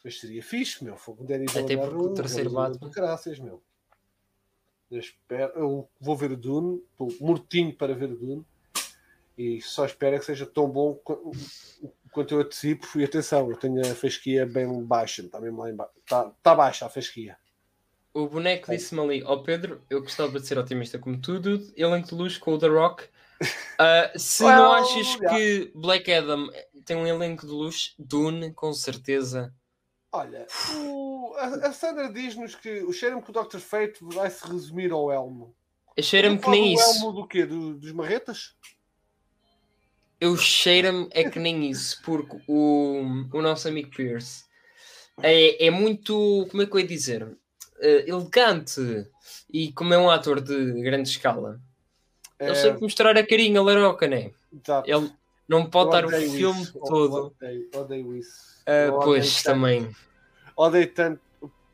Mas seria fixe, meu. Fogo Denis Até porque o terceiro Batman- de Caraças, meu. Eu, espero, eu vou ver o Dune, estou mortinho para ver o Dune e só espero é que seja tão bom qu- quanto eu antecipo. E atenção, eu tenho a fasquia bem baixa, está mesmo lá embaixo. Está, está baixa a fasquia. O boneco disse-me ali, ó Pedro, eu gostava de ser otimista como tu, dude. Elenco de luz com o The Rock. Ah, se Well, não achas yeah. que Black Adam tem um elenco de luz, Dune, com certeza. Olha, o- a, a Sandra diz-nos que o cheiro-me que o Dr. Fate vai se resumir ao elmo. Cheira-me que nem isso. elmo do quê? Do- dos marretas? Eu cheira-me é que nem isso, porque o, o nosso amigo Pierce é, é muito, como é que eu ia dizer, Eh, elegante e como é um ator de grande escala, ele É, tem que mostrar a carinha laroca, né? exato. Ele não pode estar o filme isso. todo. Odeio, odeio isso. Odeio pois, tanto. também. Odeio tanto.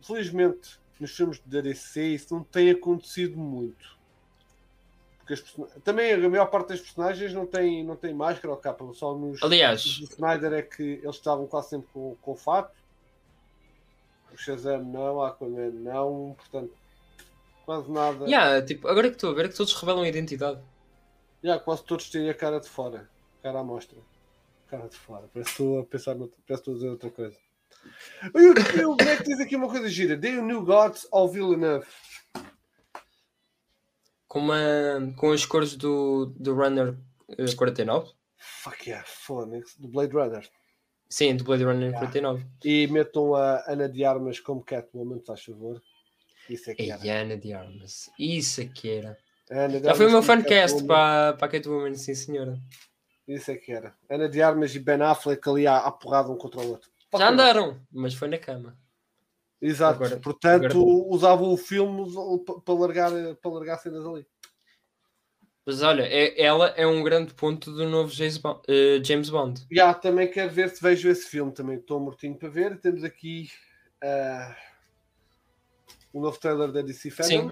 Felizmente, nos filmes de DC, isso não tem acontecido muito. Porque person- também a maior parte das personagens não tem, não tem máscara ou capa. Só nos Aliás, do Snyder é que eles estavam quase sempre com, com fato. O Shazam não, a Aquaman não. Portanto, quase nada. yeah, tipo, agora que estou a ver é que todos revelam a identidade. Já, quase todos têm a cara de fora. Cara à mostra. Cara de fora. Parece que estou a pensar, noutra- parece que estou a dizer outra coisa. E o, e o Black diz aqui uma coisa gira. Dei o New Gods ao Villeneuve. Com, uma, com as cores do, do Runner eh, 49. Fuck yeah, Phoenix, do Blade Runner. Sim, do Blade Runner Ah. 49. E metam a Ana de Armas como Catwoman, faz favor. Isso é que E era. Ana de Armas. Isso aqui era. Ana de Já foi o meu fancast para, para a Catwoman, sim senhora. Isso é que era. Ana de Armas e Ben Affleck ali à, à porrada um contra o outro. Fuck Já yeah. andaram, mas foi na cama. Exato. Agora- Portanto, agora- usavam o filme pa- para largar, para largar cenas ali. Mas olha, é- ela é um grande ponto do novo James Bond. eh, James Bond. Já, também quero ver se vejo esse filme. Também estou mortinho para ver. Temos aqui ah, o novo trailer da DC Fandom. Sim.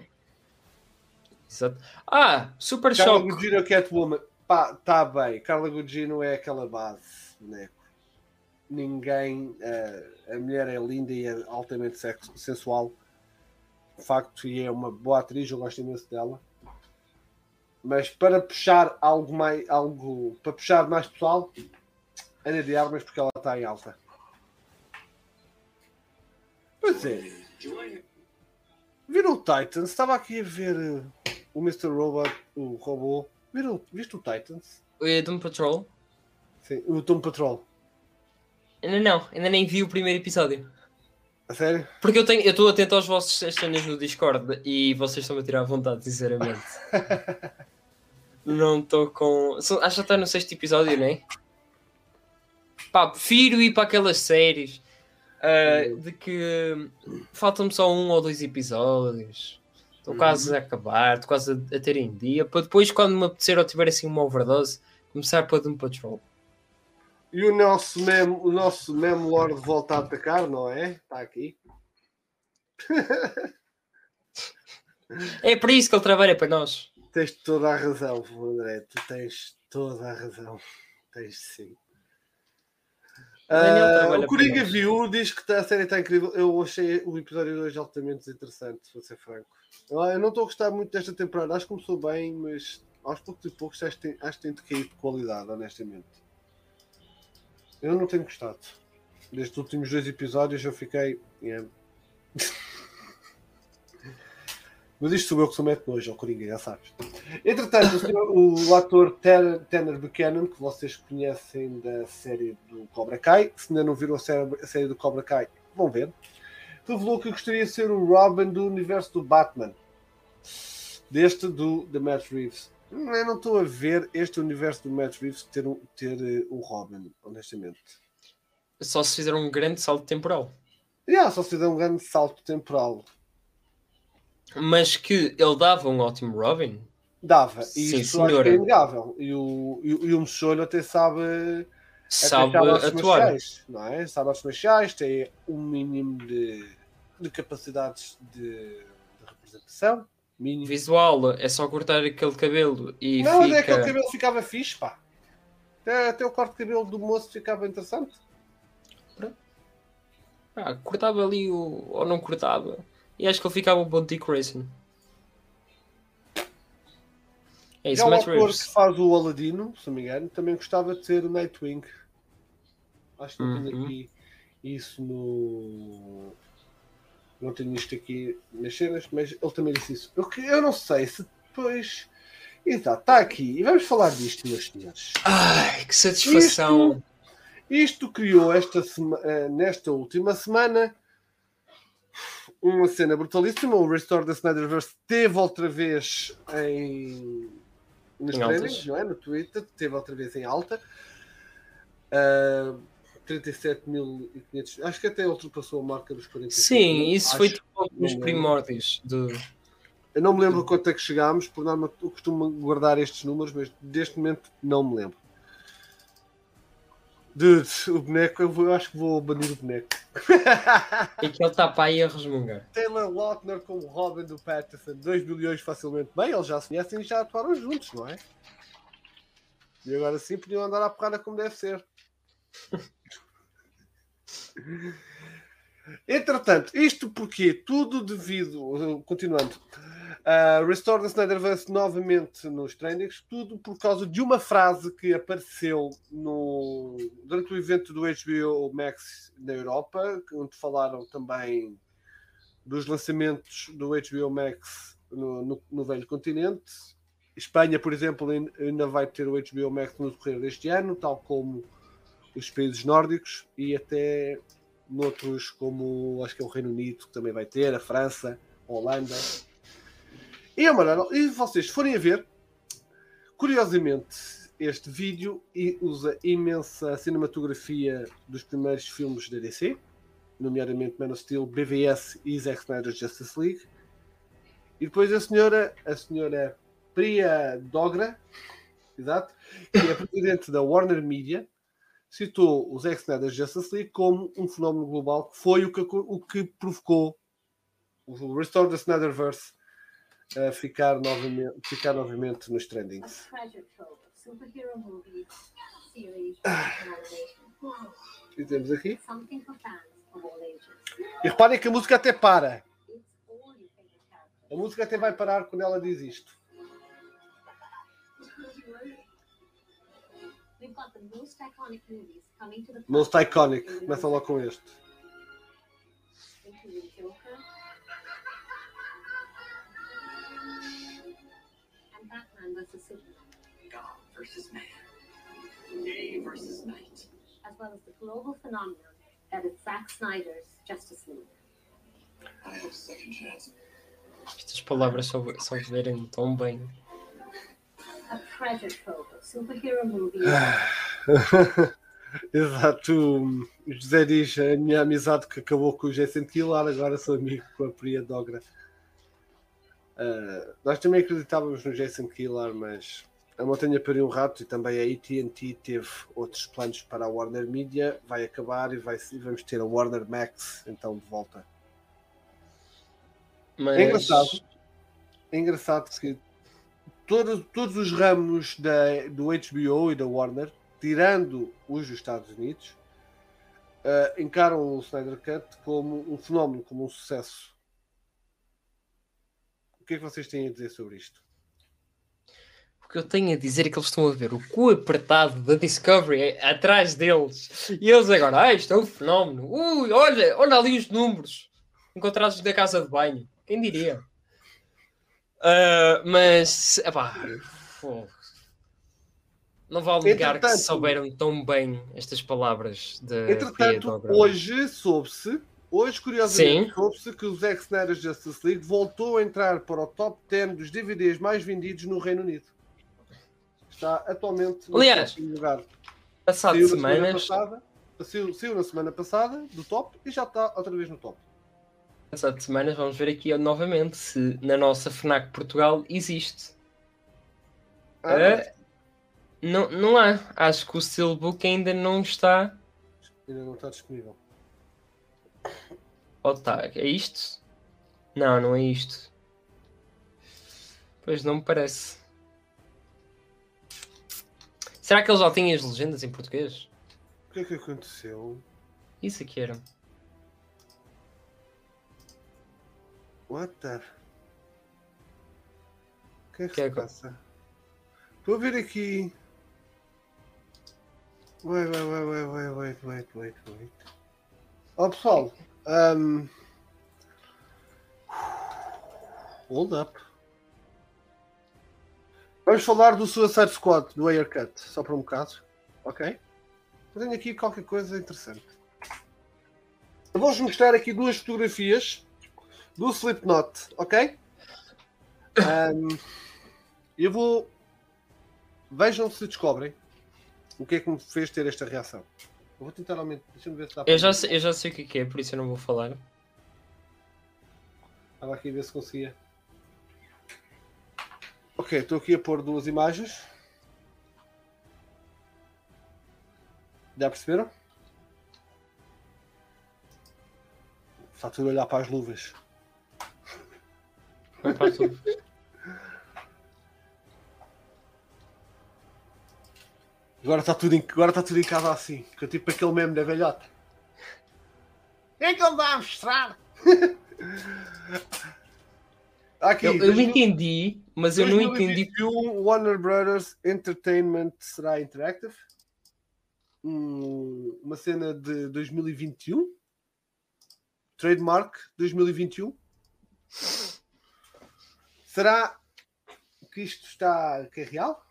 Exato. Ah, Super Carla Shock. Gugino Catwoman. Pá, tá bem. Carla Gugino é aquela base, boneco. Ninguém. ah, a mulher é linda e é altamente sexo, sensual. De facto, e é uma boa atriz. Eu gosto imenso dela. Mas para puxar algo mais. Algo, para puxar mais pessoal, Ana de Armas, porque ela está em alta. Pois é. Viram o Titans? Estava aqui a ver eh, o Mr. Robot, o robô. Viram, viste o Titans? Eh, Doom Patrol. Sim, o Tom Patrol. Ainda não, ainda nem vi o primeiro episódio. A sério? Porque eu tenho, eu estou atento aos vossos cenas no Discord e vocês estão-me a tirar à vontade, sinceramente. não estou com. Acho que já está no sexto episódio, não é? Pá, prefiro ir para aquelas séries ah, de que faltam-me só um ou dois episódios. Estou Uhum. quase a acabar, estou quase a, a ter em dia, para depois, quando me apetecer ou tiver assim uma overdose, começar para Doom Patrol. E o nosso mem, o nosso mem Lord volta a atacar, não é? Está aqui. É para isso que ele trabalha para nós. Tens toda a razão, André. Tu tens toda a razão. Tens sim. Ah, trabalha o Coringa viu, diz que a série está incrível. Eu achei o episódio 2 altamente desinteressante, vou ser franco. Eu, eu não estou a gostar muito desta temporada. Acho que começou bem, mas aos poucos e poucos acho que tem, acho que tem de cair de qualidade, honestamente. Eu não tenho gostado. Destes últimos dois episódios eu fiquei. yeah. Mas isto sou eu que sou mete hoje, ao Coringa, já sabes. Entretanto, o, senhor- o ator Tanner Buchanan, que vocês conhecem da série do Cobra Kai, se ainda não viram a série, a série do Cobra Kai, vão ver, revelou que gostaria de ser o Robin do universo do Batman. Deste do The Matt Reeves. Eu não estou a ver este universo do Matt Reeves ter, um- ter eh, um Robin, honestamente. Só se fizer um grande salto temporal. Yeah, só se der um grande salto temporal. Mas que ele dava um ótimo Robin. Dava. E Sim, isso acho que senhora. é inegável. E o, e, o- e o Mexolho até sabe, Sabe atuar. não é? Sabe artes marciais, tem um mínimo de, de capacidades de, de representação. Mínimo. Visual, é só cortar aquele cabelo e não, é fica. aquele cabelo ficava fixe, pá. Até, até o corte de cabelo do moço ficava interessante. Ah, cortava ali o... ou não cortava. E acho que ele ficava um bom Dick Racing. É isso, Matt ator Reeves. que faz o Aladino, se não me engano, também gostava de ser o Nightwing. Acho que tenho Uhum. aqui isso no. Não tenho isto aqui nas cenas, mas ele também disse isso. Eu, que- eu não sei se depois. Exato, está aqui. E vamos falar disto, meus senhores. Ai, que satisfação. Isto criou esta sema- eh, nesta última semana uma cena brutalíssima. O Restore da Snyderverse teve outra vez em nos trailers, não é? No Twitter, teve outra vez em alta. Ah, 37.500. Acho que até ultrapassou a marca dos 47 Sim, isso acho. foi tipo nos primórdios. Do... Eu não me lembro quanto é que chegámos, por norma eu costumo guardar estes números, mas deste momento não me lembro. Dude, o boneco, eu, vou- eu acho que vou banir o boneco. E que ele está para aí a resmungar. Taylor Lautner como Robin do Patterson, 2 milhões facilmente. Bem, eles já se conhecem e já atuaram juntos, não é? E agora sim podiam andar à porrada como deve ser. Entretanto, isto porque tudo devido, continuando, Uh, Restore the Snyderverse novamente nos trendings, tudo por causa de uma frase que apareceu no, durante o evento do HBO Max na Europa, onde falaram também dos lançamentos do HBO Max no, no, no velho continente. Espanha, por exemplo, ainda vai ter o HBO Max no decorrer deste ano, tal como os países nórdicos e até noutros como acho que é o Reino Unido que também vai ter, a França, a Holanda. E, amarelo, e vocês forem a ver, curiosamente, este vídeo usa imensa cinematografia dos primeiros filmes da DC, nomeadamente Man of Steel, BVS e Zack Snyder's Justice League. E depois a senhora, a senhora Priya Dogra, exato, que é presidente da Warner Media, citou o Zack Snyder's Justice League como um fenómeno global que foi o que, o que provocou o Restore the Snyderverse a ficar novamente, ficar novamente nos trendings. E temos aqui. E reparem que a música até para. A música até vai parar quando ela diz isto. Most iconic. Começa logo com este. versus Superman. God versus man. Day versus night. As well as the global phenomenon that is Zack Snyder's Justice League. I have second chance. Estas palavras só, só verem tão bem. A treasure trove of superhero movies. Exato. O José diz a minha amizade que acabou com o Jason Killar, agora sou amigo com a Priya Dogra. Uh, nós também acreditávamos no Jason Killar, mas a montanha pariu um rato e também a AT&T teve outros planos para a Warner Media. Vai acabar e, vai, e vamos ter a Warner Max então de volta. Mas... É engraçado. É engraçado que todos, todos os ramos da, do HBO e da Warner, tirando os dos Estados Unidos, uh, encaram o Snyder Cut como um fenómeno, como um sucesso que é que vocês têm a dizer sobre isto? O que eu tenho a dizer é que eles estão a ver o cu apertado da Discovery atrás deles. E eles agora, ah, isto é um fenómeno. Ui, olha, olha ali os números encontrados da casa de banho. Quem diria? Uh, mas, epá, não vale negar que souberam tão bem estas palavras de Entretanto, hoje soube-se Hoje, curiosamente, soube-se que o Zack Snyder's Justice League voltou a entrar para o top 10 dos DVDs mais vendidos no Reino Unido. Está atualmente no Aliás, lugar. Passado saiu semanas... semana passada, saiu, saiu, na semana passada do top e já está outra vez no top. Passado semanas vamos ver aqui novamente se na nossa FNAC Portugal existe. Ah, uh, não, não há. Acho que o Steelbook ainda não está. Ainda não está disponível. Oh, tá. É isto? Não, não é isto. Pois não me parece. Será que eles já têm as legendas em português? O que é que aconteceu? Isso aqui era. What the... O que é que, que se é passa? Estou a ver aqui... Wait, wait, wait, wait, wait, wait, wait, wait. Ó oh, pessoal, um... hold up. Vamos falar do Suicide Squad, do Aircut, só por um bocado, ok? Eu tenho aqui qualquer coisa interessante. Vou-vos mostrar aqui duas fotografias do Slipknot, ok? Um... Eu vou. Vejam se descobrem o que é que me fez ter esta reação. Eu vou tentar aumentar. Deixa-me ver se dá eu já, sei, eu já sei o que é, por isso eu não vou falar. Estava aqui a ver se conseguia. Ok, estou aqui a pôr duas imagens. Já perceberam? Está tudo a olhar para as luvas. Luvas. Agora está tudo, em, agora está tudo em casa assim. Que é tipo aquele meme da velhota. É que ele vai a mostrar. Aqui, Eu, eu entendi, mas eu não entendi. 2021, Warner Brothers Entertainment será interactive. Hum, uma cena de 2021. Trademark 2021. Será que isto está que é real?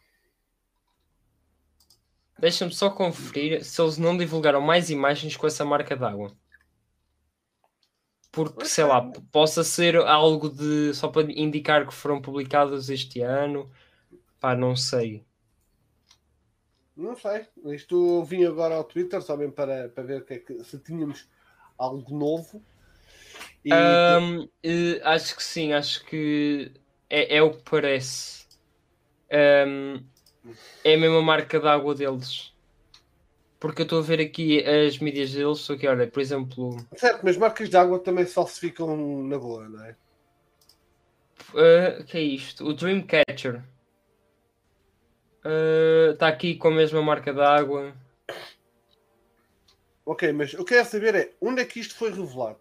Deixa-me só conferir se eles não divulgaram mais imagens com essa marca d'água. Porque, sei lá, p- possa ser algo de só para indicar que foram publicados este ano. Pá, não sei. Não sei. Isto eu vim agora ao Twitter só mesmo para, para ver o que é que, se tínhamos algo novo. E Ahm, eh, acho que sim, acho que é, é o que parece. Ahm, é a mesma marca d'água deles. Porque eu estou a ver aqui as mídias deles, só que olha, por exemplo, certo, mas marcas de água também se falsificam na boa, não é? ah, que é isto? O Dreamcatcher está aqui com a mesma marca d'água. Ok, mas eu quero saber é onde é que isto foi revelado?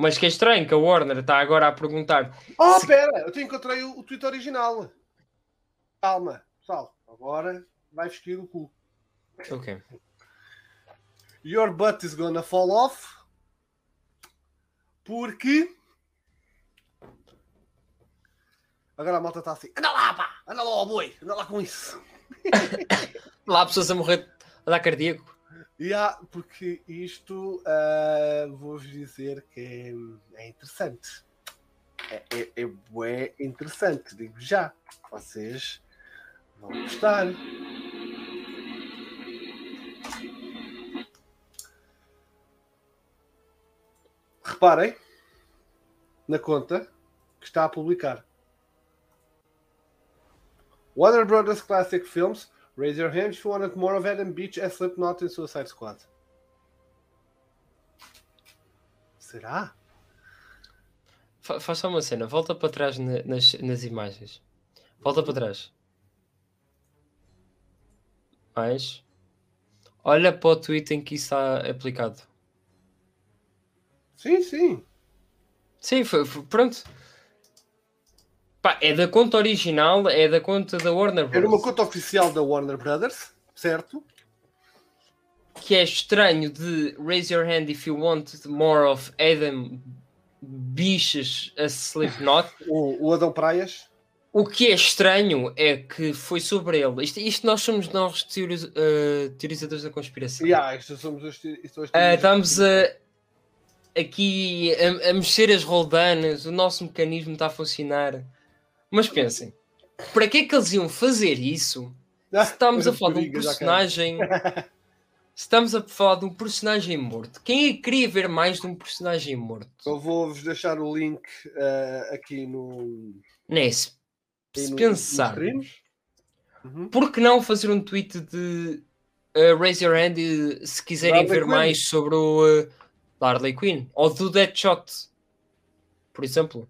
Mas que é estranho que a Warner está agora a perguntar. Oh, Se- espera, eu te encontrei o, o tweet original. Calma, pessoal, agora vai vestir o cu. Ok. Your butt is gonna fall off. Porque. Agora a malta está assim. Anda lá, pá! Anda lá, boi! Anda lá com isso! Lá pessoas a morrer a dar cardíaco. Há, porque isto ah, vou-vos dizer que é, é interessante. É, é, é interessante, digo já. Vocês vão gostar. Reparem na conta que está a publicar. Warner Brothers Classic Films Raise your hand if you wanted more of Adam Beach as Slipknot and Suicide Squad. Será? Fa- Faz só uma cena, volta para trás na- nas, nas imagens. Volta para trás. Mais. Olha para o tweet em que isso está aplicado. Sim, sim. Sim, foi, foi- pronto. Pá, é da conta original, é da conta da Warner Era uma conta oficial da Warner Brothers, certo? Que é estranho de raise your hand if you want more of Adam Bichas a Slipknot. O, o Adão Praias. O que é estranho é que foi sobre ele. Isto, isto nós somos nós teoriz- eh, teorizadores da conspiração. E ah, isto somos os. Isto Ah, estamos a, aqui a, a mexer as roldanas, o nosso mecanismo está a funcionar. Mas pensem, para que é que eles iam fazer isso? Se estamos a falar de um já personagem. Se estamos a falar de um personagem morto, quem é que queria ver mais de um personagem morto? Eu vou-vos deixar o link ah, aqui no. Né? Se, no- pensar, no. Uhum. por que não fazer um tweet de uh, Raise Your Hand e, se quiserem ver Quinn. mais sobre o uh, Harley Quinn ou do Deadshot, por exemplo?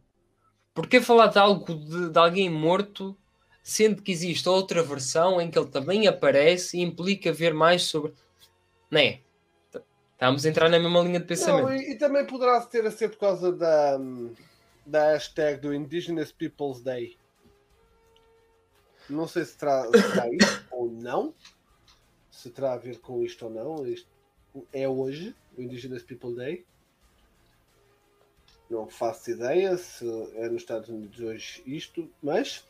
Porquê falar de algo de, de alguém morto, sendo que existe outra versão em que ele também aparece e implica ver mais sobre. Né? T- Estamos a entrar na mesma linha de pensamento. Não, e, e também poderá ter a ser por causa da, da hashtag do Indigenous Peoples Day. Não sei se terá, se terá isto ou não. Se terá a ver com isto ou não. Isto é hoje, o Indigenous People Day. Não faço ideia se é nos Estados Unidos hoje isto, mas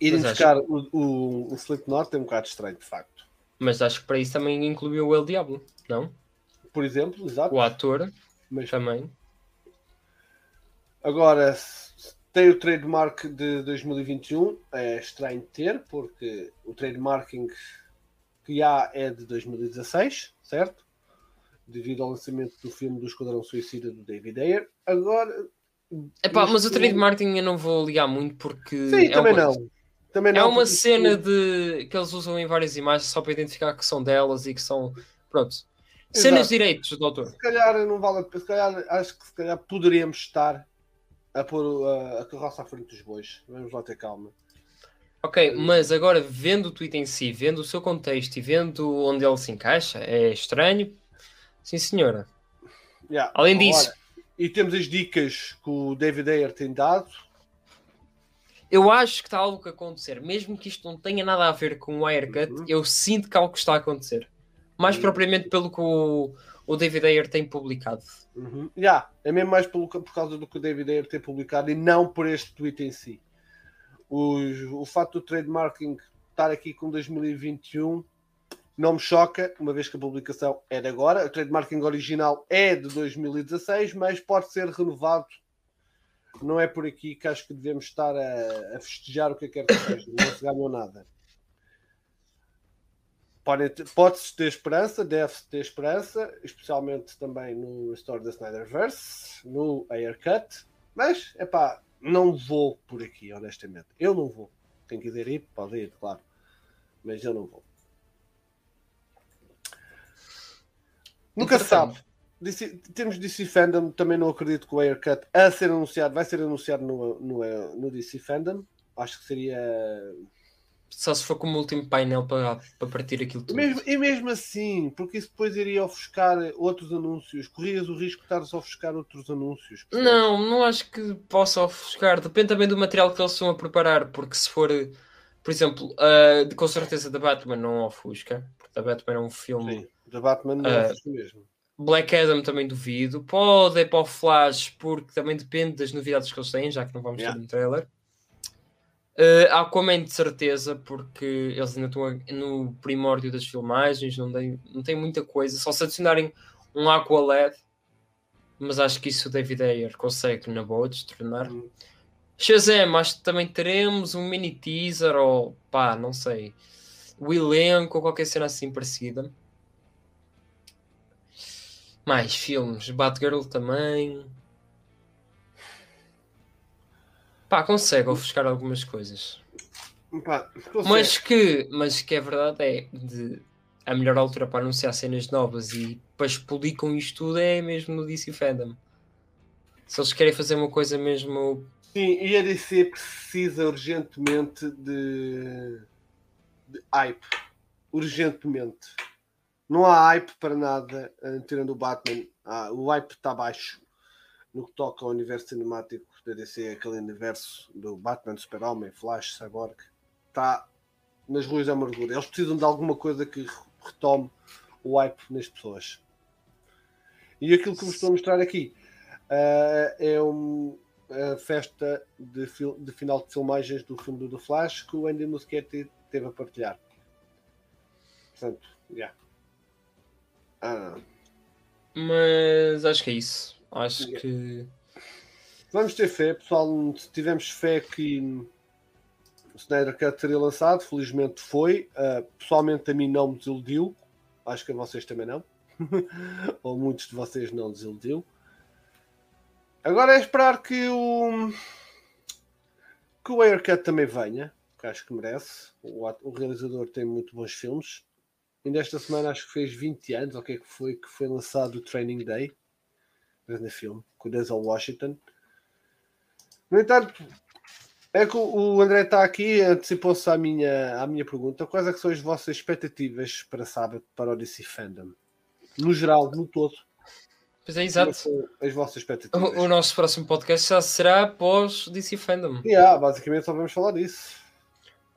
identificar o, o, o Slipknot é um bocado estranho, de facto. Mas acho que para isso também incluiu o El Diablo, não? Por exemplo, exato. O ator Mas também. Agora, tem o trademark de 2021, é estranho ter, porque o trademarking que há é de 2016, certo? Devido ao lançamento do filme do Esquadrão Suicida do David Ayer. Agora. Epá, mas o isto- trademarking eu não vou ligar muito porque. Sim, é também uma- não. Também É não, uma porque isto- cena de que eles usam em várias imagens só para identificar que são delas e que são. Pronto. Cenas direitos do autor. Se calhar não vale a pena. Se calhar, acho que se calhar poderíamos estar a pôr a, a carroça à frente dos bois. Vamos lá ter calma. Ok, mas agora vendo o tweet em si, vendo o seu contexto e vendo onde ele se encaixa, é estranho. Sim, senhora. Yeah. Além disso, Ora, E temos as dicas que o David Ayer tem dado. Eu acho que está algo a acontecer. Mesmo que isto não tenha nada a ver com o Wirecut, Uhum. eu sinto que algo está a acontecer. Mais Uhum. propriamente pelo que o, o David Ayer tem publicado. Uhum. Já, é mesmo mais pelo- por causa do que o David Ayer tem publicado e não por este tweet em si. Os- o facto do trademarking estar aqui com 2021 não me choca, uma vez que a publicação é de agora. O trademarking original é de 2016, mas pode ser renovado. Não é por aqui que acho que devemos estar a, a festejar o que quer que seja. Não se ganhou nada. Pode-se ter esperança, deve-se ter esperança, especialmente também no Restore da Snyderverse, no Aircut, mas é pá, não vou por aqui, honestamente. Eu não vou. Quem quiser ir, pode ir, claro, mas eu não vou. Nunca se sabe. DC, temos DC Fandom, também não acredito que o Aircut a ser anunciado, vai ser anunciado no, no, no DC Fandom. Acho que seria Só se for como último painel para, para partir aquilo tudo. mesmo, e mesmo assim, porque isso depois iria ofuscar outros anúncios, corrias o risco de estares a ofuscar outros anúncios. percebes? Não, não acho que possa ofuscar. Depende também do material que eles estão a preparar. Porque se for, por exemplo, de- com certeza da Batman não ofusca. Porque da Batman é um filme. Sim, da Batman não é isso mesmo. Black Adam também duvido. Pode ir para o Flash, porque também depende das novidades que eles têm, já que não vamos Yeah. ter um trailer. Uh, Aquaman de certeza, porque eles ainda estão no primórdio das filmagens, não tem, não tem muita coisa, só se adicionarem um Aqua LED, mas acho que isso o David Ayer consegue na boa destornar. Hum. Shazam, acho que também teremos um mini teaser ou pá, não sei, o elenco ou qualquer cena assim parecida. Mais filmes, Batgirl também. Pá, consegue ofuscar algumas coisas. Pá. Mas que, mas que é verdade é de a melhor altura para anunciar cenas novas e para explodir com isto tudo é mesmo no DC Fandom. Se eles querem fazer uma coisa mesmo Sim, e a DC precisa urgentemente de, de hype. Urgentemente. Não há hype para nada, eh, tirando o Batman. Ah, o hype está baixo no que toca ao universo cinemático da DC, aquele universo do Batman, Super-Homem, Flash, Cyborg. Está nas ruas da amargura. Eles precisam de alguma coisa que re- retome o hype nas pessoas. E aquilo que vos estou a mostrar aqui ah, é um, a festa de, fil- de final de filmagens do filme do The Flash que o Andy Muschietti teve a partilhar. Portanto, já. Ah, Mas acho que é isso. Acho Yeah. que vamos ter fé, pessoal. Se tivermos fé que o Snyder Cut seria lançado, felizmente foi. Ah, pessoalmente, a mim não me desiludiu. Acho que a vocês também não. Ou muitos de vocês não desiludiu. Agora é esperar que o que o Aircut também venha, que acho que merece. O, o realizador tem muito bons filmes. Ainda esta semana acho que fez 20 anos, ou o que é que foi, que foi lançado o Training Day, grande filme, com o Denzel Washington. No entanto, é que o André está aqui, antecipou-se à minha, à minha pergunta. Quais é que são as vossas expectativas para sábado, para o DC Fandom? No geral, no todo. Pois é, Quais exato. são as vossas expectativas? O, o nosso próximo podcast já será após DC Fandom. Yeah, basicamente só vamos falar disso.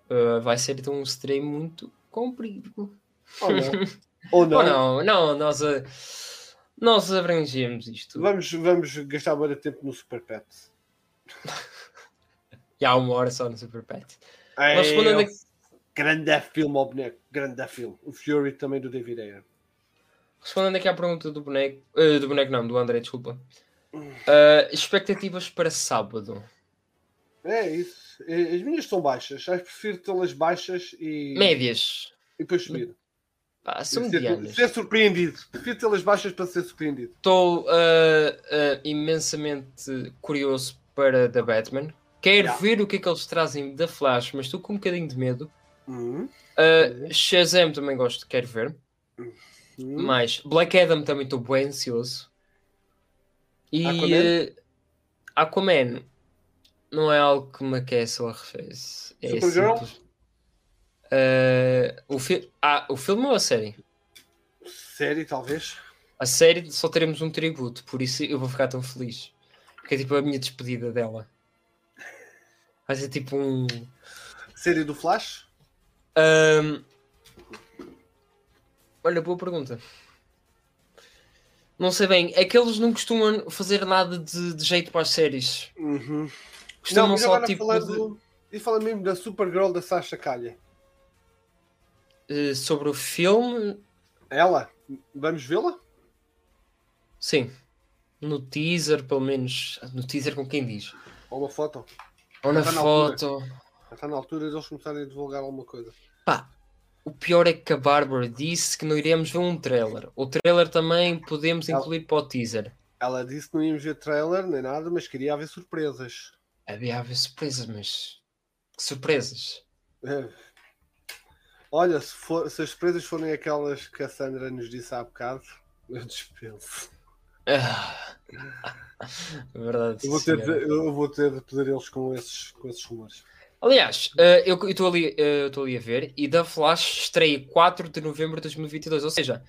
Uh, vai ser então um stream muito comprido. Ou não? Ou não? Ou não, não, nós, uh, nós abrangemos isto. Vamos, vamos gastar muito tempo no Super Pet. E há uma hora só no Super Pet. Ei, Mas respondendo é aqui- Grande filme ao boneco. Grande filme. O Fury também do David Ayer. Respondendo aqui à pergunta do boneco, uh, do boneco não, do André, desculpa. Uh, expectativas para sábado. É isso. Eh, As minhas são baixas. Acho que prefiro tê-las baixas e, Médias. e depois subir. São ser, ser surpreendido. Prefiro tê-las baixas para ser surpreendido. Estou uh, uh, imensamente curioso para The Batman. Quero Yeah. ver o que é que eles trazem da Flash, mas estou com um bocadinho de medo. Uhum. Uh, Shazam também gosto, quero ver. Uhum. Mas Black Adam também estou bem ansioso. E Aquaman? uh, Aquaman não é algo que me aquece ou arrefece. É Supergirl? simples. Uh, o, fi ah, o filme ou a série? Série, talvez. A série só teremos um tributo, por isso eu vou ficar tão feliz. Porque é tipo a minha despedida dela. Vai ser tipo um. Série do Flash? Ahm, Olha, boa pergunta. Não sei bem, é que eles não costumam fazer nada de, de jeito para as séries. Uhum. Costumam mas só tipo. falando- E fala mesmo da Supergirl da Sasha Calha. Eh, sobre o filme, Ela? Vamos vê-la? sim. No teaser, pelo menos. No teaser com quem diz. Ou uma foto? Ou na na foto. Está na altura de eles começarem a divulgar alguma coisa. Pá, o pior é que a Bárbara disse que não iremos ver um trailer. O trailer também podemos Ela- incluir para o teaser. Ela disse que não íamos ver trailer nem nada, mas queria haver surpresas. Havia haver surpresas, mas. Que surpresas? É. Olha, se, for- se as surpresas forem aquelas que a Sandra nos disse há bocado, eu dispenso. Verdade. Eu vou ter, de, eu vou ter de pesadelos com esses, com esses rumores. Aliás, eh, eu estou ali, eh, eu ali a ver e da Flash estreia 4 de novembro de 2022. Ou seja,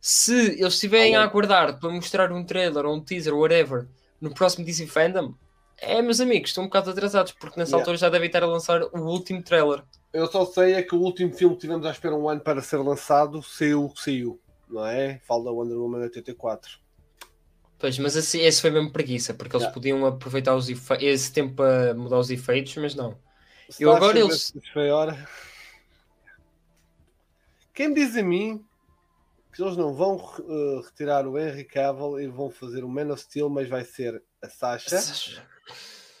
se eles estiverem a aguardar para mostrar um trailer ou um teaser, whatever, no próximo DC Fandom, é, meus amigos, estão um bocado atrasados porque nessa Yeah. altura já devem estar a lançar o último trailer. Eu só sei é que o último filme que tivemos à espera um ano para ser lançado saiu o que saiu, não é? Falo da Wonder Woman 84. Pois, mas esse, esse foi mesmo preguiça, porque eles Yeah. podiam aproveitar os esse tempo para mudar os efeitos, mas não. Se Eu agora eles- foi hora. Quem me diz a mim que eles não vão eh, retirar o Henry Cavill e vão fazer o Man of Steel, mas vai ser a Sasha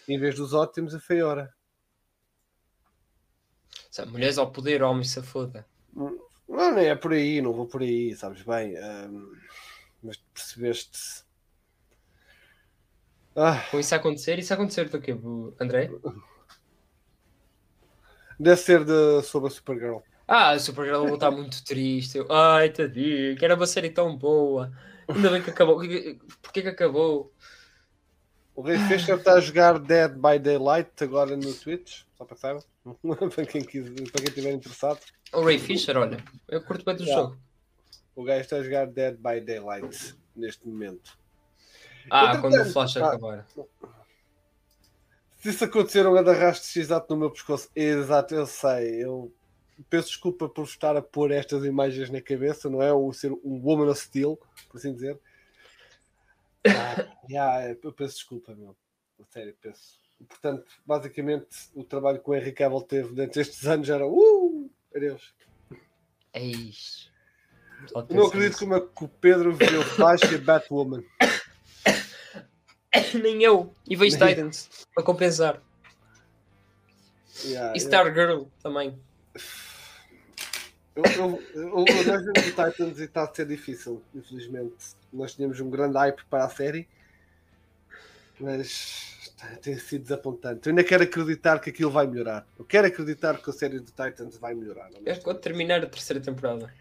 em vez dos ótimos a Feiora. Mulheres ao poder, homem se foda. Não, não é por aí, não vou por aí, sabes bem. ahm, mas percebeste. Ah, Com isso a acontecer, isso a acontecer do quê, André? deve ser de, sobre a Supergirl. Ah, a Supergirl estar muito triste. Eu, Ai, tadinho, que era uma série tão boa. Ainda bem que acabou. Porquê que acabou? O Rei Fischer está a jogar Dead by Daylight agora no Twitch, só para saibam. para, quem quiser, para quem estiver interessado. O Ray Fisher, olha, eu curto bem do Yeah. jogo. O gajo está a jogar Dead by Daylight neste momento. Ah, Entretanto, quando o Flash ah, acabar. Se isso acontecer, um arrasto exato no meu pescoço. Exato, eu sei. Eu peço desculpa por estar a pôr estas imagens na cabeça, não é? O ser um Woman of Steel, por assim dizer. Ah, yeah, eu peço desculpa, meu. Sério, peço. Portanto, basicamente, o trabalho que o Henry Cavill teve durante estes anos era uh, adeus. É isso. Eu não acredito como é que o Pedro viu Flash e Batwoman. Nem eu. E vejo Titans para compensar. Yeah, E eu- Stargirl também. Eu, eu, eu, eu, o Titans e está a ser difícil, infelizmente. Nós tínhamos um grande hype para a série, mas tem sido desapontante. Eu ainda quero acreditar que aquilo vai melhorar. Eu quero acreditar que a série de Titans vai melhorar. É honestamente. quando terminar a terceira temporada.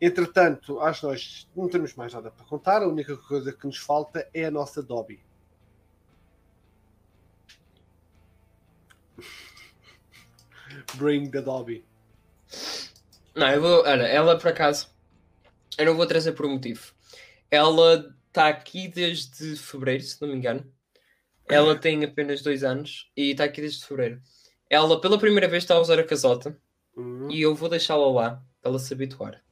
Entretanto, acho que nós não temos mais nada para contar. A única coisa que nos falta é a nossa Dobby. Bring the Dobby. Não, eu vou. Olha, ela por acaso. Eu não vou trazer por um motivo. Ela está aqui desde fevereiro, se não me engano. Ela tem apenas dois anos e está aqui desde fevereiro. Ela, pela primeira vez, está a usar a casota Uhum. e eu vou deixá-la lá para ela se habituar.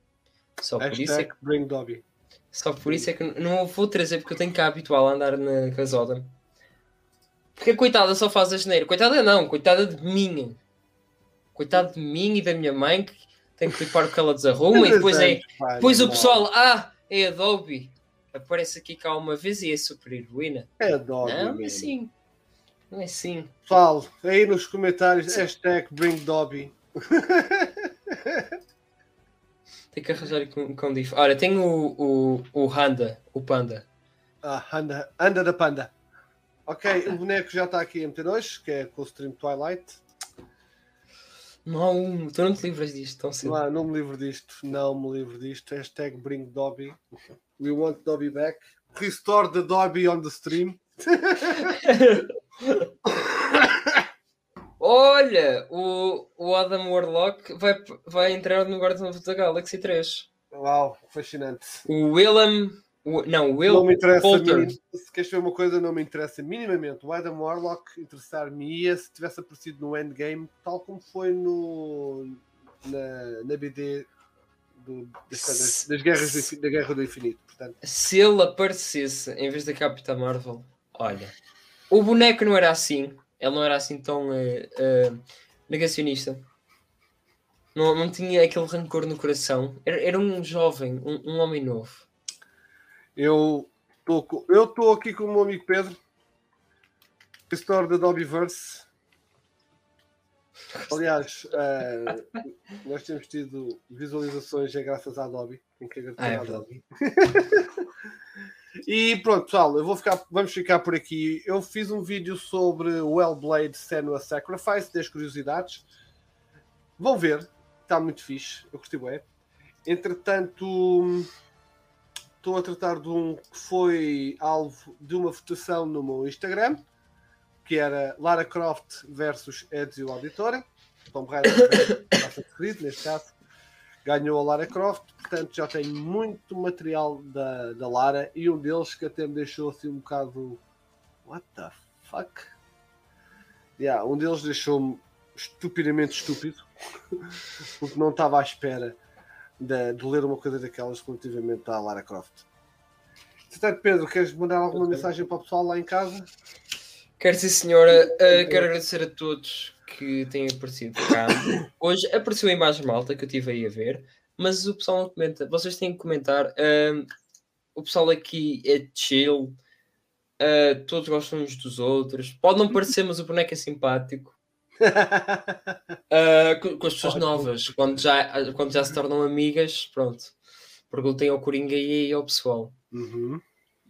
Só por, isso é Hashtag que, Bring Dobby. só por isso é que não a vou trazer, porque eu tenho que habituá-la a andar na casota. Porque a coitada só faz a geneira. Coitada não, coitada de mim. Coitada de mim e da minha mãe que tem que limpar o que ela desarruma e depois é. Depois o pessoal, ah, é Adobe. Aparece aqui cá uma vez e é super heroína. É Dobby. Não, não é mesmo. assim. Não é assim. Pessoal, aí nos comentários, hashtag Bring Dobby. Tem que arranjar um cão dif. Olha, tem o, o, o Handa, o Panda. Ah, anda, anda da panda. Ok, o boneco já está aqui em MT2, que é com o stream Twilight. Não, tu não te livras disto tão cedo. Não, não me livro disto, não me livro disto. Hashtag Bring Dobby. We want Dobby back. Restore the Dobby on the stream. Olha, o, o Adam Warlock vai, vai entrar no Guardians of the Galaxy 3. Uau, fascinante. O Willem O- não, o Will não me interessa minim- se queres ver uma coisa, não me interessa minimamente. O Adam Warlock interessar-me-ia se tivesse aparecido no Endgame, tal como foi no, na, na BD do- das, das- guerras da Guerra do Infinito. Portanto, se ele aparecesse em vez da Capitã Marvel, olha, o boneco não era assim, ele não era assim tão eh, eh, negacionista. Não, não tinha aquele rancor no coração. Era, era um jovem, um, um homem novo. eu eu estou aqui com o meu amigo Pedro, gestor da Dobbyverse. Aliás, eh, nós temos tido visualizações é graças à Adobe. Tem que agradecer Ah, é. E pronto, pessoal, eu vou ficar, vamos ficar por aqui. Eu fiz um vídeo sobre o Hellblade Senua Sacrifice, 10 curiosidades. Vão ver, está muito fixe, eu gostei bem. Entretanto, estou a tratar de um que foi alvo de uma votação no meu Instagram, que era Lara Croft versus Ezio Auditore. Tom Raider Assassin's Creed, neste caso ganhou a Lara Croft, portanto já tenho muito material da, da Lara e um deles que até me deixou assim um bocado what the fuck? Yeah, um deles deixou-me estupidamente estúpido porque não estava à espera de, de ler uma coisa daquelas relativamente à Lara Croft. Portanto, Pedro, queres mandar alguma Ok. mensagem para o pessoal lá em casa? Quero sim, senhora. Uh, quero agradecer a todos que têm aparecido cá. Hoje apareceu a imagem malta que eu estive aí a ver, mas o pessoal não comenta. Vocês têm que comentar. Um, o pessoal aqui é chill, uh, todos gostam uns dos outros. Pode não parecer, mas o boneco é simpático. Uh, com, com as pessoas novas, quando já, quando já se tornam amigas, pronto. Perguntem ao Coringa e ao pessoal. Uhum.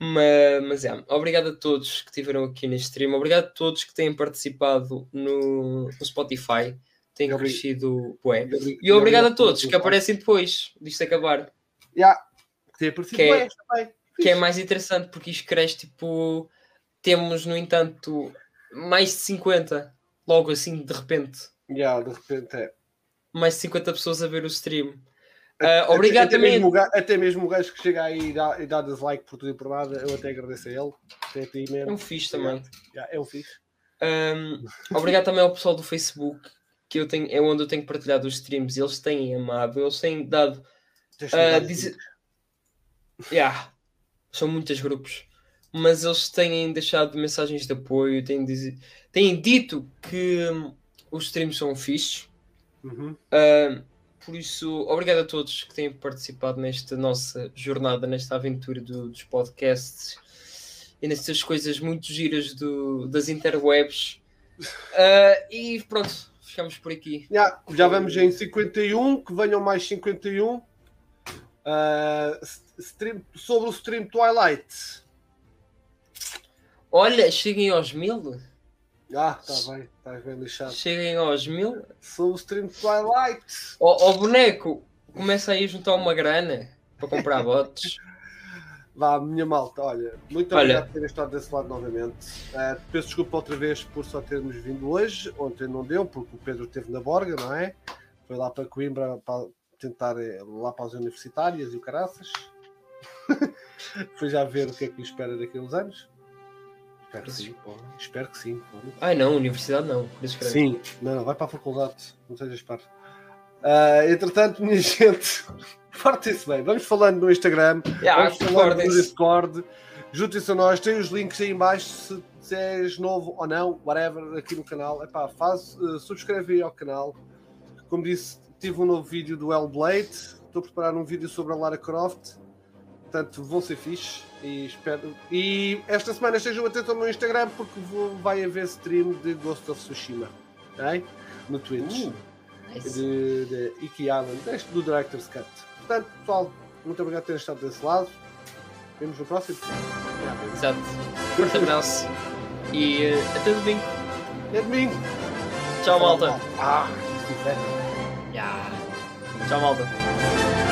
Mas, mas é, obrigado a todos que estiveram aqui neste stream, obrigado a todos que têm participado no, no Spotify, têm Obri- crescido bué. E obrigado a todos que aparecem depois disto acabar, Yeah. Aparecido Que é- que é mais interessante porque isto cresce tipo. Temos, no entanto, mais de 50, logo assim, de repente, Yeah, de repente é. mais de 50 pessoas a ver o stream. Ah, obrigado até, também. Mesmo, até mesmo o gajo que chega aí e dá, e dá dislike por tudo e por nada, eu até agradeço a ele. Até a ti É mesmo. um fixe também. Yeah, é um fixe. Um, obrigado também ao pessoal do Facebook, que eu tenho, é onde eu tenho partilhado os streams. Eles têm amado, eles têm dado. Cuidado, dizer- Yeah, são muitos grupos, mas eles têm deixado mensagens de apoio, têm, dizi- têm dito que hum, os streams são fixes. Uhum. Um, por isso, obrigado a todos que têm participado nesta nossa jornada, nesta aventura do- dos podcasts e nestas coisas muito giras do- das interwebs. Uh, e pronto, ficamos por aqui. Yeah, já vamos em 51, que venham mais 51. Ah, s- stream, sobre o stream Twilight. Olha, cheguem aos mil. Ah, está bem, estás bem lixado. Cheguem aos mil. Sobre o stream Twilight. Ó ó, boneco, começa aí a juntar uma grana para comprar bots. Vá, minha malta, olha, muito Olha. obrigado por terem estado desse lado novamente. Ah, peço desculpa outra vez por só termos vindo hoje. Ontem não deu, porque o Pedro esteve na Borga, não é? Foi lá para Coimbra para tentar eh, lá para as universitárias e o caraças. Foi já ver o que é que lhe espera daqui a uns anos. Espero que sim. Espero que sim. Ai não, universidade não. Sim, não, não, vai para a faculdade, não sejas parvo. Ah, entretanto, minha gente, portem-se bem. Vamos falando no Instagram, Yeah, vamos falando no. Discord. Juntem-se a nós, tem os links aí em baixo se, se és novo ou não, whatever, aqui no canal. Epá, faz, uh, subscreve aí ao canal. Como disse, tive um novo vídeo do Hellblade. Estou a preparar um vídeo sobre a Lara Croft. Portanto, vão ser fixe. E, espero... e esta semana estejam atentos ao meu Instagram porque vou- vai haver stream de Ghost of Tsushima. ok? No Twitch. Uh, nice. de, de Island, deste do Director's Cut. Portanto, pessoal, muito obrigado por terem estado desse lado. Vemos no próximo. Exato. Forte abraço. E eh, até domingo. É domingo. Tchau, malta. Ah. Yeah. Tchau, malta.